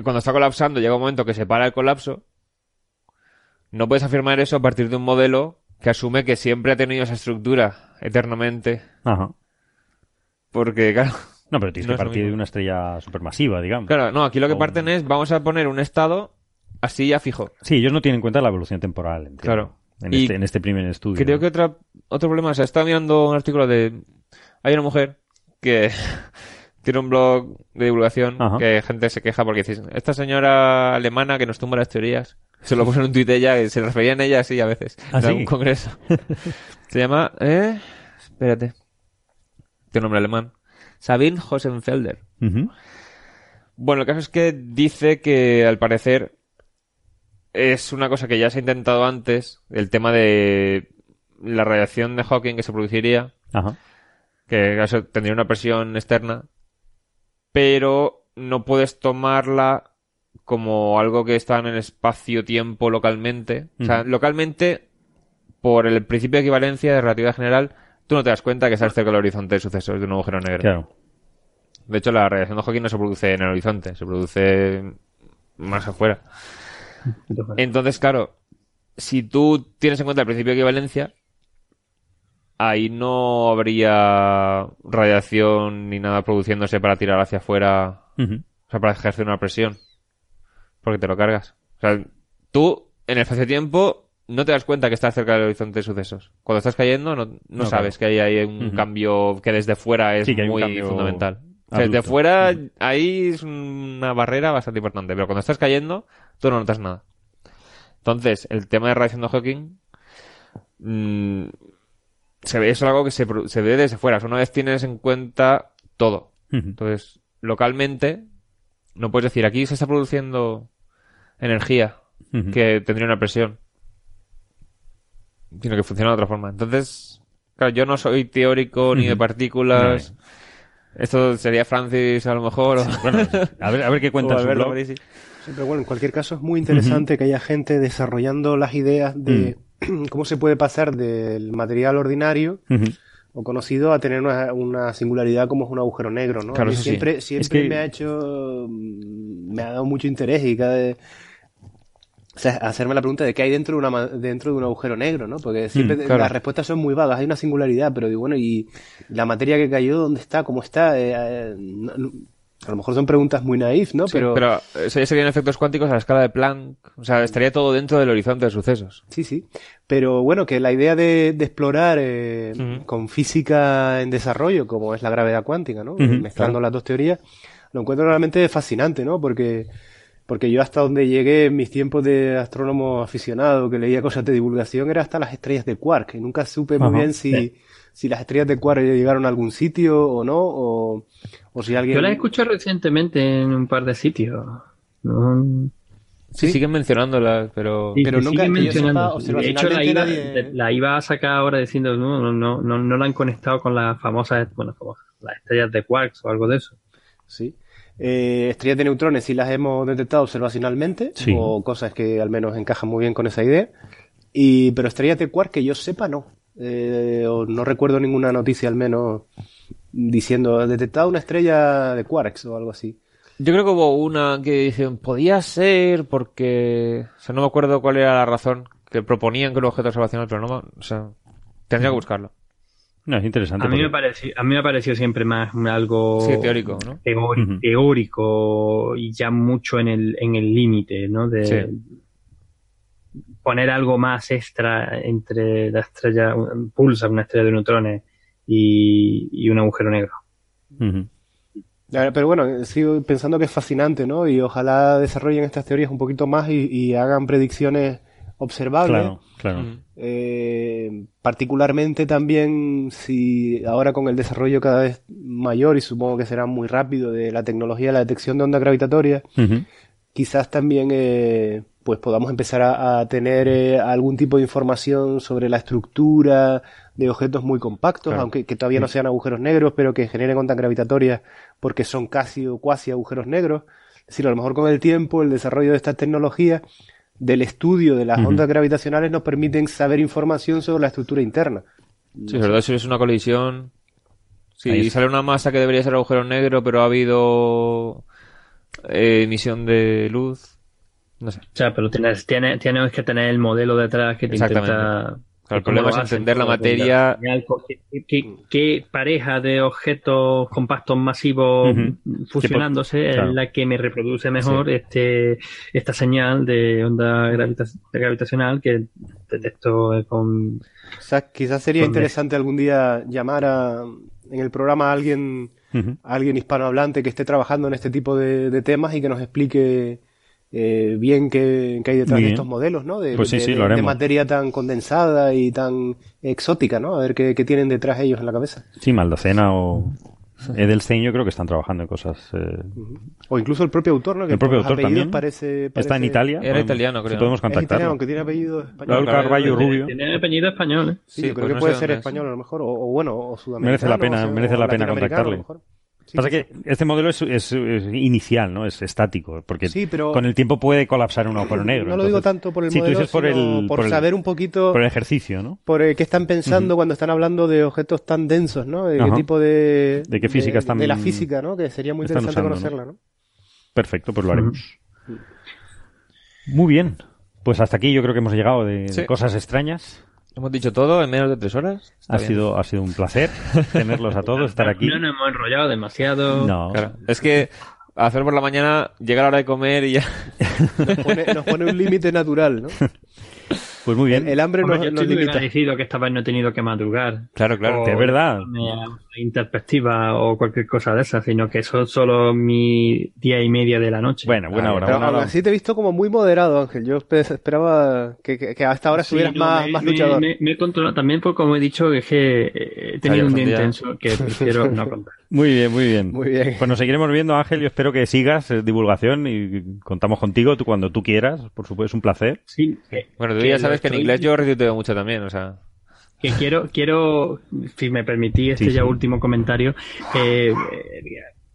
cuando está colapsando, llega un momento que se para el colapso, no puedes afirmar eso a partir de un modelo que asume que siempre ha tenido esa estructura eternamente. Ajá. Porque, claro, No, pero tienes No que partir de una estrella supermasiva, digamos. claro, no, aquí lo que O- parten es, vamos a poner un estado así ya fijo. Sí, ellos no tienen en cuenta la evolución temporal. entiendo, Claro. En, Y este, en este primer estudio. Creo ¿no? que otra, otro problema, o sea, estaba mirando un artículo de... Hay una mujer que tiene un blog de divulgación Ajá. que gente se queja porque dice, esta señora alemana que nos tumba las teorías. Se lo puso en un tuit ella y se refería en ella así a veces. ¿Ah, en sí? algún congreso. se llama... ¿Eh? Espérate. Tiene nombre alemán. Sabine Hosenfelder. Bueno, el caso es que dice que al parecer es una cosa que ya se ha intentado antes, el tema de la radiación de Hawking que se produciría, Ajá. que eso tendría una presión externa, pero no puedes tomarla como algo que está en el espacio-tiempo localmente. O sea, localmente, por el principio de equivalencia de relatividad general, tú no te das cuenta que estás cerca del horizonte de sucesos de un agujero negro. Claro. De hecho, la radiación de Hawking no se produce en el horizonte, se produce más afuera. Entonces, claro, si tú tienes en cuenta el principio de equivalencia, ahí no habría radiación ni nada produciéndose para tirar hacia afuera, o sea, para ejercer una presión, porque te lo cargas. O sea, tú en el espacio-tiempo no te das cuenta que estás cerca del horizonte de sucesos. Cuando estás cayendo no, no, No, sabes que ahí hay un cambio que desde fuera es Sí, muy fundamental. O sea, desde fuera ahí es una barrera bastante importante, pero cuando estás cayendo tú no notas nada. Entonces, el tema de radiación de Hawking mm, se ve, es algo que se, ve desde fuera. O sea, una vez tienes en cuenta todo. Entonces, localmente, no puedes decir, aquí se está produciendo energía que tendría una presión. Sino que funciona de otra forma. Entonces, claro, yo no soy teórico ni de partículas. Esto sería Francis a lo mejor. o- Bueno, a ver, a ver qué cuenta o su blog. Pero bueno, en cualquier caso es muy interesante que haya gente desarrollando las ideas de cómo se puede pasar del material ordinario o conocido a tener una, una singularidad como es un agujero negro, ¿no? Claro, eso sí. siempre siempre Es que- me ha hecho mm, me ha dado mucho interés y cada vez- o sea, hacerme la pregunta de qué hay dentro de una dentro de un agujero negro, ¿no? Porque siempre Mm, claro. las respuestas son muy vagas, hay una singularidad, pero digo, bueno, y la materia que cayó, ¿dónde está? ¿Cómo está? Eh, eh, no- no- a lo mejor son preguntas muy naif, ¿no? Sí, pero, pero eso ya serían efectos cuánticos a la escala de Planck. O sea, estaría todo dentro del horizonte de sucesos. Sí, sí. Pero bueno, que la idea de, de explorar eh, con física en desarrollo, como es la gravedad cuántica, ¿no? Mezclando claro. las dos teorías, lo encuentro realmente fascinante, ¿no? Porque Porque yo hasta donde llegué en mis tiempos de astrónomo aficionado, que leía cosas de divulgación, era hasta las estrellas de Quark. Y nunca supe muy Ajá, bien si, si las estrellas de Quark llegaron a algún sitio o no, o, o si alguien... Yo la he escuchado recientemente en un par de sitios. No- Sí, ¿Sí? siguen mencionándolas, pero... Sí, Pero nunca- sepa, mencionando. De hecho, la iba, nadie- la iba a sacar ahora diciendo, no, no, no, no, no la han conectado con las famosas, bueno, las estrellas de quarks o algo de eso. Sí. Eh, estrellas de neutrones sí las hemos detectado observacionalmente, Sí. o cosas que al menos encajan muy bien con esa idea. Y, pero estrellas de quark que yo sepa no. Eh, o no recuerdo ninguna noticia al menos diciendo detectado una estrella de quarks o algo así. Yo creo que hubo una que dicen, podía ser porque... O sea, no me acuerdo cuál era la razón que proponían que era un objeto observacional, pero no... O sea, tendría que buscarlo. No, es interesante. A mí, me porque- pareció, a mí me pareció siempre más algo Sí, teórico, ¿no? teórico, y ya mucho en el en el límite, ¿no? De Sí. poner algo más extra entre la estrella, un- pulsa una estrella de neutrones y, y un agujero negro. Pero bueno, sigo pensando que es fascinante, ¿no? Y ojalá desarrollen estas teorías un poquito más y, y hagan predicciones observables. Claro, claro. Mm. Eh, particularmente también si ahora con el desarrollo cada vez mayor y supongo que será muy rápido de la tecnología de la detección de ondas gravitatorias, Ujú. quizás también eh, pues podamos empezar a, a tener eh, algún tipo de información sobre la estructura de objetos muy compactos, Claro. aunque que todavía no sean agujeros negros, pero que generen ondas gravitatorias porque son casi o cuasi agujeros negros. Es decir, a lo mejor con el tiempo, el desarrollo de estas tecnologías, del estudio de las ondas gravitacionales nos permiten saber información sobre la estructura interna. Sí, sobre todo si es una colisión. Si sale una masa que debería ser agujero negro, pero ha habido eh, emisión de luz. No sé. O sea, pero tienes, tienes, tienes que tener el modelo detrás que te intenta... Claro, el problema es entender la materia. ¿Qué, qué, qué pareja de objetos compactos masivos Ujú. fusionándose claro. es la que me reproduce mejor este esta señal de onda gravita- gravitacional que detecto eh, con... Quizás, quizás sería Pues me- interesante algún día llamar a, en el programa a alguien, Ujú. a alguien hispanohablante que esté trabajando en este tipo de, de temas y que nos explique eh, bien qué, qué hay detrás de estos modelos, ¿no? De, Pues sí, de- sí, materia tan condensada y tan exótica, ¿no? A ver qué, qué tienen detrás ellos en la cabeza. Sí, Maldacena o Edelstein yo creo que están trabajando en cosas... eh, O incluso el propio autor, ¿no? Que El propio autor apellidos también. Parece, Está en parece- Italia. Era podemos- italiano, si creo. podemos Es italiano, contactarlo. aunque tiene apellido español. Claro, Carballo Rubio. Tiene apellido español, ¿eh? Sí, Sí, yo pues creo que no puede ser español a lo mejor, o, o bueno, o sudamericano. Merece la pena- o sea, merece la pena latinoamericano, a lo contactarle. Sí, Pasa que este modelo es, es- es inicial, ¿no? Es estático, porque Sí, pero- con el tiempo puede colapsar un agujero negro. No lo digo tanto por el modelo, por sino el- por, por el- saber un poquito Por el ejercicio, ¿no? por eh, qué están pensando cuando están hablando de objetos tan densos, ¿no? De qué tipo de... ¿De qué física están- De la física, ¿no? Que sería muy interesante usando, conocerla, ¿no? Perfecto, pues lo haremos. Muy bien. Pues hasta aquí yo creo que hemos llegado de, de cosas extrañas. Hemos dicho todo en menos de tres horas. Está Ha bien. sido, ha sido un placer tenerlos a todos, estar aquí. No nos hemos enrollado demasiado. No, Claro. Es que hacer por la mañana, llegar a la hora de comer y ya. Nos pone, nos pone un límite natural, ¿no? pues muy bien. El, el hambre Hombre, nos, yo nos estoy muy agradecido que esta vez no he tenido que madrugar. Claro, claro. De verdad. me- Interperspectiva o cualquier cosa de esas, sino que son solo mi día y media de la noche. Bueno, buena hora, Pero buena aún hora. así te he visto como muy moderado, Ángel. Yo espe- esperaba que, que, que hasta ahora Sí, estuvieras no, más, me, más luchador. Me, me he controlado también, porque como he dicho, es que he tenido un día intenso que prefiero no contar. Muy bien, muy bien. Muy bien. Pues nos seguiremos viendo, Ángel. Yo espero que sigas eh, divulgación y contamos contigo tú cuando tú quieras. Por supuesto, es un placer. Sí, que- Bueno, tú ya sabes que en inglés yo retuiteo mucho también, o sea. que quiero, quiero, si me permitís este Sí, ya sí. último comentario, eh,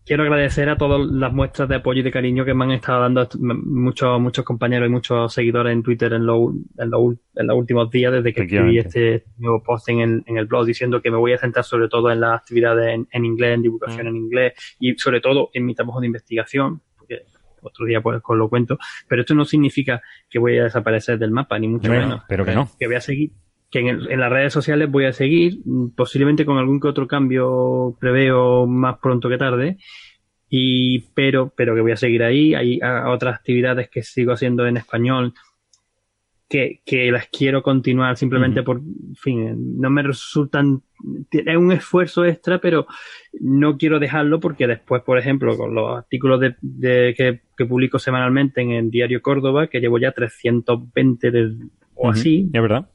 quiero agradecer a todas las muestras de apoyo y de cariño que me han estado dando muchos, muchos compañeros y muchos seguidores en Twitter en, lo- en, lo en los últimos días desde que escribí este nuevo post en el, en el blog diciendo que me voy a centrar sobre todo en las actividades en, en inglés, en divulgación Mm. en inglés y sobre todo en mi trabajo de investigación, porque otro día pues os lo cuento, pero esto no significa que voy a desaparecer del mapa, ni mucho Bueno, menos pero que no. que voy a seguir, que en, el- en las redes sociales voy a seguir, posiblemente con algún que otro cambio preveo más pronto que tarde, y pero, pero que voy a seguir ahí. Hay ah, otras actividades que sigo haciendo en español que, que las quiero continuar simplemente por, en fin, no me resultan, es un esfuerzo extra, pero no quiero dejarlo porque después, por ejemplo, con los artículos de, de que, que, publico semanalmente en el Diario Córdoba, que llevo ya 320 de, o así. Es verdad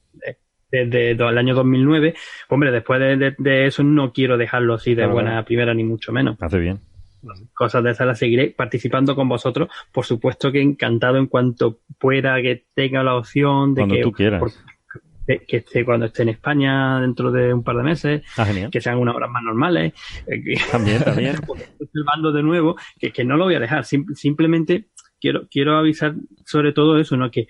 desde el año 2009. Hombre, después de, de, eso no quiero dejarlo así de buena primera, ni mucho menos. Hace bien. Cosas de esas las seguiré participando con vosotros. Por supuesto que encantado en cuanto pueda que tenga la opción de cuando que, tú quieras. por- que esté cuando esté en España dentro de un par de meses, Ah, genial. que sean unas horas más normales, eh, También, también. observando de nuevo, que, que no lo voy a dejar. Sim- simplemente quiero, quiero avisar sobre todo eso, ¿no? Que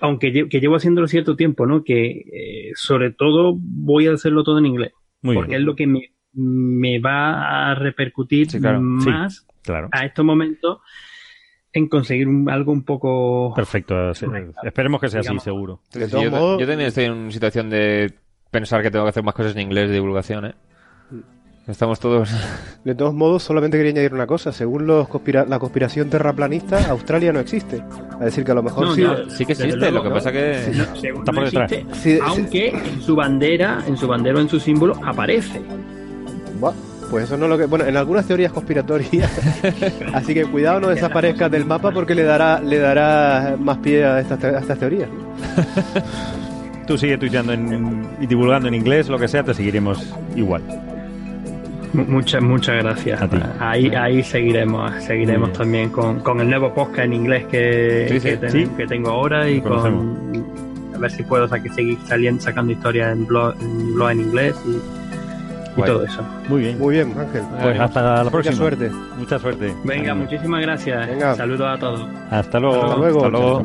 aunque lle- que llevo haciéndolo cierto tiempo, ¿no? Que eh, sobre todo voy a hacerlo todo en inglés. Muy porque bien. es lo que me, me va a repercutir Sí, claro. Sí. más Claro. a estos momentos en conseguir un- algo un poco Perfecto. sí. Esperemos que sea así, seguro. Yo, yo también estoy en una situación de pensar que tengo que hacer más cosas en inglés de divulgación, ¿eh? Estamos todos... de todos modos, solamente quería añadir una cosa. Según los conspira- la conspiración terraplanista, Australia no existe. Es decir, que a lo mejor No, sí. Sí que existe, luego, lo que ¿no? pasa que... no, según Está por no detrás. existe, Sí, sí. aunque en su bandera, en su bandera o en su símbolo aparece. Buah, Pues eso no es lo que. Bueno, en algunas teorías conspiratorias. Así que cuidado, no desaparezcas del mapa porque le dará, le dará más pie a estas, te- a estas teorías. Tú sigue tuiteando en- y divulgando en inglés, lo que sea, te seguiremos igual. Mu- Muchas, muchas gracias. A ti. Ahí, ahí seguiremos, seguiremos Muy bien. también con, con el nuevo podcast en inglés que, Sí, sí. que, ten- Sí. que tengo ahora y con a ver si puedo que seguir saliendo sacando historias en blog, en, blog en inglés y, todo eso. Muy bien. Muy bien, Ángel. Pues hasta la Mucha próxima. suerte. Mucha suerte. Venga, muchísimas gracias. Venga. Saludos a todos. Hasta luego. Hasta luego. Hasta luego.